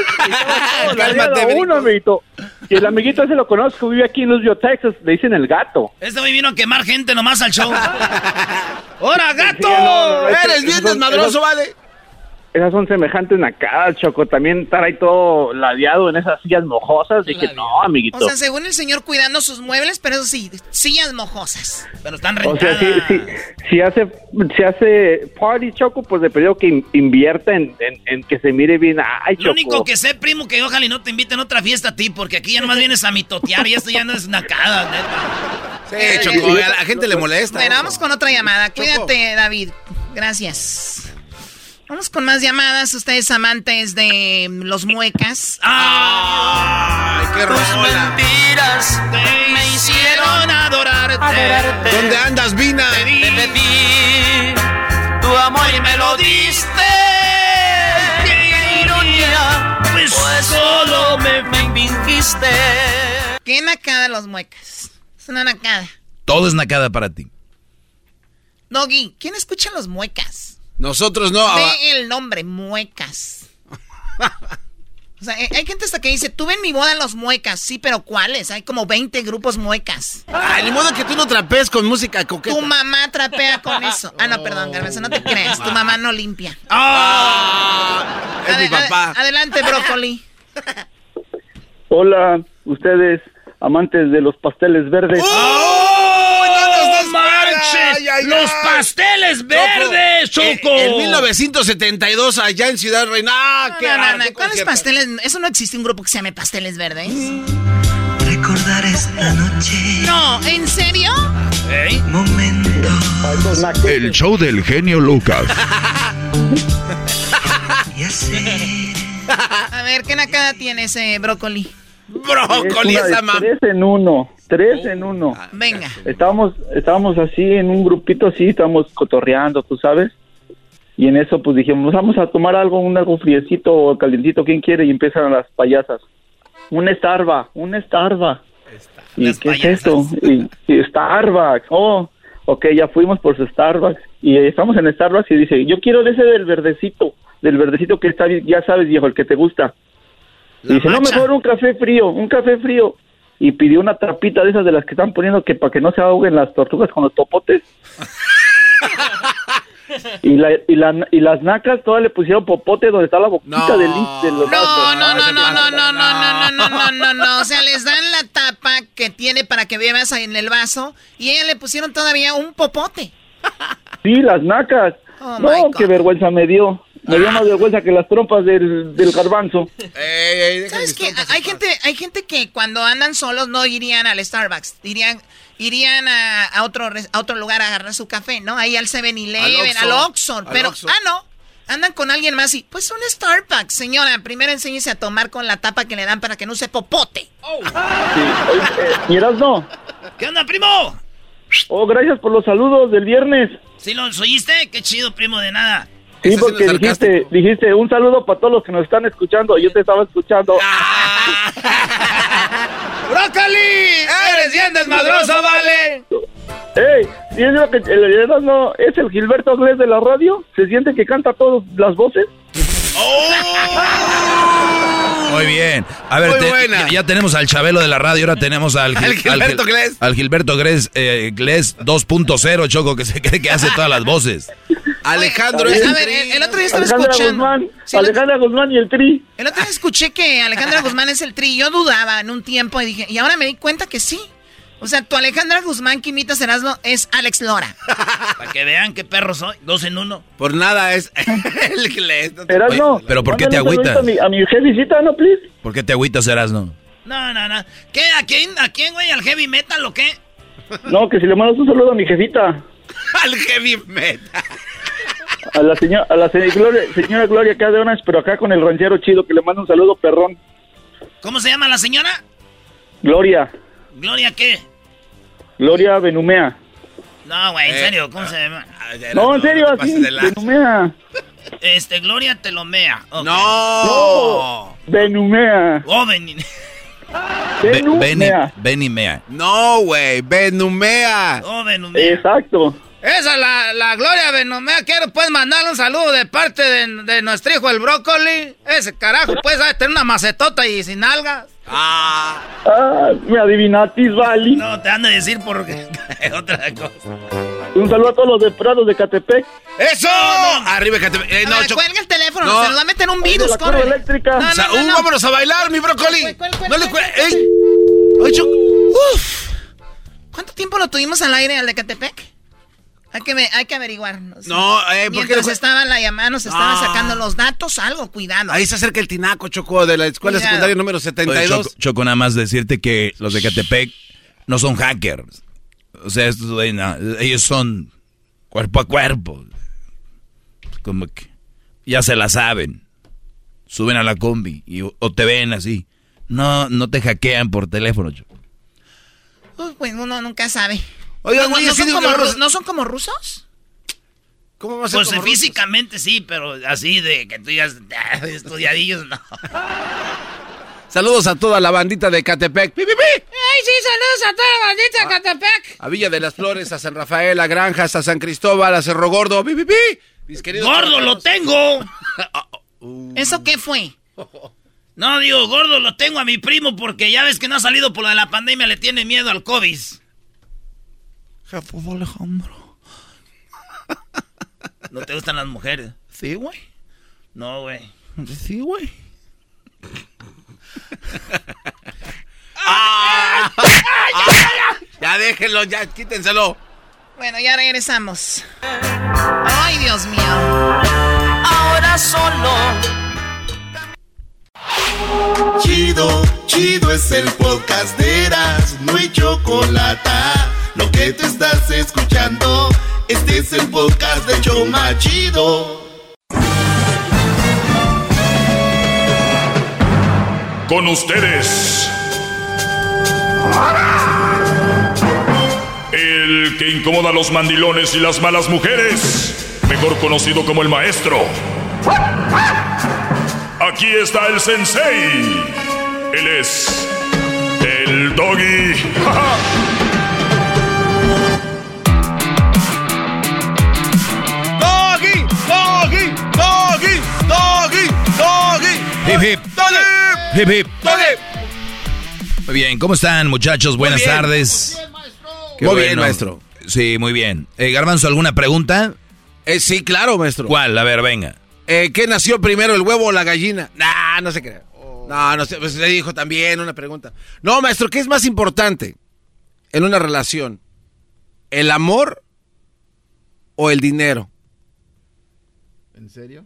y (laughs) Cálmate, uno, amiguito. Y el amiguito ese lo conozco, vive aquí en Louisville, Texas, le dicen el gato. Este hoy vino a quemar gente nomás al show. (laughs) ¡Hora, gato! Eres bien desmadroso, vale esas son semejantes cara, Choco. También estar ahí todo ladeado en esas sillas mojosas. Dije, no, amiguito. O sea, según el señor cuidando sus muebles, pero eso sí, sillas mojosas. Pero están rentadas. O sea, si, si, hace, si hace party, Choco, pues le pido que invierta en, en, que se mire bien. Ay, Choco. Lo único que sé, primo, que ojalá y no te inviten a otra fiesta a ti, porque aquí ya nomás vienes a mitotear y esto ya no es nacada, neta. Sí, Choco, a la gente le molesta. Bueno, vamos con otra llamada. Cuídate, David. Gracias. Vamos con más llamadas. Ustedes amantes de los muecas. ¡Ay, qué rola! mentiras me hicieron adorarte. ¿Dónde andas, Vina? Te di tu amor y me lo diste. ¡Qué ironía! Pues, pues solo me, me fingiste. ¿Qué nacada los muecas? Es una nacada. Todo es nacada para ti. Doggy, ¿quién escucha los muecas? Nosotros no. Ve el nombre, muecas. O sea, eh, hay gente hasta que dice, tuve en mi boda los muecas. Sí, pero ¿cuáles? Hay como 20 grupos muecas. Ah, ni modo que tú no trapees con música coqueta. Tu mamá trapea con eso. Ah, no, perdón, Garbanzo, no te creas. Tu mamá no limpia. Ah, es mi papá. adelante, brócoli. Hola, ustedes amantes de los pasteles verdes. ¡Oh! ¡No marches! ¡Los pasteles verdes, Choco! En, 1972, allá en Ciudad Reina. ¡Ah, qué no, no, no, ¿Cuáles pasteles? Eso no existe un grupo que se llame Pasteles Verdes. Recordar esta noche. No, ¿en serio? ¿Eh? Momento. El show del genio Lucas. (laughs) A ver, ¿qué nacada tiene ese brócoli? Brócoli, Es esa mamá. tres en uno, tres en uno. Venga. Estábamos, estábamos así en un grupito así, estábamos cotorreando, tú sabes. Y en eso pues dijimos, vamos a tomar algo, un algo friecito o calientito, ¿quién quiere? Y empiezan las payasas. Un Starbucks, un Starbucks. ¿Y qué payasas. es esto? Y, y Starbucks. Oh, ok, ya fuimos por su Starbucks. Y estamos en Starbucks y dice, yo quiero de ese del verdecito, del verdecito que está, bien, ya sabes, viejo, el que te gusta. Y dice, no, mejor un café frío, un café frío. Y pidió una tapita de esas de las que están poniendo que para que no se ahoguen las tortugas con los topotes. (laughs) y, la, y, la, y las nacas todas le pusieron popote donde está la boquita No. del de los No, no, no, no, no, no, no, no, no, no, no, no, no. O sea, les dan la tapa que tiene para que bebas ahí en el vaso y ella le pusieron todavía un popote. Sí, las nacas. Oh, no, qué vergüenza me dio. Me dio más vergüenza que las trompas del, del garbanzo. Ey, ey, deja ¿Sabes trompas Hay gente, hay gente que cuando andan solos no irían al Starbucks, irían, irían a, a otro, a otro lugar a agarrar su café, ¿no? Ahí al 7-Eleven, Al al Oxxo. Oxxo, Al pero, ah, no. Andan con alguien más y, pues un Starbucks, señora. Primero enséñese a tomar con la tapa que le dan para que no use popote. Sí. Oye, eh, ¿y Erasno? ¿Qué onda, primo? Oh, gracias por los saludos del viernes. ¿Sí los oíste? Qué chido, primo, de nada. Sí, porque dijiste, dijiste un saludo para todos los que nos están escuchando. Yo te estaba escuchando. Ah. (laughs) ¡Brócoli! ¡Eres bien desmadroso, vale! ¡Ey! ¿sí es lo que el Erasmo es el Gilberto Glés de la radio? ¿Se siente que canta todas las voces? Muy bien. A ver, te- ya, ya tenemos al Chabelo de la radio, ahora tenemos al, Al Gilberto Gil- Glés. Al Gilberto Glés, eh, Glés 2.0, Choco, que se cree que hace todas las voces. Alejandro Oye, es a el ver, el, el otro día estaba Alejandra escuchando. Guzmán, Sí, Alejandra Guzmán y el Tri. el otro día escuché que Alejandra Guzmán es el tri. Yo dudaba en un tiempo y dije, y ahora me di cuenta que sí. O sea, tu Alejandra Guzmán que Erasmo es Alex Lora. (laughs) Para que vean qué perro soy. Dos en uno. Por nada es (laughs) el Erasmo. pero ¿por qué te agüitas? A mi, a mi jefecita, ¿no, please? ¿Por qué te agüitas, Erasno? No, no, no. ¿Qué? ¿A quién? ¿A quién, güey? ¿Al heavy metal o qué? No, que si le mandas un saludo a mi jefita. (laughs) Al heavy metal. A la, señora, a la se- Gloria, señora Gloria Cadenas, pero acá con el ranchero chido, que le manda un saludo, perrón. ¿Cómo se llama la señora? Gloria, ¿Gloria qué? Gloria Benumea. No, güey, en Eh, serio, ¿cómo se llama? No, en serio, así, de. Benumea. Este, Gloria Telomea. Ok. No. Benumea. Oh, ven- (laughs) Be- Benny, Benumea. Benny Mea. No, güey. Benumea. oh, Benumea. Exacto. Esa, la, la Gloria Benomea, quiero pues mandarle un saludo de parte de, de nuestro hijo el brócoli. Ese carajo, pues, a tener una macetota y sin algas. Ah. Ah, me adivinatis, Vali. No, te han de decir por (laughs) otra cosa. Un saludo a todos los de Prados de Catepec. ¡Eso! Arriba, te... eh, A no, ver, cuelga el teléfono, No. se nos va a meter un virus, la corre. eléctrica. No, O sea, no, no, uh, no. vámonos a bailar, mi brócoli. No le. ¡Ey! Uf. ¿Cuánto tiempo lo tuvimos al aire al de Catepec? Hay que, hay que averiguarnos. No, eh, ¿por qué Mientras no- estaba la llamada, nos estaban Ah. sacando los datos, algo, cuidado. Ahí se acerca el tinaco, Choco, de la escuela Cuidado. secundaria número Oye, 72. Choco, Choco, nada más decirte que los de Catepec no son hackers. O sea, estos, güey, no, ellos son cuerpo a cuerpo. Como que ya se la saben. Suben a la combi y, o te ven así. No, no te hackean por teléfono, Choco. Uy, pues uno nunca sabe. Oigan, ¿No, güey, no sí ¿No son como rusos? ¿Cómo va a ser Pues como rusos? físicamente sí, pero así de que tú ya estudiadillos, no. (laughs) Saludos a toda la bandita de Catepec. ¡Pi, pi, pi! ¡Ay, sí, saludos a toda la bandita de Catepec! A Villa de las Flores, a San Rafael, a Granjas, a San Cristóbal, a Cerro Gordo. ¡Pi, pi, pi! Gordo, lo tengo. (laughs) ¿Eso qué fue? No, digo, gordo, lo tengo a mi primo porque ya ves que no ha salido por lo de la pandemia, le tiene miedo al COVID. Jefe Alejandro. (laughs) ¿No te gustan las mujeres? Sí, güey. No, güey. Sí, güey. (laughs) ¡Ah! Ya déjenlo, ya quítenselo. Bueno, ya regresamos. Ay, Dios mío. Ahora solo. Chido, chido es el podcast de Eras, no hay chocolate. Lo que te estás escuchando, este es el podcast de Choma Chido. Con ustedes. El que incomoda a los mandilones y las malas mujeres. Mejor conocido como el maestro. Aquí está el sensei. Él es el doggy. (laughs) ¡Doggy! ¡Doggy! Hip, hip. ¡Doggy! Hip, hip. ¡Doggy! Muy bien, ¿cómo están muchachos? Buenas bien. tardes. Qué Muy bien, bueno. maestro. Sí, muy bien. Eh, Garbanzo, ¿alguna pregunta? Eh, sí, claro, maestro. ¿Cuál? A ver, venga. Eh, ¿Qué nació primero, el huevo o la gallina? Nah, no se crea. No, no sé, pues le dijo también una pregunta. No, maestro, ¿qué es más importante en una relación? ¿El amor o el dinero? ¿En serio?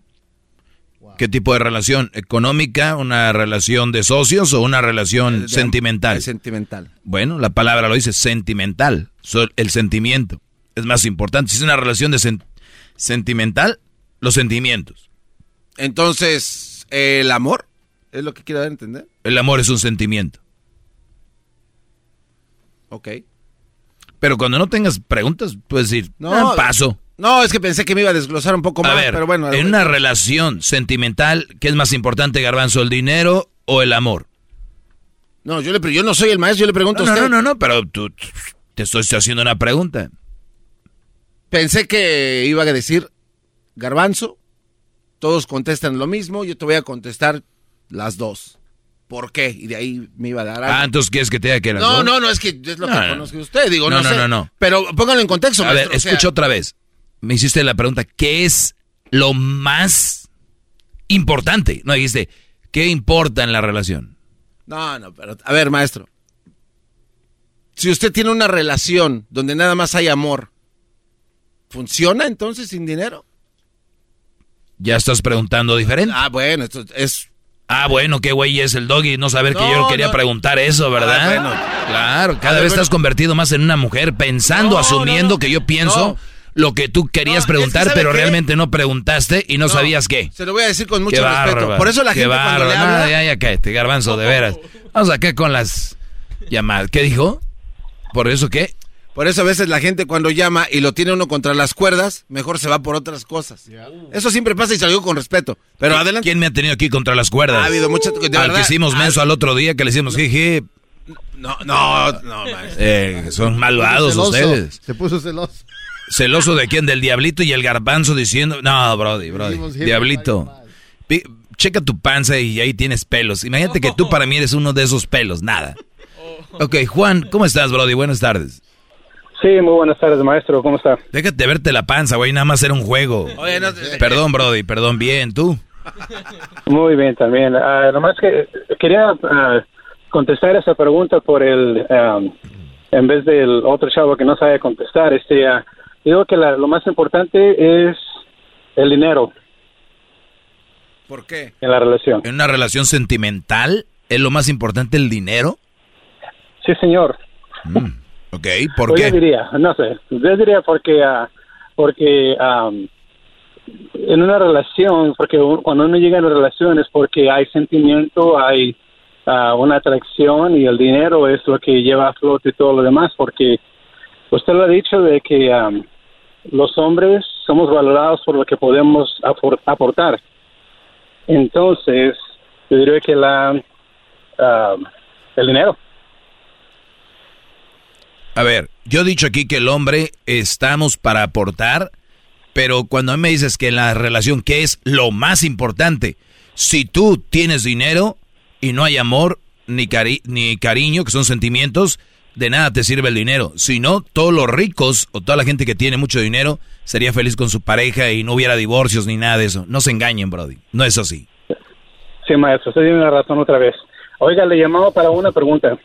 ¿Qué tipo de relación? ¿Económica? ¿Una relación de socios o una relación De- sentimental? de sentimental. Bueno, la palabra lo dice, sentimental. El sentimiento es más importante. Si es una relación de sen- sentimental, los sentimientos. Entonces, ¿el amor? ¿Es lo que quiero dar a entender? El amor es un sentimiento. Ok. Pero cuando no tengas preguntas, puedes decir, No, "Ah, paso. No, es que pensé que me iba a desglosar un poco A más, ver, pero bueno. en una relación sentimental, ¿qué es más importante, Garbanzo, el dinero o el amor? No, yo, le, yo no soy el maestro, yo le pregunto No, a no, usted. no, no, pero tú te estoy haciendo una pregunta. Pensé que iba a decir, garbanzo, todos contestan lo mismo, yo te voy a contestar las dos. ¿Por qué? Y de ahí me iba a dar algo. Ah, entonces quieres que te diga que las No, dos? no, no, es que es lo No, que no. conozco de usted, digo, no, No, no, sé. no, no. Pero póngalo en contexto, A ver, maestro, o sea, escucha otra vez. Me hiciste la pregunta, ¿qué es lo más importante? No dijiste, ¿qué importa en la relación? No, no, pero a ver, maestro. Si usted tiene una relación donde nada más hay amor, ¿funciona entonces sin dinero? Ya estás preguntando diferente. Ah, bueno, esto es... Ah, bueno, qué güey es el doggy, no saber que yo quería no. preguntar eso, ¿verdad? Ah, bueno. Claro, cada A ver, vez estás convertido más en una mujer, pensando, No, asumiendo que yo pienso. Lo que tú querías No, es que preguntar, ¿sabe pero qué? realmente no preguntaste y no, No, sabías qué. Se lo voy a decir con mucho Qué respeto. bárbaro, Por eso la qué gente cuando le habla... No, ya, ya cállate, garbanzo, de veras. Vamos acá con las llamadas. ¿Qué dijo? ¿Por eso qué? Por eso a veces la gente cuando llama y lo tiene uno contra las cuerdas, mejor se va por otras cosas. Eso siempre pasa y se lo digo con respeto. Pero ¿Qui- adelante. ¿Quién me ha tenido aquí contra las cuerdas? Ha habido muchas... De al verdad, que hicimos menso al otro día, que le hicimos jiji. No, no, no, maestro. Eh, son malvados ustedes. Se puso celoso. ¿Celoso de quién? Del diablito y el garbanzo diciendo... No, Brody, Brody. Dijimos, "Hip, Diablito. Checa tu panza y ahí tienes pelos. Imagínate que tú para mí eres uno de esos pelos. Nada. Ok, Juan, ¿cómo estás, Brody? Buenas tardes. Sí, muy buenas tardes, maestro. ¿Cómo está? Déjate verte la panza, güey. Nada más era un juego. Oye, no, Perdón, Brody. Perdón. Bien, ¿tú? Muy bien también. Ah, nomás que quería ah, contestar esa pregunta por el, am, en vez del otro chavo que no sabe contestar. Este, ah, digo que la- lo más importante es el dinero ¿Por qué? en la relación. En una relación sentimental, ¿es lo más importante el dinero? Sí, señor. Ok, ¿por Pues qué? Yo diría, no sé, yo diría porque, ah, porque am, en una relación, porque cuando uno llega a una relación es porque hay sentimiento, hay ah, una atracción y el dinero es lo que lleva a flote todo lo demás, porque usted lo ha dicho de que am, los hombres somos valorados por lo que podemos apor- aportar. Entonces, yo diría que la am, el dinero. A ver, yo he dicho aquí que el hombre estamos para aportar Pero cuando me dices que la relación, ¿qué es lo más importante? Si tú tienes dinero y no hay amor ni, ni cariño, que son sentimientos, de nada te sirve el dinero. Si no, todos los ricos o toda la gente que tiene mucho dinero sería feliz con su pareja y no hubiera divorcios ni nada de eso. No se engañen, Brody. No es así. Sí, maestro, usted tiene la razón otra vez. Oiga, le llamaba para una pregunta.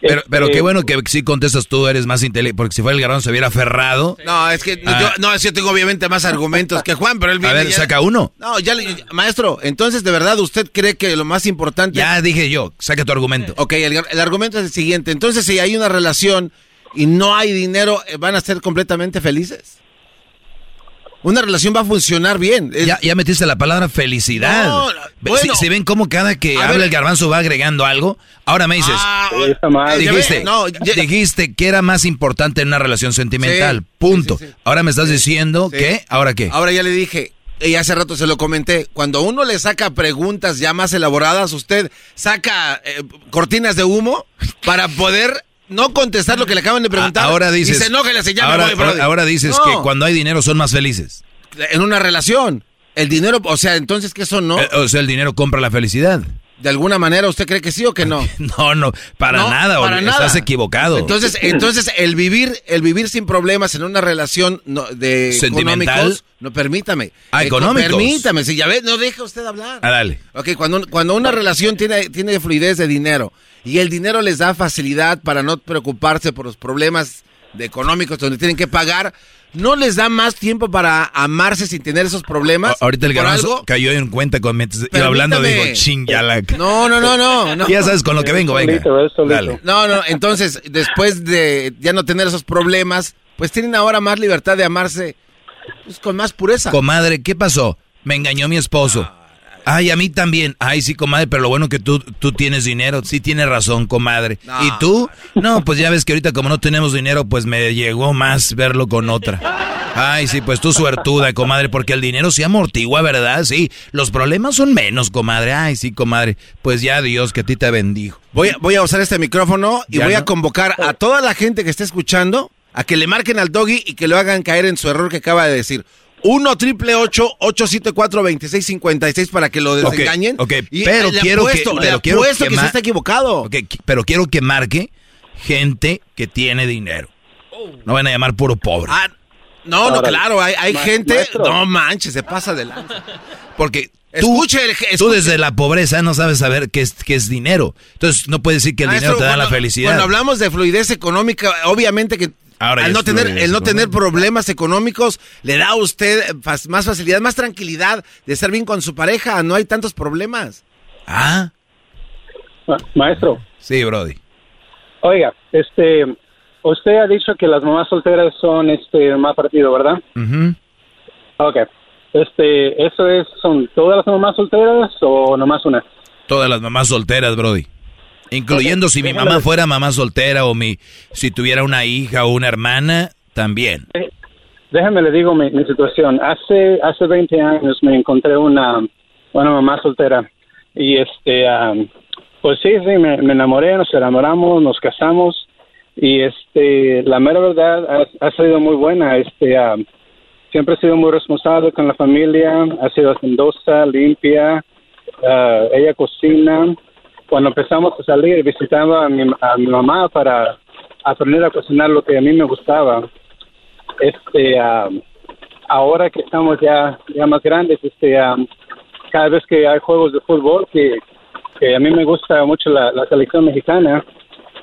Pero, pero qué este, bueno que sí contestas tú, eres más inteligente, porque si fuera el garón se hubiera aferrado. No, es que yo, ah. no, es que yo tengo obviamente más argumentos que Juan, pero él viene A ver, saca uno. No, ya, maestro, entonces de verdad usted cree que lo más importante... Ya dije yo, saca tu argumento. Ok, el, el argumento es el siguiente, entonces si hay una relación y no hay dinero, ¿van a ser completamente felices? Una relación va a funcionar bien. Ya, ya, metiste la palabra felicidad. No, bueno, si, ven cómo cada que habla el garbanzo va agregando algo, ahora me dices, ah, dijiste, no, dijiste que era más importante en una relación sentimental, punto. ahora me estás diciendo que, ¿ahora qué? Ahora ya le dije, y hace rato se lo comenté, cuando uno le saca preguntas ya más elaboradas, usted saca eh, cortinas de humo para poder no contestar lo que le acaban de preguntar. Ahora dices. Y se enoja y le señala, ahora, ahora, dices que cuando hay dinero son más felices. En una relación. El dinero, o sea, entonces, ¿qué son, no? Eh, o sea, el dinero compra la felicidad. ¿De alguna manera usted cree que sí o que no? (laughs) No, no, para nada, para nada. estás equivocado. Entonces, entonces el vivir, el vivir sin problemas en una relación de sentimental, no permítame. Ah, económicos. Permítame, si ya ve, no deja usted hablar. Ah, dale. Ok, cuando, cuando una relación tiene, tiene fluidez de dinero y el dinero les da facilidad para no preocuparse por los problemas de económicos donde tienen que pagar, ¿no les da más tiempo para amarse sin tener esos problemas? ahorita el garbanzo cayó en cuenta con iba hablando digo, chingalac. No, no, no, no, no. Ya sabes con lo que vengo, venga. Dale. No, no, entonces, después de ya no tener esos problemas, pues tienen ahora más libertad de amarse pues, con más pureza. Comadre, ¿qué pasó? Me engañó mi esposo. Ay, a mí también. Ay, sí, comadre, pero lo bueno que tú, tú tienes dinero. Sí, tienes razón, comadre. ¿Y tú? No, pues ya ves que ahorita como no tenemos dinero, pues me llegó más verlo con otra. Ay, sí, pues tú suertuda, comadre, porque el dinero se amortigua, ¿verdad? Sí, los problemas son menos, comadre. Ay, sí, comadre. Pues ya Dios que a ti te bendijo. Voy a, voy a usar este micrófono y voy a convocar a toda la gente que esté escuchando a que le marquen al doggy y que lo hagan caer en su error que acaba de decir. 1 triple 874 2656 para que lo desengañen. Ok, pero quiero que, pero quiero que, se está equivocado. pero quiero que marque gente que tiene dinero. No van a llamar puro pobre. Ah, no, no, claro, hay, hay gente. No manches, se pasa adelante. (laughs) Porque Tú, tú, desde la pobreza no sabes saber qué es, qué es dinero. Entonces no puedes decir que el dinero te da la felicidad. Cuando hablamos de fluidez económica, obviamente que Ahora no tener, el no tener problemas económicos le da a usted más facilidad, más tranquilidad de estar bien con su pareja. No hay tantos problemas. Ah. Maestro. Sí, Brody. Oiga, este, usted ha dicho que las mamás solteras son este más partido, ¿verdad? Mhm. Ok. Este, ¿eso es, son todas las mamás solteras o nomás una? Todas las mamás solteras, Brody. Incluyendo si mi mamá fuera mamá soltera o mi si tuviera una hija o una hermana, también. Déjame le digo mi, situación. Hace hace 20 años me encontré una, una mamá soltera y este pues sí, sí, me, enamoré, nos enamoramos, nos casamos y este la mera verdad ha, sido muy buena. Este siempre ha sido muy responsable con la familia, ha sido hacendosa, limpia, ah, ella cocina cuando empezamos a salir, visitaba a mi, a mi mamá para aprender a cocinar lo que a mí me gustaba. Este, ahora que estamos ya, ya más grandes, este, cada vez que hay juegos de fútbol, que, que a mí me gusta mucho la, selección mexicana,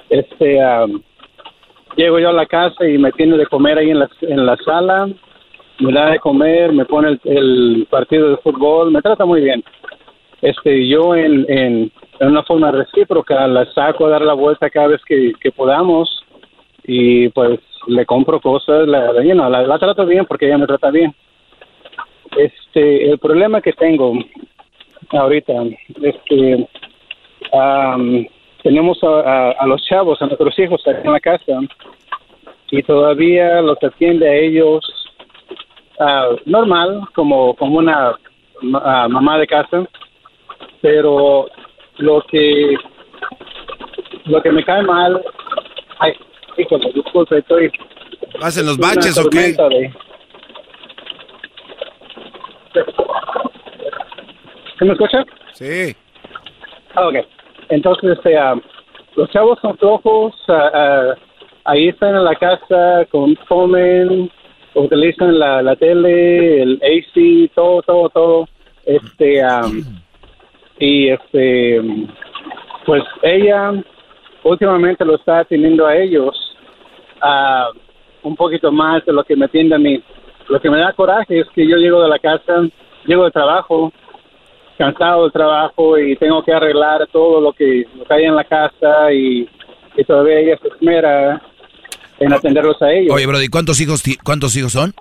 este, llego yo a la casa y me tiene de comer ahí en la, en la sala, me da de comer, me pone el, el partido de fútbol, me trata muy bien. Este, yo en, en en una forma recíproca, la saco a dar la vuelta cada vez que, podamos y pues le compro cosas, la, la, trato bien porque ella me trata bien. Este, el problema que tengo ahorita es que tenemos a, los chavos, a nuestros hijos aquí en la casa y todavía los atiende a ellos ah, normal, como, como una ah, mamá de casa, pero lo que lo que me cae mal ay híjole disculpe estoy ¿Vas en los baches o qué? De, ¿Se me escucha? Sí. Ah, ok. Entonces, este, ah, los chavos son flojos, ah, ahí están en la casa, comen, utilizan la, la tele, el AC, todo, todo, todo. Este, um, y este, pues ella últimamente lo está atendiendo a ellos ah, un poquito más de lo que me atiende a mí. Lo que me da coraje es que yo llego de la casa, llego de trabajo, cansado del trabajo y tengo que arreglar todo lo que, lo que hay en la casa y, y todavía ella se esmera en atenderlos a ellos. Oye, Brody, ¿cuántos hijos, cuántos hijos son?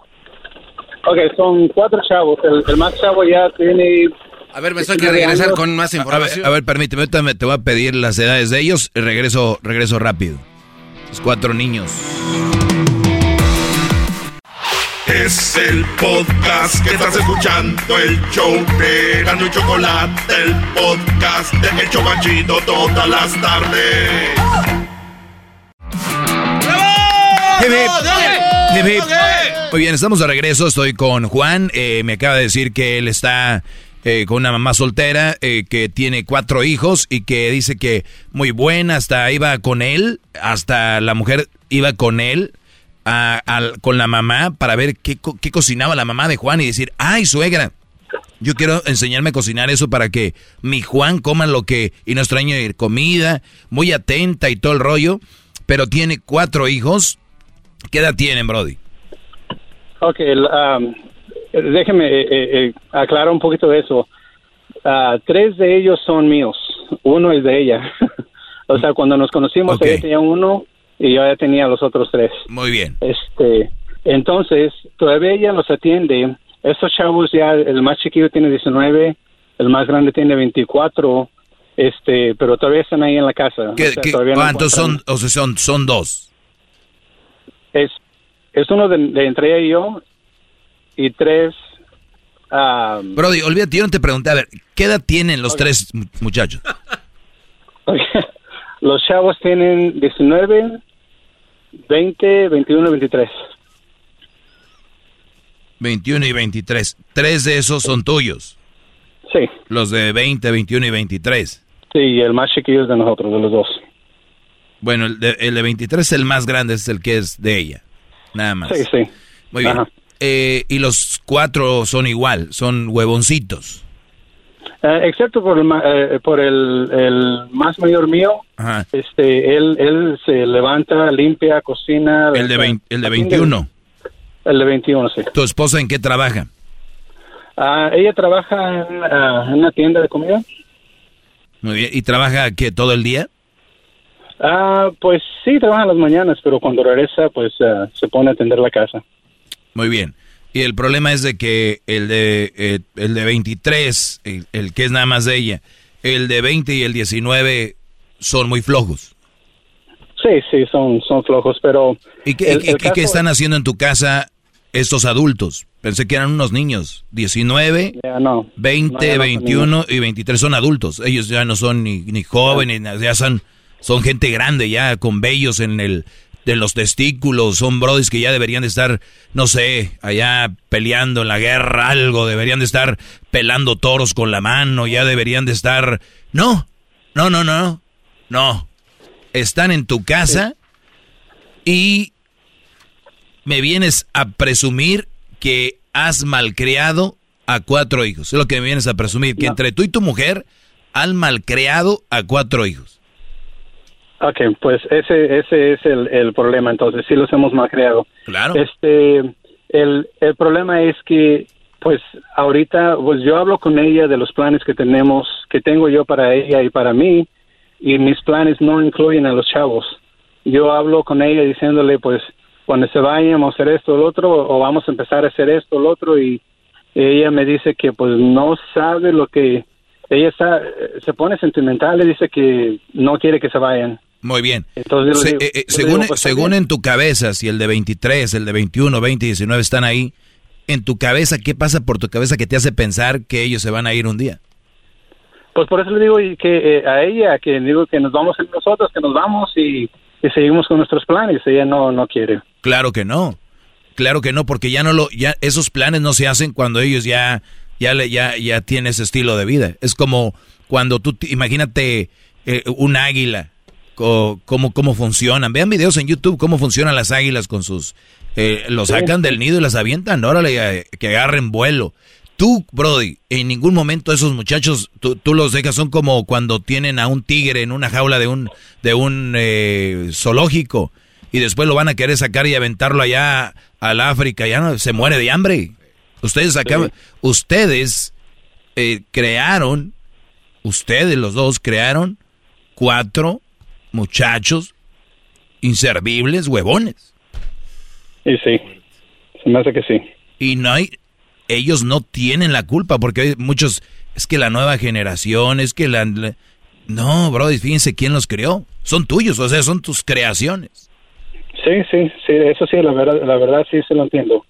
Ok, son cuatro chavos. El, el más chavo ya tiene... A ver, me tengo que regresar con más información. A ver, a ver, permíteme, ahorita te voy a pedir las edades de ellos y regreso, regreso rápido. Los cuatro niños. Es el podcast que estás escuchando, el show de Gano y Chocolate, el podcast de El Chocachito todas las tardes. Hip, hip. Hip, hip. Muy bien, estamos de regreso. Estoy con Juan. Eh, me acaba de decir que él está eh, con una mamá soltera, eh, que tiene cuatro hijos y que dice que muy buena. Hasta iba con él, hasta la mujer iba con él, a- con la mamá, para ver qué, qué cocinaba la mamá de Juan y decir, ay, suegra. Yo quiero enseñarme a cocinar eso para que mi Juan coma lo que y no extrañe comida, muy atenta y todo el rollo, pero tiene cuatro hijos. ¿Qué edad tienen, Brody? Ok, um, déjeme eh, eh, eh, aclarar un poquito de eso. Ah, tres de ellos son míos, uno es de ella. (laughs) o sea, cuando nos conocimos, ella tenía uno y yo ya tenía los otros tres. Muy bien. Este, entonces, todavía ella los atiende. Estos chavos ya, el más chiquillo tiene 19, el más grande tiene 24, este, pero todavía están ahí en la casa. ¿Qué- O sea, qué- todavía no ¿Cuántos son? O sea, son, son dos. Es, es uno de, de entre ella y yo y tres. ah, Brody, olvídate, yo no te pregunté, a ver, ¿qué edad tienen los tres mu- muchachos? (laughs) los chavos tienen 19, 20, 21 y 23. 21 y 23. Tres de esos son tuyos. Sí. Los de 20, 21 y 23. Sí, el más chiquillo es de nosotros, de los dos. Bueno, el de, el de 23 es el más grande, es el que es de ella. Nada más. Sí, sí. Muy bien. Ajá. Eh, y los cuatro son igual, son huevoncitos. Eh, excepto por el, eh, por el, el más mayor mío, Ajá. este, él, él se levanta, limpia, cocina. El de, o sea, vein- el de atiende- 21. El de 21, sí. ¿Tu esposa en qué trabaja? Ah, ella trabaja en, en una tienda de comida. Muy bien. ¿Y trabaja qué, todo el día? Ah, pues sí, trabaja en las mañanas, pero cuando regresa, pues se pone a atender la casa. Muy bien. Y el problema es de que el de, eh, el de 23, el, el que es nada más de ella, el de 20 y el 19 son muy flojos. Sí, sí, son, son flojos, pero... ¿Y qué, el- y- el qué están haciendo en tu casa estos adultos? Pensé que eran unos niños. 19, Ya no. 20, No, ya no son 21 y 23 son adultos. Ellos ya no son ni, ni jóvenes, ni- ya son, son gente grande ya con vellos en el de los testículos, son brodis que ya deberían de estar, no sé, allá peleando en la guerra, algo, deberían de estar pelando toros con la mano, ya deberían de estar... No, no, no, no, no. Están en tu casa y me vienes a presumir que has malcriado a cuatro hijos. Es lo que me vienes a presumir, que entre tú y tu mujer han malcriado a cuatro hijos. Ok, pues ese, ese es el, el problema, entonces sí los hemos mal creado. Claro. Este, el, el problema es que, pues ahorita, pues yo hablo con ella de los planes que tenemos, que tengo yo para ella y para mí, y mis planes no incluyen a los chavos. Yo hablo con ella diciéndole, pues, cuando se vayan vamos a hacer esto o lo otro, o vamos a empezar a hacer esto o lo otro, y ella me dice que pues no sabe lo que ella está se pone sentimental le dice que no quiere que se vayan Muy bien. Entonces, yo le Se- digo- eh, eh, según digo, pues, según en tu cabeza, si el de 23, el de 21, 20 y 19 están ahí, en tu cabeza, ¿qué pasa por tu cabeza que te hace pensar que ellos se van a ir un día? pues por eso le digo que eh, a ella que digo que nos vamos nosotros que nos vamos y, y seguimos con nuestros planes ella no no quiere Claro que no. Claro que no, porque ya no lo, ya esos planes no se hacen cuando ellos ya ya, le, ya, ya tiene ese estilo de vida. Es como cuando tú, imagínate eh, un águila, cómo, cómo funcionan. Vean videos en YouTube cómo funcionan las águilas con sus... Eh, los sacan del nido y las avientan, órale, que agarren vuelo. Tú, Brody, en ningún momento esos muchachos, tú, los dejas, son como cuando tienen a un tigre en una jaula de un, de un eh, zoológico y después lo van a querer sacar y aventarlo allá al África, ya no, se muere de hambre. Ustedes acaban, ustedes eh, crearon, ustedes los dos crearon cuatro muchachos inservibles, huevones. Y sí, se me hace que sí. Y no hay, ellos no tienen la culpa porque hay muchos, es que la nueva generación, es que la... no, bro, fíjense quién los creó. Son tuyos, o sea, son tus creaciones. Sí, sí, sí, eso sí, la verdad, la verdad sí se lo entiendo.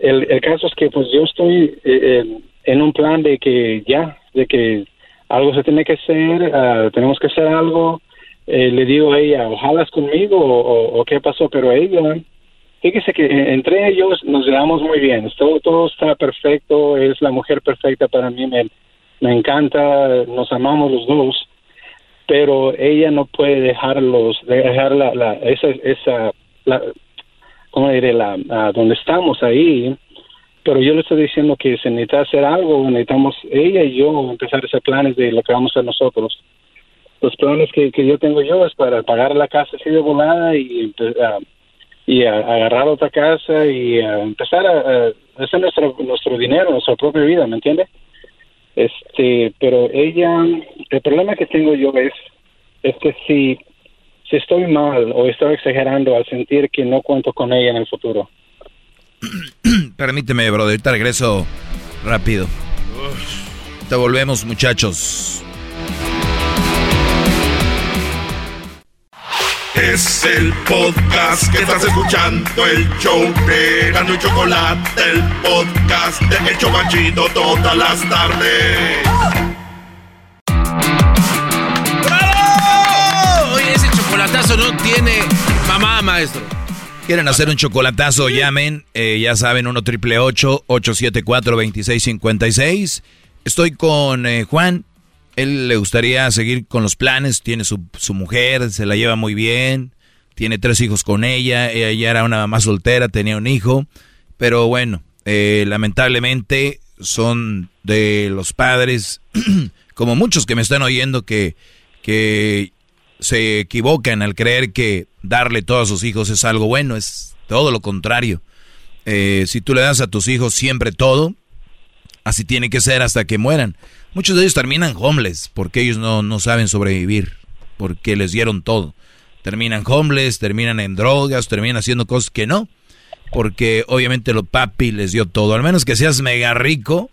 el, el, caso es que pues yo estoy eh, en un plan de que ya, de que algo se tiene que hacer, ah, tenemos que hacer algo. Eh, le digo a ella, ojalá conmigo o, qué pasó, pero ella fíjese que entre ellos nos llevamos muy bien, todo, todo está perfecto, es la mujer perfecta para mí, me, me encanta, nos amamos los dos, pero ella no puede dejarlos, dejar la, la esa, esa, la, ¿cómo diré? La, donde estamos ahí, pero yo le estoy diciendo que se necesita hacer algo, necesitamos ella y yo empezar a hacer planes de lo que vamos a hacer nosotros. Los planes que, que yo tengo yo es para pagar la casa así de volada y uh, y a, agarrar otra casa y a empezar a, hacer nuestro, nuestro dinero, nuestra propia vida, ¿me entiende? Este, pero ella, el problema que tengo yo es, es que si, si estoy mal o estoy exagerando al sentir que no cuento con ella en el futuro. (clears throat) Permíteme, brother, te regreso rápido. Te volvemos, muchachos. Es el podcast que estás escuchando, el show de Gano y Chocolate, el podcast de Hecho Machito todas las tardes. ¡Bravo! Oye, ese chocolatazo no tiene mamá, maestro. ¿Quieren hacer un chocolatazo? Llamen, eh, ya saben, 1 triple 874 2656 Estoy con eh, Juan, él le gustaría seguir con los planes, tiene su, su mujer, se la lleva muy bien, tiene tres hijos con ella, ella era una mamá soltera, tenía un hijo, pero bueno, eh, lamentablemente son de los padres, (clears throat) como muchos que me están oyendo, que, que se equivocan al creer que darle todo a sus hijos es algo bueno, es todo lo contrario. Eh, si tú le das a tus hijos siempre todo, así tiene que ser hasta que mueran. Muchos de ellos terminan homeless porque ellos no, no saben sobrevivir, porque les dieron todo. Terminan homeless, terminan en drogas, terminan haciendo cosas que no, porque obviamente lo papi les dio todo. Al menos que seas mega rico,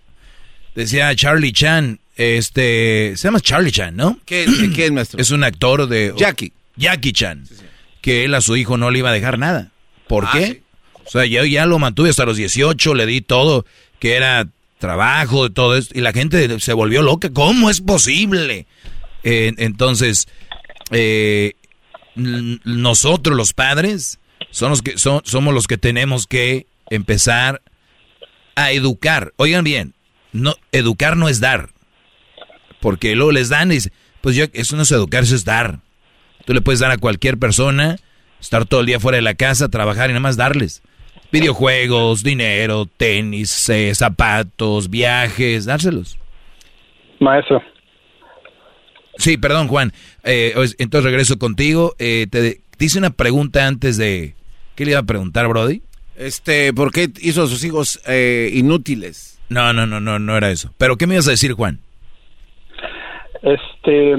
decía Charlie Chan, este, se llama Charlie Chan, ¿no? ¿Qué, es, maestro? Es un actor de... Jackie. Jackie Chan. Que él a su hijo no le iba a dejar nada. ¿Por ah, qué? O sea, yo ya lo mantuve hasta los 18, le di todo, que era trabajo, de todo esto, y la gente se volvió loca. ¿Cómo es posible? entonces, eh, nosotros los padres son los que, son, somos los que tenemos que empezar a educar. Oigan bien, no, educar no es dar. Porque luego les dan y dicen, pues yo, eso no es educar, eso es dar. Tú le puedes dar a cualquier persona, estar todo el día fuera de la casa, trabajar y nada más darles videojuegos, dinero, tenis, eh, zapatos, viajes, dárselos. Maestro. Sí, perdón, Juan. Eh, entonces regreso contigo. Eh, te, hice una pregunta antes de... ¿Qué le iba a preguntar, Brody? Este, ¿por qué hizo a sus hijos inútiles? No, no, no, no, no era eso. Pero ¿qué me ibas a decir, Juan? Este,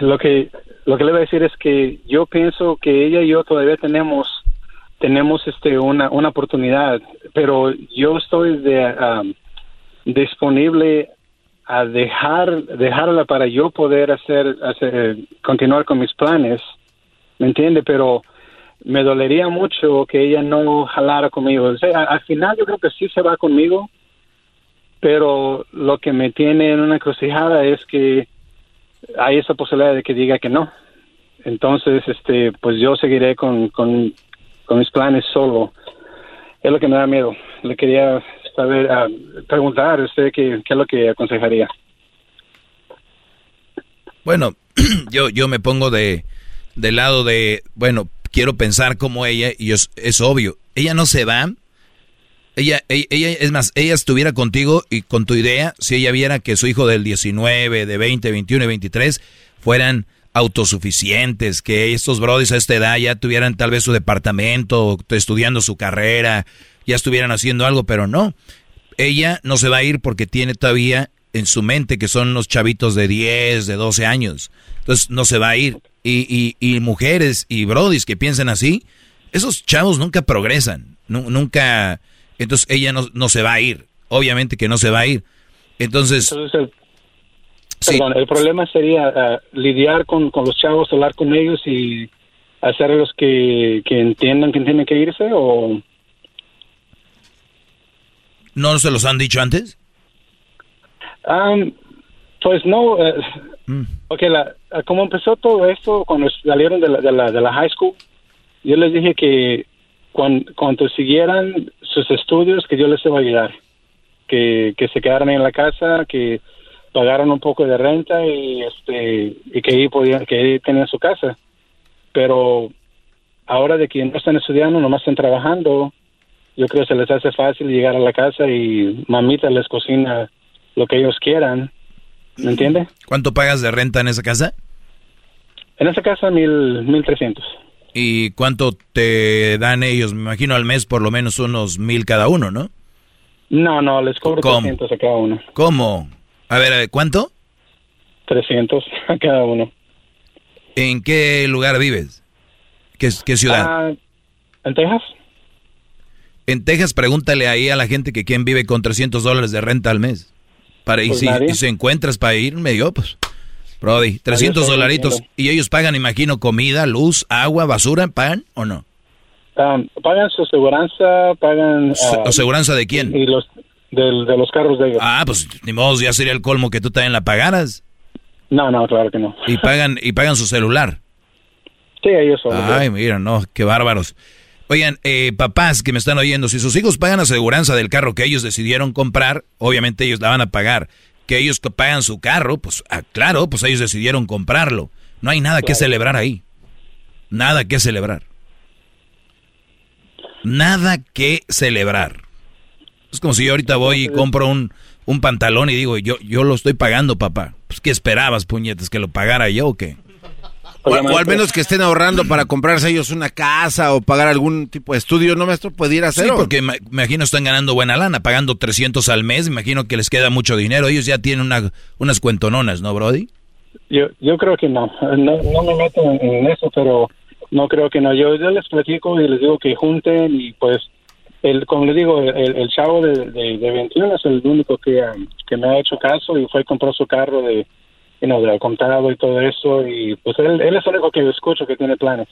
lo que lo que le voy a decir es que yo pienso que ella y yo todavía tenemos tenemos este una, una oportunidad, pero yo estoy de, disponible a dejar dejarla para yo poder hacer, hacer continuar con mis planes, ¿me entiende? Pero me dolería mucho que ella no jalara conmigo. al final yo creo que sí se va conmigo, pero lo que me tiene en una encrucijada es que hay esa posibilidad de que diga que no. Entonces, este, pues yo seguiré con, con, con mis planes solo. Es lo que me da miedo. Le quería saber, ah, preguntar usted qué, es lo que aconsejaría. Bueno, (clears throat) yo, yo me pongo de, del lado de, bueno, quiero pensar como ella y es, es obvio, ella no se va. Ella, ella, ella, es más, ella estuviera contigo y con tu idea, si ella viera que su hijo del 19, de 20, 21 y 23 fueran autosuficientes, que estos brodis a esta edad ya tuvieran tal vez su departamento, estudiando su carrera, ya estuvieran haciendo algo, pero no. Ella no se va a ir porque tiene todavía en su mente que son los chavitos de 10, de 12 años. Entonces no se va a ir. Y, y, mujeres y brodis que piensan así, esos chavos nunca progresan, nunca... Entonces ella no, no, se va a ir, obviamente que no se va a ir. Entonces... el, perdón, el problema sería ah, lidiar con, con, los chavos, hablar con ellos y hacerlos que, que entiendan que tienen que irse o... ¿No se los han dicho antes? pues no. Eh, mm. Ok, la, como empezó todo esto cuando salieron de la, de la, de la high school, yo les dije que cuando, cuando siguieran sus estudios, que yo les iba a ayudar. Que, que se quedaran en la casa, que pagaran un poco de renta y este y que ahí podían que ahí tenían su casa pero ahora de que no están estudiando nomás están trabajando yo creo que se les hace fácil llegar a la casa y mamita les cocina lo que ellos quieran. ¿Me entiende? ¿Cuánto pagas de renta en esa casa? En esa casa, mil, mil trescientos. ¿Y cuánto te dan ellos? Me imagino al mes por lo menos unos mil cada uno, ¿no? No, no, les cobro trescientos a cada uno. ¿Cómo? A ver, ¿cuánto? Trescientos a cada uno. ¿En qué lugar vives? ¿Qué, qué ciudad? Ah, en Texas. En Texas, pregúntale ahí a la gente que quién vive con 300 dólares de renta al mes. Para, y, pues si, y si encuentras para irme, yo, pues, Brody, 300 dolaritos. ¿Y ellos pagan, imagino, comida, luz, agua, basura? ¿Pagan o no? Um, pagan su aseguranza, pagan... Uh, ¿Aseguranza de quién? Y los, de, los carros de ellos. Ah, pues ni modo, ya sería el colmo que tú también la pagaras. No, no, claro que no. ¿Y pagan, y pagan su celular? Sí, ellos son. Ay, mira, no, qué bárbaros. Oigan, eh, papás que me están oyendo, si sus hijos pagan aseguranza del carro que ellos decidieron comprar, obviamente ellos la van a pagar. Que ellos pagan su carro, pues ah, claro, pues ellos decidieron comprarlo. No hay nada que celebrar ahí. Nada que celebrar. Nada que celebrar. Es como si yo ahorita voy y compro un, un pantalón y digo, yo, yo lo estoy pagando, papá. Pues, ¿qué esperabas, puñetas? ¿Que lo pagara yo o qué? O, al menos que estén ahorrando para comprarse ellos una casa o pagar algún tipo de estudio, ¿no, maestro? ¿Pudiera ser? Sí, porque me imagino están ganando buena lana, pagando 300 al mes, imagino que les queda mucho dinero. Ellos ya tienen una, unas cuentononas, ¿no, Brody? Yo, yo creo que no. no. me meto en, eso, pero no creo que no. Yo, yo les platico y les digo que junten y pues, el, como les digo, el, el chavo de, de, 21 es el único que, que me ha hecho caso y fue y compró su carro de you del contado y todo eso, y pues él, él es el único que escucho que tiene planes.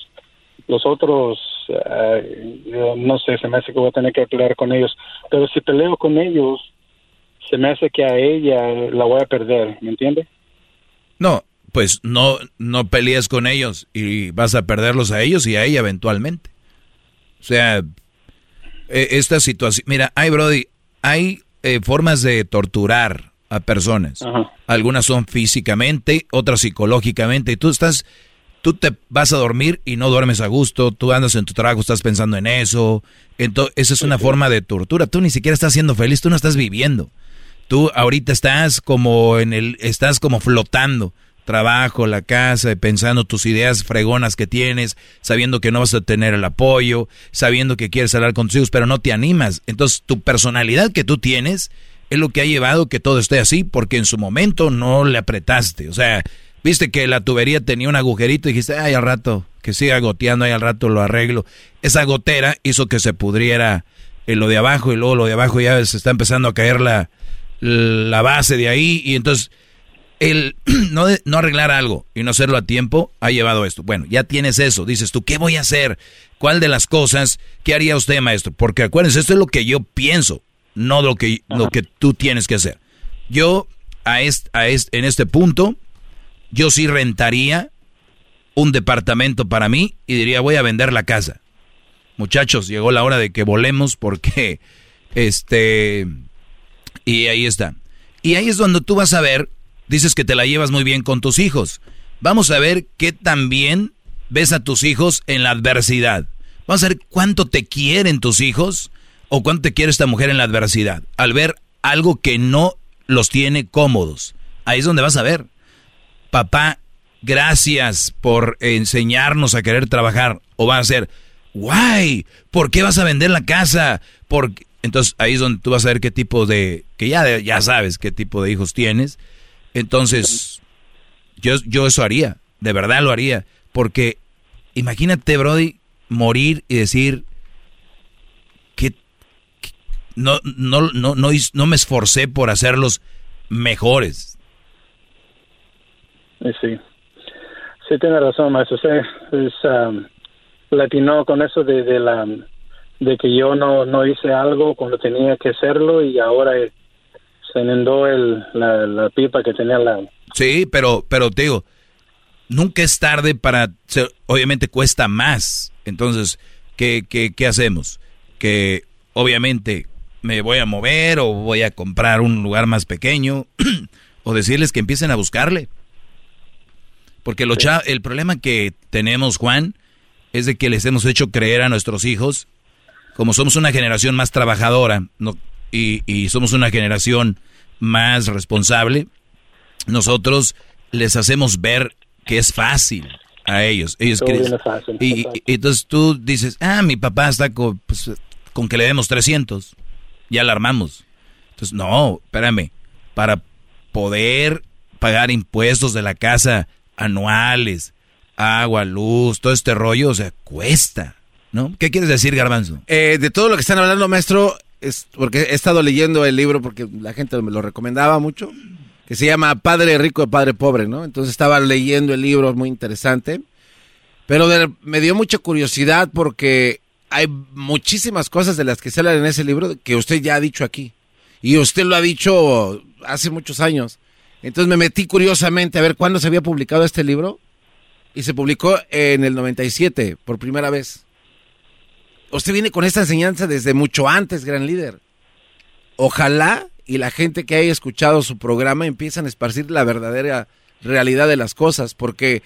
Los otros, uh, no sé, se me hace que voy a tener que pelear con ellos, pero si peleo con ellos, se me hace que a ella la voy a perder, ¿me entiende? No, pues no, no pelees con ellos y vas a perderlos a ellos y a ella eventualmente. O sea, e, esta situación, mira, hay Brody, hay eh, formas de torturar a personas. Algunas son físicamente, otras psicológicamente. Y tú estás, tú te vas a dormir y no duermes a gusto. Tú andas en tu trabajo, estás pensando en eso. Entonces, esa es una forma de tortura. Tú ni siquiera estás siendo feliz, tú no estás viviendo. Tú ahorita estás como en el, estás como flotando. Trabajo, la casa, pensando tus ideas fregonas que tienes, sabiendo que no vas a tener el apoyo, sabiendo que quieres hablar con tus hijos, pero no te animas. Entonces, tu personalidad que tú tienes es lo que ha llevado que todo esté así, porque en su momento no le apretaste. O sea, viste que la tubería tenía un agujerito y dijiste, ay, al rato, que siga goteando, ay, al rato lo arreglo. Esa gotera hizo que se pudriera en lo de abajo y luego lo de abajo ya se está empezando a caer la, la base de ahí y entonces el (clears throat) no, no arreglar algo y no hacerlo a tiempo ha llevado a esto. Bueno, ya tienes eso, dices tú, ¿qué voy a hacer? ¿Cuál de las cosas? ¿Qué haría usted, maestro? Porque acuérdense, esto es lo que yo pienso no lo que, lo que tú tienes que hacer. Yo, a este, a en este punto, yo sí rentaría un departamento para mí y diría, voy a vender la casa. Muchachos, llegó la hora de que volemos porque Este, y ahí está. Y ahí es donde tú vas a ver, dices que te la llevas muy bien con tus hijos. Vamos a ver qué también ves a tus hijos en la adversidad. Vamos a ver cuánto te quieren tus hijos o cuánto te quiere esta mujer en la adversidad. Al ver algo que no los tiene cómodos. Ahí es donde vas a ver. Papá, gracias por enseñarnos a querer trabajar. O va a ser, guay, ¿por qué vas a vender la casa? Porque entonces ahí es donde tú vas a ver qué tipo de, que ya, ya sabes qué tipo de hijos tienes. Entonces, yo, yo eso haría, de verdad lo haría. Porque imagínate, Brody, morir y decir que, no, no, no, no, no me esforcé por hacerlos mejores. Sí, sí tiene razón, maestro. Sí, es, um, latino con eso de, de la de que yo no, no hice algo cuando tenía que hacerlo y ahora se inundó el, la, pipa que tenía la... Sí, pero, pero te digo, nunca es tarde para... obviamente cuesta más. Entonces, ¿qué, qué, qué hacemos? Que obviamente me voy a mover o voy a comprar un lugar más pequeño (clears throat) o decirles que empiecen a buscarle. Porque lo el problema que tenemos, Juan, es de que les hemos hecho creer a nuestros hijos como somos una generación más trabajadora y, somos una generación más responsable, nosotros les hacemos ver que es fácil a ellos. ellos y, entonces tú dices, ah, mi papá está con, pues, con que le demos 300. Ya la armamos. Entonces, no, espérame. Para poder pagar impuestos de la casa anuales, agua, luz, todo este rollo, o sea, cuesta. ¿no? ¿Qué quieres decir, Garbanzo? Eh, de todo lo que están hablando, maestro, es porque he estado leyendo el libro porque la gente me lo recomendaba mucho, que se llama Padre Rico y Padre Pobre, ¿no? Entonces estaba leyendo el libro, muy interesante, pero me dio mucha curiosidad porque hay muchísimas cosas de las que se hablan en ese libro que usted ya ha dicho aquí. Y usted lo ha dicho hace muchos años. Entonces me metí curiosamente a ver cuándo se había publicado este libro. Y se publicó en el 97, por primera vez. Usted viene con esta enseñanza desde mucho antes, gran líder. Ojalá y la gente que haya escuchado su programa empiezan a esparcir la verdadera realidad de las cosas, porque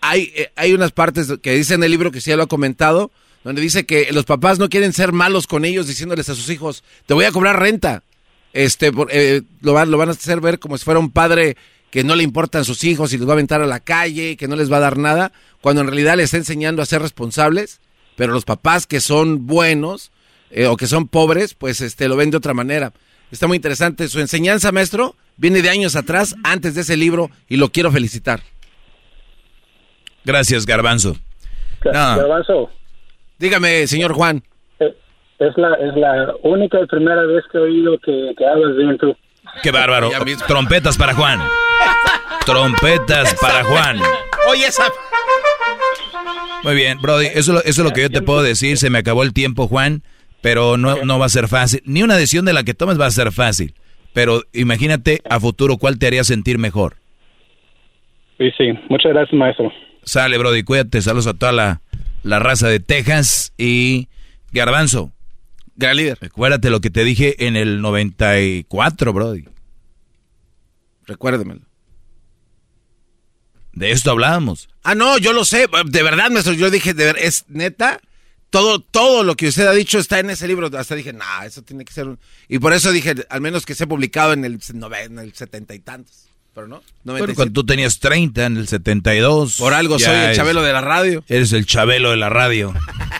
hay, eh, hay unas partes que dice en el libro que sí ya lo ha comentado, donde dice que los papás no quieren ser malos con ellos diciéndoles a sus hijos, te voy a cobrar renta. Este, eh, lo, van, lo van a hacer ver como si fuera un padre que no le importan sus hijos y los va a aventar a la calle, que no les va a dar nada, cuando en realidad les está enseñando a ser responsables pero los papás que son buenos eh, o que son pobres, pues este lo ven de otra manera. Está muy interesante. Su enseñanza, maestro, viene de años atrás, antes de ese libro, y lo quiero felicitar. Gracias, Garbanzo. Garbanzo. Dígame, señor Juan. Eh, es la, es la única y primera vez que he oído que, que hablas bien tú. Qué bárbaro. Trompetas para Juan. (laughs) Trompetas para Juan. Oye, esa... Muy bien, Brody, eso, eso es lo que yo te puedo decir. Se me acabó el tiempo, Juan, pero no, no va a ser fácil. Ni una decisión de la que tomes va a ser fácil. Pero imagínate a futuro cuál te haría sentir mejor. Sí, sí. Muchas gracias, maestro. Sale, Brody, cuídate. Saludos a toda la, la raza de Texas y Garbanzo. Gran líder. Recuérdate lo que te dije en el 94, Brody. Recuérdemelo. De esto hablábamos. Ah, no, yo lo sé. De verdad, maestro, yo dije, de ver, es neta. Todo, todo lo que usted ha dicho está en ese libro. Hasta dije, nah, eso tiene que ser un... Y por eso dije, al menos que sea publicado en el, en el setenta y tantos. Pero no, bueno, cuando tú tenías 30 en el 72. Por algo soy el chabelo de la radio. Eres el chabelo de la radio. (laughs)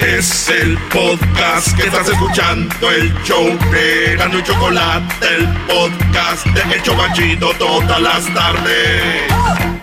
Es el podcast que estás escuchando, el show de Gano y Chocolate, el podcast de El Chocachito todas las tardes.